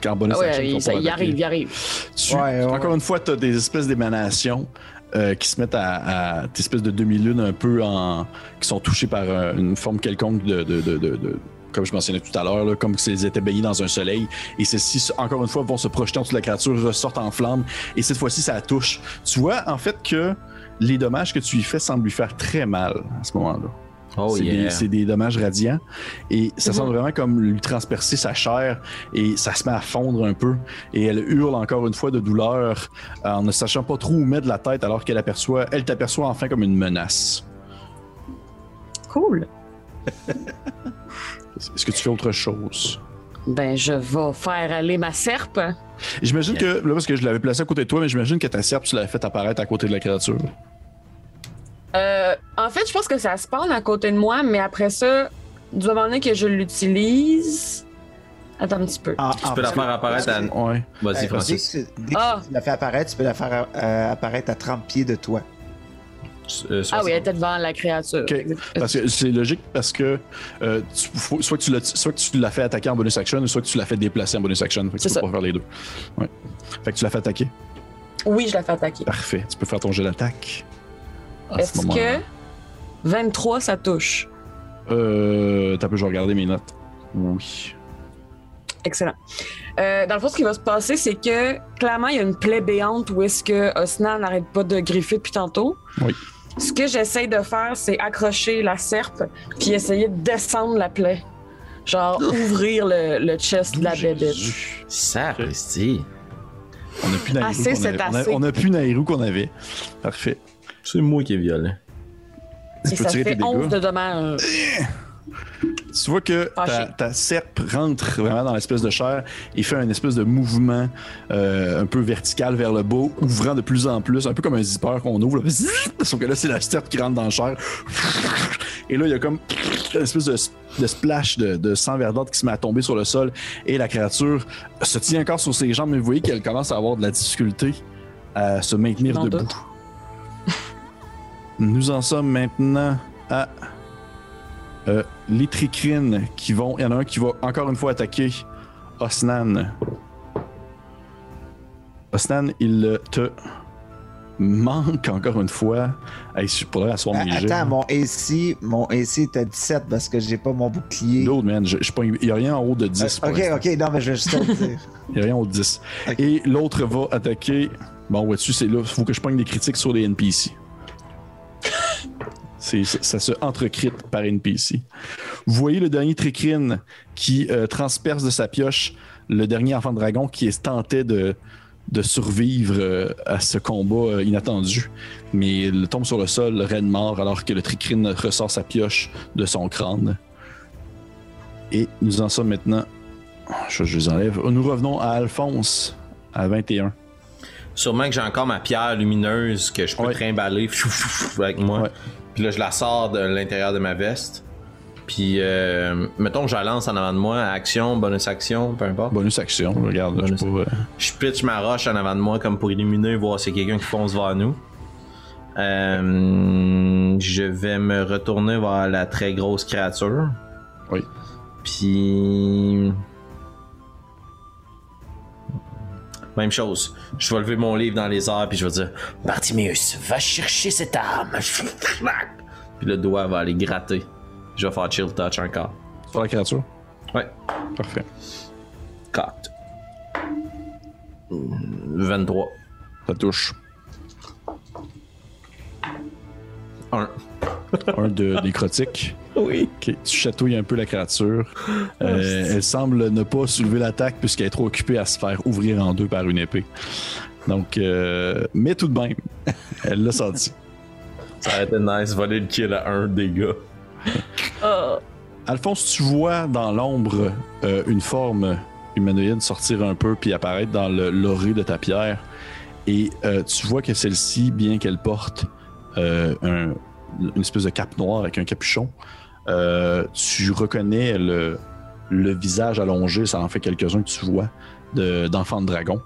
tu, bonus Ah ouais, action, il, tu ça, il arrive, il arrive. Tu- Ouais, ouais. Encore une fois, tu as des espèces d'émanations euh, qui se mettent à, à des espèces de demi-lunes un peu en. qui sont touchées par euh, une forme quelconque de. de, de, de- de- comme je mentionnais tout à l'heure, comme si elles étaient baignées dans un soleil. Et celles-ci, encore une fois, vont se projeter en dessous de la créature, ressortent en flammes. Et cette fois-ci, ça la touche. Tu vois, en fait, que les dommages que tu y fais semblent lui faire très mal à ce moment-là. Oh c'est, yeah. des, c'est des dommages radiants. Et ça semble vraiment comme lui transpercer sa chair et ça se met à fondre un peu. Et elle hurle encore une fois de douleur euh, en ne sachant pas trop où mettre la tête alors qu'elle aperçoit, elle t'aperçoit enfin comme une menace. Cool. Est-ce que tu fais autre chose? Ben, je vais faire aller ma serpe. J'imagine que, là, parce que je l'avais placé à côté de toi, mais j'imagine que ta serpe, tu l'avais fait apparaître à côté de la créature. Euh, en fait, je pense que ça spawn à côté de moi, mais après ça, du moment donné que je l'utilise. Attends un petit peu. En- Tu en- peux la faire apparaître à. Ouais. Vas-y, Euh, dès Francis. dès que Ah. tu la fais apparaître, tu peux la faire euh, apparaître à 30 pieds de toi. Euh, Ah oui, elle 60. était devant la créature. Parce que c'est logique parce que euh, tu- faut- soit, que tu l'as, soit que tu l'as fait attaquer en bonus action, ou soit que tu l'as fait déplacer en bonus action. Fait que tu C'est peux ça. pas faire les deux. Ouais. Fait que tu l'as fait attaquer. Oui, je la fais attaquer. Parfait. Tu peux faire ton jeu d'attaque. Est-ce que 23, ça touche? Euh. T'as peu, je vais regarder mes notes. Oui. Excellent. Euh, dans le fond, ce qui va se passer, c'est que clairement, il y a une plaie béante où est-ce que Osnan n'arrête pas de griffer depuis tantôt. Oui. Ce que j'essaye de faire, c'est accrocher la serpe puis essayer de descendre la plaie. Genre, ouvrir le, le chest de la bébête. Sapristi. On a plus Nairou qu'on c'est avait. On a- assez. On a plus Nairou qu'on avait. Parfait. C'est moi qui est violent. Tu Et peux ça tirer tes fait 11 dégâts. de dommages. Tu vois que ta, serpe rentre vraiment dans l'espèce de chair et fait un espèce de mouvement euh, un peu vertical vers le bas, ouvrant de plus en plus, un peu comme un zipper qu'on ouvre. là. Sauf que là, c'est la serpe qui rentre dans la chair. Et là, il y a comme une espèce de, de splash de, de sang verdâtre qui se met à tomber sur le sol. Et la créature se tient encore sur ses jambes, mais vous voyez qu'elle commence à avoir de la difficulté à se maintenir debout. doute. Nous en sommes maintenant à euh, les tricrines qui vont. Il y en a un qui va encore une fois attaquer Osnan. Osnan, il te manque encore une fois. Hey, je pourrais asseoir Ah, mes jets. attends, mon AC, mon AC est à 17 parce que j'ai pas mon bouclier. L'autre, man, je, je pogne- il n'y a rien en haut de 10. Euh, ok, ok, non, mais je vais juste te le dire. Il n'y a rien en haut de 10. Ok. Et l'autre va attaquer. Bon, vois-tu, c'est là. Il faut que je pogne des critiques sur les NPC. Ça, se entrecrite par NPC. Vous voyez le dernier tricrine qui euh, transperce de sa pioche le dernier enfant de dragon qui est tenté de, survivre euh, à ce combat euh, inattendu. Mais il tombe sur le sol, raide mort, alors que le tricrine ressort sa pioche de son crâne. Et nous en sommes maintenant je, je les enlève. Nous revenons à Alphonse, à 21. Sûrement que j'ai encore ma pierre lumineuse que je peux Ouais. trimballer avec moi. Ouais. Puis là, je la sors de l'intérieur de ma veste. Puis, euh, mettons que je la lance en avant de moi, action, bonus action, peu importe. Bonus action, regarde. je euh, Je pitch ma roche en avant de moi comme pour illuminer, voir si quelqu'un qui fonce vers nous. Euh, je vais me retourner vers la très grosse créature. Oui. Puis. Même chose. Je vais lever mon livre dans les airs puis je vais dire Bartimeus, va chercher cette arme. Puis le doigt va aller gratter. Je vais faire chill touch encore. Sur la créature? Ouais. Parfait. Cocked. Hmm, 23. Ça touche. 1. Un de nécrotique. Oui. Ok, tu chatouilles un peu la créature. Euh, elle semble ne pas soulever l'attaque puisqu'elle est trop occupée à se faire ouvrir en deux par une épée. Donc, euh, mais tout de même, elle l'a senti. Ça aurait été nice, voler le kill à 1 dégât. Alphonse, tu vois dans l'ombre euh, une forme humanoïde sortir un peu puis apparaître dans le l'orée de ta pierre. Et euh, tu vois que celle-ci, bien qu'elle porte euh, un- une espèce de cape noire avec un capuchon, euh, tu reconnais le, le visage allongé, ça en fait quelques-uns que tu vois, de- d'enfant de, dragon.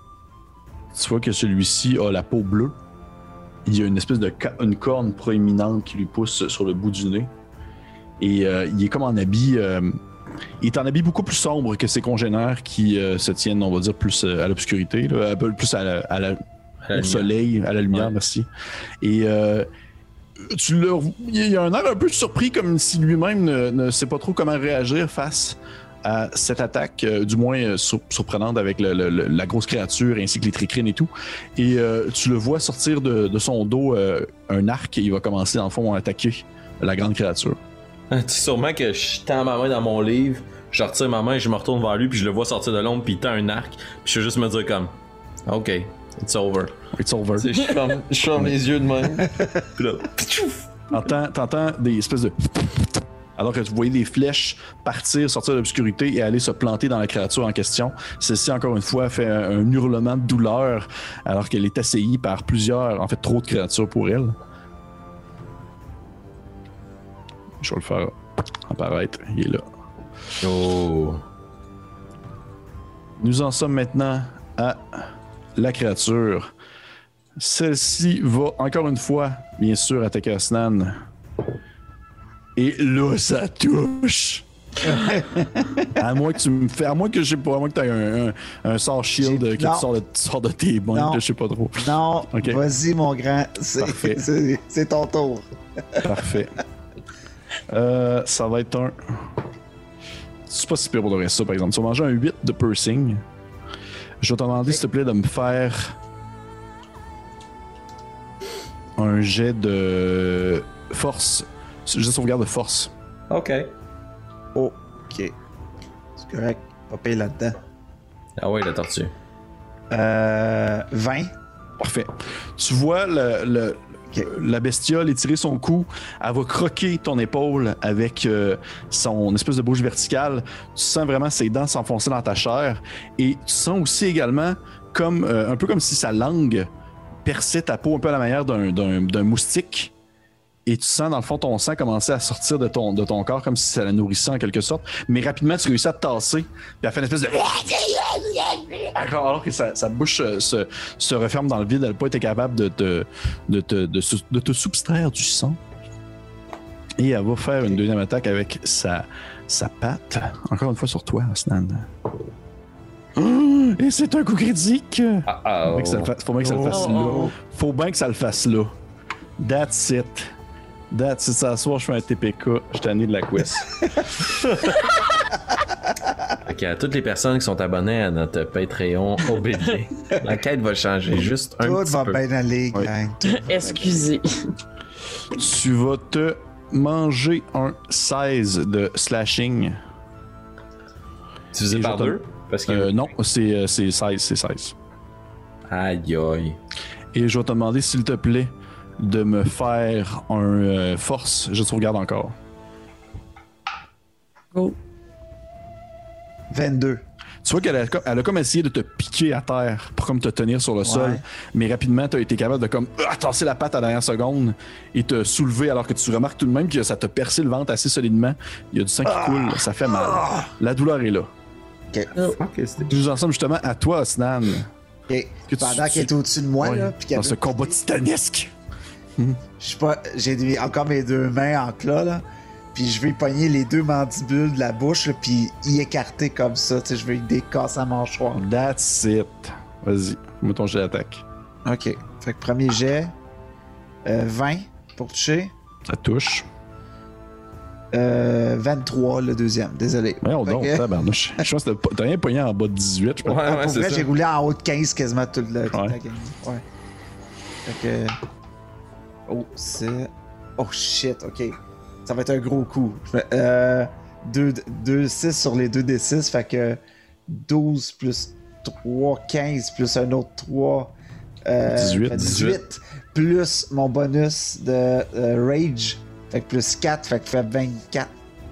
Tu vois que celui-ci a la peau bleue. Il y a une espèce de une corne proéminente qui lui pousse sur le bout du nez. Et euh, il est comme en habit. euh, il est en habit beaucoup plus sombre que ses congénères qui se tiennent, on va dire, plus à l'obscurité, plus à la- à la, À la au lumière. soleil, à la lumière, Ouais. merci. Et tu le, il y a un air un peu surpris, comme si lui-même ne, sait pas trop comment réagir face à cette attaque, euh, du moins euh, sur- surprenante avec le- le- le- la grosse créature ainsi que les tricrines et tout. Et euh, tu le vois sortir de, son dos un arc et il va commencer, en fond, à attaquer la grande créature. Tu sûrement que je tends ma main dans mon livre, je retire ma main, je me retourne vers lui, puis je le vois sortir de l'ombre, puis il tend un arc, puis je vais juste me dire comme, ok, it's over. It's over. Je ferme, je ferme les yeux de même. Puis là, t'entends des espèces de. Alors que tu voyais des flèches partir, sortir de l'obscurité et aller se planter dans la créature en question. Celle-ci, encore une fois, fait un, un hurlement de douleur alors qu'elle est assaillie par plusieurs, en fait, trop de créatures pour elle. Je vais le faire apparaître. Il est là. Oh. Nous en sommes maintenant à la créature. Celle-ci va encore une fois, bien sûr, attaquer Asnan. Et là, ça touche. à moins que tu me fais, à moins que je sais pas, à moins que tu aies un, un, un sort shield J'ai- que tu sors de, tu sors de tes que je sais pas trop. Non, vas-y, mon grand. C'est ton tour. Parfait. Euh, ça va être un. C'est pas si pire pour le reste, ça, par exemple. Tu vas manger un 8 de piercing. Je vais te demander, s'il te plaît, de me faire un jet de force. Jet de sauvegarde de force. Ok. Ok. C'est correct. Pas payé là-dedans. Ah ouais, la tortue. Euh, 20. Parfait. Tu vois le, le- La bestiole étirer son cou. Elle va croquer ton épaule avec euh, son espèce de bouche verticale. Tu sens vraiment ses dents s'enfoncer dans ta chair. Et tu sens aussi également comme euh, un peu comme si sa langue perçait ta peau un peu à la manière d'un moustique. Et tu sens dans le fond ton sang commencer à sortir de ton, de ton corps comme si ça la nourrissait en quelque sorte. Mais rapidement, tu réussis à te tasser. Puis elle fait une espèce de. Alors que sa, sa bouche euh, se, se referme dans le vide, elle n'a pas été capable de te, de, de, sou- de te subtraire du sang. Et elle va faire une deuxième attaque avec sa, sa patte. Encore une fois sur toi. Oh, Et c'est un coup critique! Ah ah. Faut bien que ça le fa- Faut bien que ça le fasse Oh, là. oh, oh. Faut bien que ça le fasse là. That's it. That's it. Ça soir, je fais un TPK. Je ai de la quest. Ok, à toutes les personnes qui sont abonnées à notre Patreon OBD, la quête va changer juste un Tout petit va peu. bien aller, gang. Tout va bien Excusez. tu vas te manger un 16 de slashing. Divisé Et par deux? Parce que. Euh, non, c'est euh, c'est 16, c'est 16. Aïe aïe. Et je vais te demander, s'il te plaît, de me faire un euh, force. Je te regarde encore. Go. 22. Tu vois qu'elle a, elle a comme essayé de te piquer à terre pour comme te tenir sur le sol, mais rapidement, tu as été capable de comme ah, tasser la patte à la dernière seconde et te soulever alors que tu remarques tout de même que ça t'a percé le ventre assez solidement. Il y a du sang qui coule, ça fait mal. La douleur est là. Fuck, c'était- Nous en sommes justement à toi, Osnan. Ok. Que tu- Pendant tu- qu'elle est au-dessus de moi, Ouais, là, puis qu'elle dans ce combat titanesque. Je suis pas. J'ai des- encore mes deux mains en clas, là. Puis je vais y pogner les deux mandibules de la bouche, là, puis y écarter comme ça. Tu sais, je vais y décasser la mâchoire. That's it. Vas-y, mets ton jet d'attaque. Ok. Fait que premier jet. euh, 20 pour toucher. Ça touche. Euh, 23 le deuxième. Désolé. Voyons Fait donc, que- tabarnouche. Je pense que t'as- rien pogné en bas de 18, je pense. Ouais, Ah, ouais, vrai, ça. j'ai roulé en haut de 15 quasiment tout le, toute Ouais. la game. Ouais. Fait que. Oh, c'est. Oh shit, ok. Ça va être un gros coup. Je fais, Euh. 2, 6 sur les 2 d 6, fait que 12 plus 3, 15 plus un autre 3. Euh, 18, fait 18. Plus mon bonus de euh, Rage. Fait que plus 4, fait que fait 24.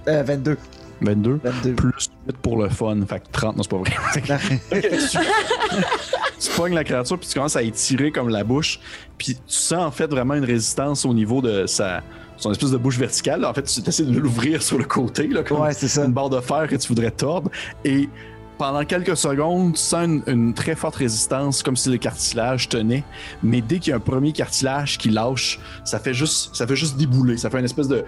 Euh, 22. 22. 22. Plus 8 pour le fun. Fait que 30, non, c'est pas vrai. tu, pognes la créature, puis tu commences à étirer comme la bouche. Puis tu sens en fait vraiment une résistance au niveau de sa, son espèce de bouche verticale. En fait, tu essaies de l'ouvrir sur le côté, là, comme Ouais, c'est ça. une barre de fer que tu voudrais tordre. Et pendant quelques secondes, tu sens une, une très forte résistance, comme si le cartilage tenait. Mais dès qu'il y a un premier cartilage qui lâche, ça fait juste, ça fait juste débouler. Ça fait une espèce de.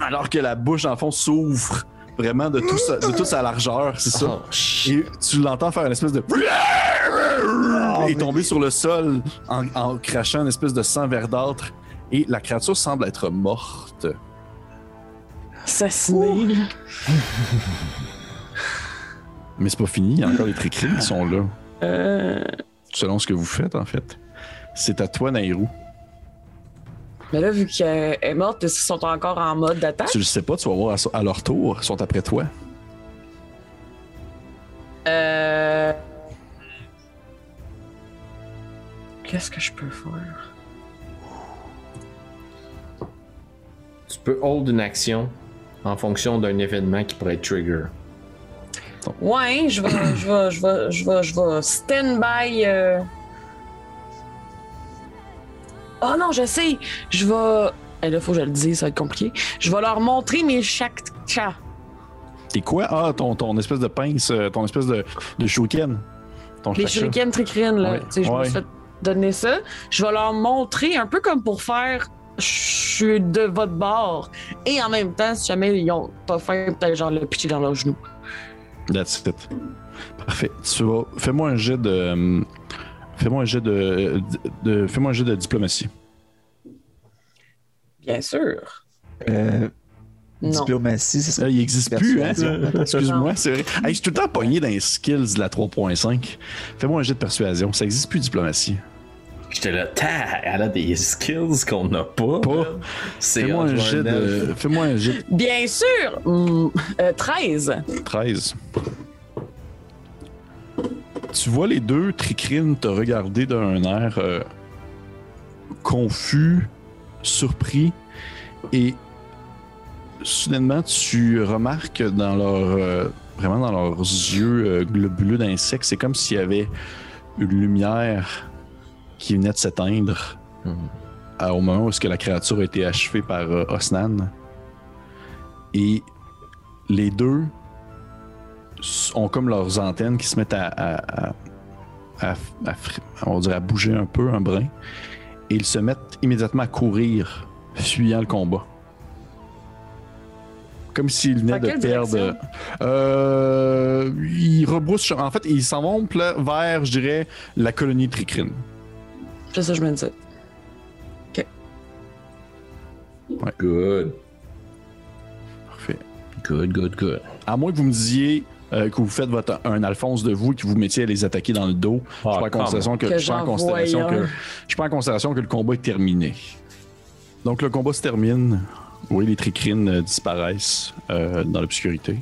Alors que la bouche, en fond, s'ouvre vraiment de, tout sa- de toute sa largeur, c'est ça. Oh, shit. Et tu l'entends faire une espèce de. Et tomber sur le sol en, en crachant une espèce de sang verdâtre. Et la créature semble être morte. Assassiné. Mais c'est pas fini, il y a encore les tricrines qui sont là. Euh, Selon ce que vous faites, en fait. C'est à toi, Nairou. Mais là, vu qu'elle est morte, est-ce qu'ils sont encore en mode d'attaque? Tu le sais pas, tu vas voir à, leur tour, ils sont après toi. Euh... Qu'est-ce que je peux faire? Tu peux hold une action en fonction d'un événement qui pourrait être trigger. Ouais, je vais, je vais, je vais, je vais, je vais stand by. euh. Oh non, je sais. Je vais. Et là, faut que je le dise, ça va être compliqué. Je vais leur montrer mes chaque chat. T'es quoi? Ah, ton, ton espèce de pince, euh, ton espèce de, de shuriken. Ton Les chakra. shurikens tricrines, là. Ouais, Tu sais, je me suis fait donner ça. Je vais leur montrer un peu comme pour faire. Je suis de votre bord. Et en même temps, si jamais ils ont pas faim, peut-être genre le pitcher dans leurs genoux. That's it. Parfait. Tu vas. Fais-moi un jet de. Euh, Fais-moi un jet de. de, de- Fais-moi un jet de diplomatie. Bien sûr. Euh, Non. diplomatie, c'est ça? Ah, il existe plus, hein? Excuse-moi, c'est vrai. Hey, je suis tout le temps pogné dans les skills de la 3.5. Fais-moi un jet de persuasion. Ça existe plus, diplomatie. J'étais là, ta, elle a des skills qu'on n'a pas. Pas. Fais-moi un jet de. Fais-moi un jet Bien sûr! Hum, euh, 13. de 13. Tu vois les deux tricrines te regarder d'un air euh, confus, surpris, et soudainement tu remarques dans leur euh, vraiment dans leurs yeux euh, globuleux d'insectes, c'est comme s'il y avait une lumière qui venait de s'éteindre à- au moment où est-ce que la créature a été achevée par Osnan. Et les deux ont comme leurs antennes qui se mettent à, à- à- à- on dire à bouger un peu, un brin. Et ils se mettent immédiatement à courir, fuyant le combat. Comme s'ils venaient de perdre. Euh, ils rebroussent. En fait, ils s'en vont vers, je dirais, la colonie de Tricrine. C'est ça, je me disais. Good. Parfait. Good, good, good. À moins que vous me disiez euh, que vous faites votre, un Alphonse de vous et que vous mettiez à les attaquer dans le dos. je prends en come considération que, Que je prends en considération que je prends en considération que le combat est terminé. Donc le combat se termine. Oui, les tricrines euh, disparaissent euh, dans l'obscurité.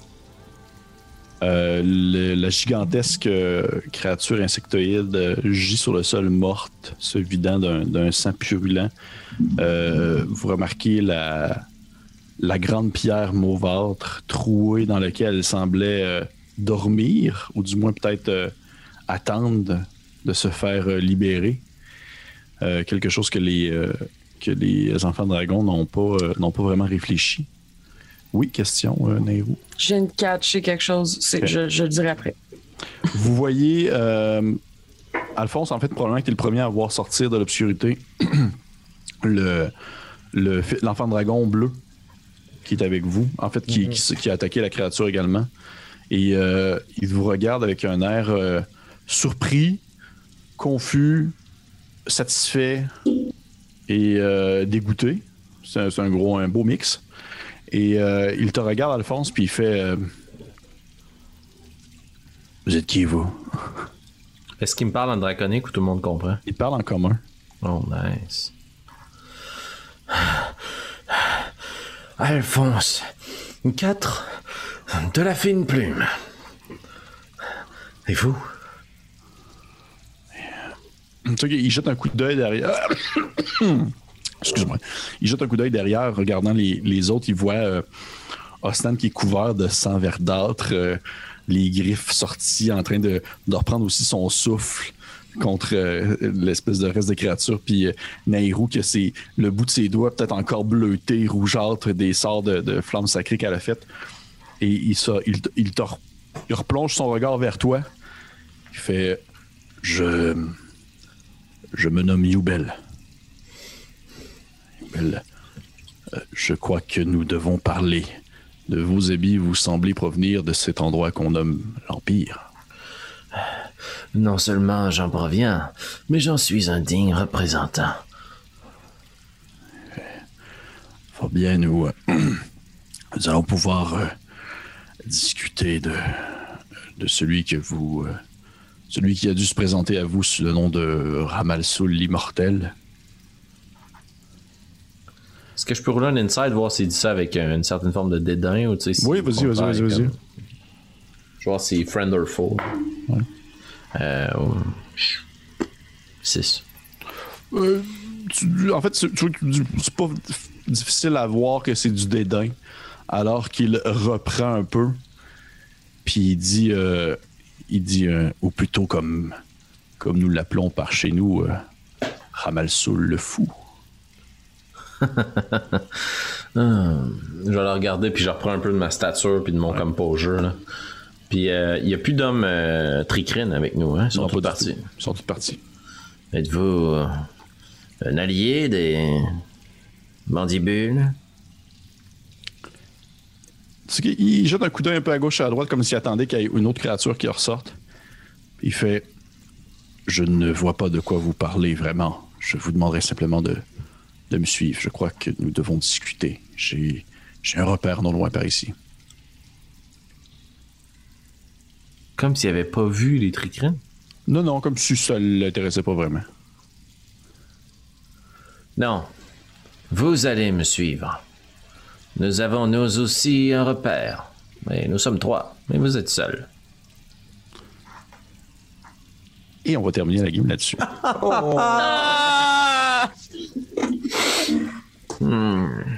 Euh, le- la gigantesque euh, créature insectoïde euh, gît sur le sol morte, se vidant d'un d'un sang purulent. Euh, vous remarquez la, la grande pierre mauvâtre trouée dans laquelle elle semblait euh, dormir, ou du moins peut-être euh, attendre de, de se faire euh, libérer. Euh, quelque chose que les, que les enfants dragons n'ont pas, n'ont pas vraiment réfléchi. Oui, question, Nairou? Je viens de catcher quelque chose. Je, je le dirai après. Vous voyez, Alphonse, en fait, probablement que tu es le premier à voir sortir de l'obscurité le, le fi- l'enfant dragon bleu qui est avec vous, en fait, qui, qui a attaqué la créature également. Et euh, il vous regarde avec un air euh, surpris, confus, satisfait et euh, dégoûté. C'est un, gros, un beau mix. Et il te regarde, Alphonse, puis il fait Vous êtes qui, vous? Est-ce qu'il me parle en draconique ou tout le monde comprend? Il parle en commun. Oh, nice. Alphonse, 4 de la fine plume. Et vous qu'il jette un coup d'œil derrière. Excuse-moi. Il jette un coup d'œil derrière, regardant les, autres. Il voit euh, qui est couvert de sang verdâtre, euh, les griffes sorties, en train de, reprendre aussi son souffle contre euh, l'espèce de reste de créature. Puis euh, Nairou, a ses- le bout de ses doigts peut-être encore bleuté, rougeâtre des sorts de, de flammes sacrées qu'elle a faites. Et il, ça, il, il te il replonge son regard vers toi. Il fait Je. Je me nomme Youbel. Youbel, euh, je crois que nous devons parler. De vos habits, vous semblez provenir de cet endroit qu'on nomme l'Empire. Non seulement j'en proviens, mais j'en suis un digne représentant. Fort bien, nous, euh, nous allons pouvoir euh, discuter de, de celui que vous. euh, celui qui a dû se présenter à vous sous le nom de Ramalsoul l'immortel. Est-ce que je peux rouler un inside, voir s'il dit ça avec euh, une certaine forme de dédain ou tu sais. Oui, vas-y, vas-y, vas-y, comme- vas-y. Je vais voir si friend or foe. Euh, 6. Euh, tu- en fait, c'est pas difficile à voir que c'est du dédain, alors qu'il reprend un peu, puis il dit, euh, il dit, euh, ou plutôt comme, comme nous l'appelons par chez nous, euh, Ramalsoul le fou. Je vais la regarder, puis je reprends un peu de ma stature, puis de mon composure. Là. Puis il n'y a plus d'hommes tricrines avec nous, hein? Ils sont Non, tous partis. tout. Ils sont tous partis. Êtes-vous un allié des mandibules il jette un coup d'œil un peu à gauche et à droite, comme s'il attendait qu'il y ait une autre créature qui ressorte. Il fait Je ne vois pas de quoi vous parlez vraiment. Je vous demanderai simplement de, de me suivre. Je crois que nous devons discuter. J'ai j'ai un repère non loin par ici. Comme s'il n'avait pas vu les tricrines? Non, non, comme si ça ne l'intéressait pas vraiment. Non. Vous allez me suivre. Nous avons nous aussi un repère. Mais nous sommes trois. Mais vous êtes seuls. Et on va terminer la game là-dessus.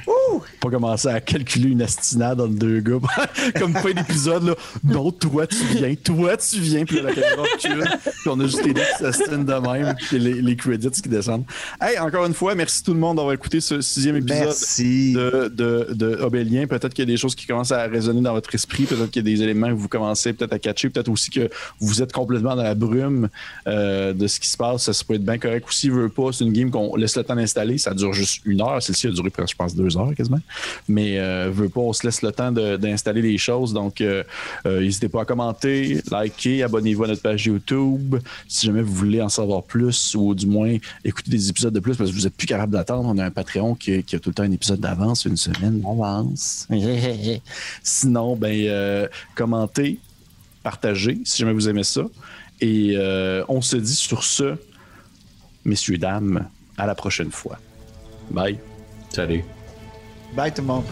Pas commencer à calculer une astinade entre deux gars. Comme fin d'épisode, là. Non, toi, tu viens. Toi, tu viens. Puis là, la caméra recule. Puis on a juste les deux qui s'astinent de même. Puis les, les credits qui descendent. Hey, encore une fois, merci tout le monde d'avoir écouté ce sixième épisode Merci. de, de, de Obélien. Peut-être qu'il y a des choses qui commencent à résonner dans votre esprit. Peut-être qu'il y a des éléments que vous commencez peut-être à catcher. Peut-être aussi que vous êtes complètement dans la brume euh, de ce qui se passe. Ça, ça peut être bien correct aussi. Veut pas. C'est une game qu'on laisse le temps d'installer. Ça dure juste une heure. Celle-ci a duré presque, je pense, deux heures Mais euh, veut pas. On se laisse le temps d'installer les choses. Donc, euh, euh, n'hésitez pas à commenter, liker, abonnez-vous à notre page YouTube. Si jamais vous voulez en savoir plus ou du moins écouter des épisodes de plus parce que vous êtes plus capable d'attendre, on a un Patreon qui, qui a tout le temps un épisode d'avance, une semaine d'avance. Sinon, ben, commentez, partagez si jamais vous aimez ça. Et on se dit sur ce, messieurs, dames, à la prochaine fois. Bye. Salut. Buiten man.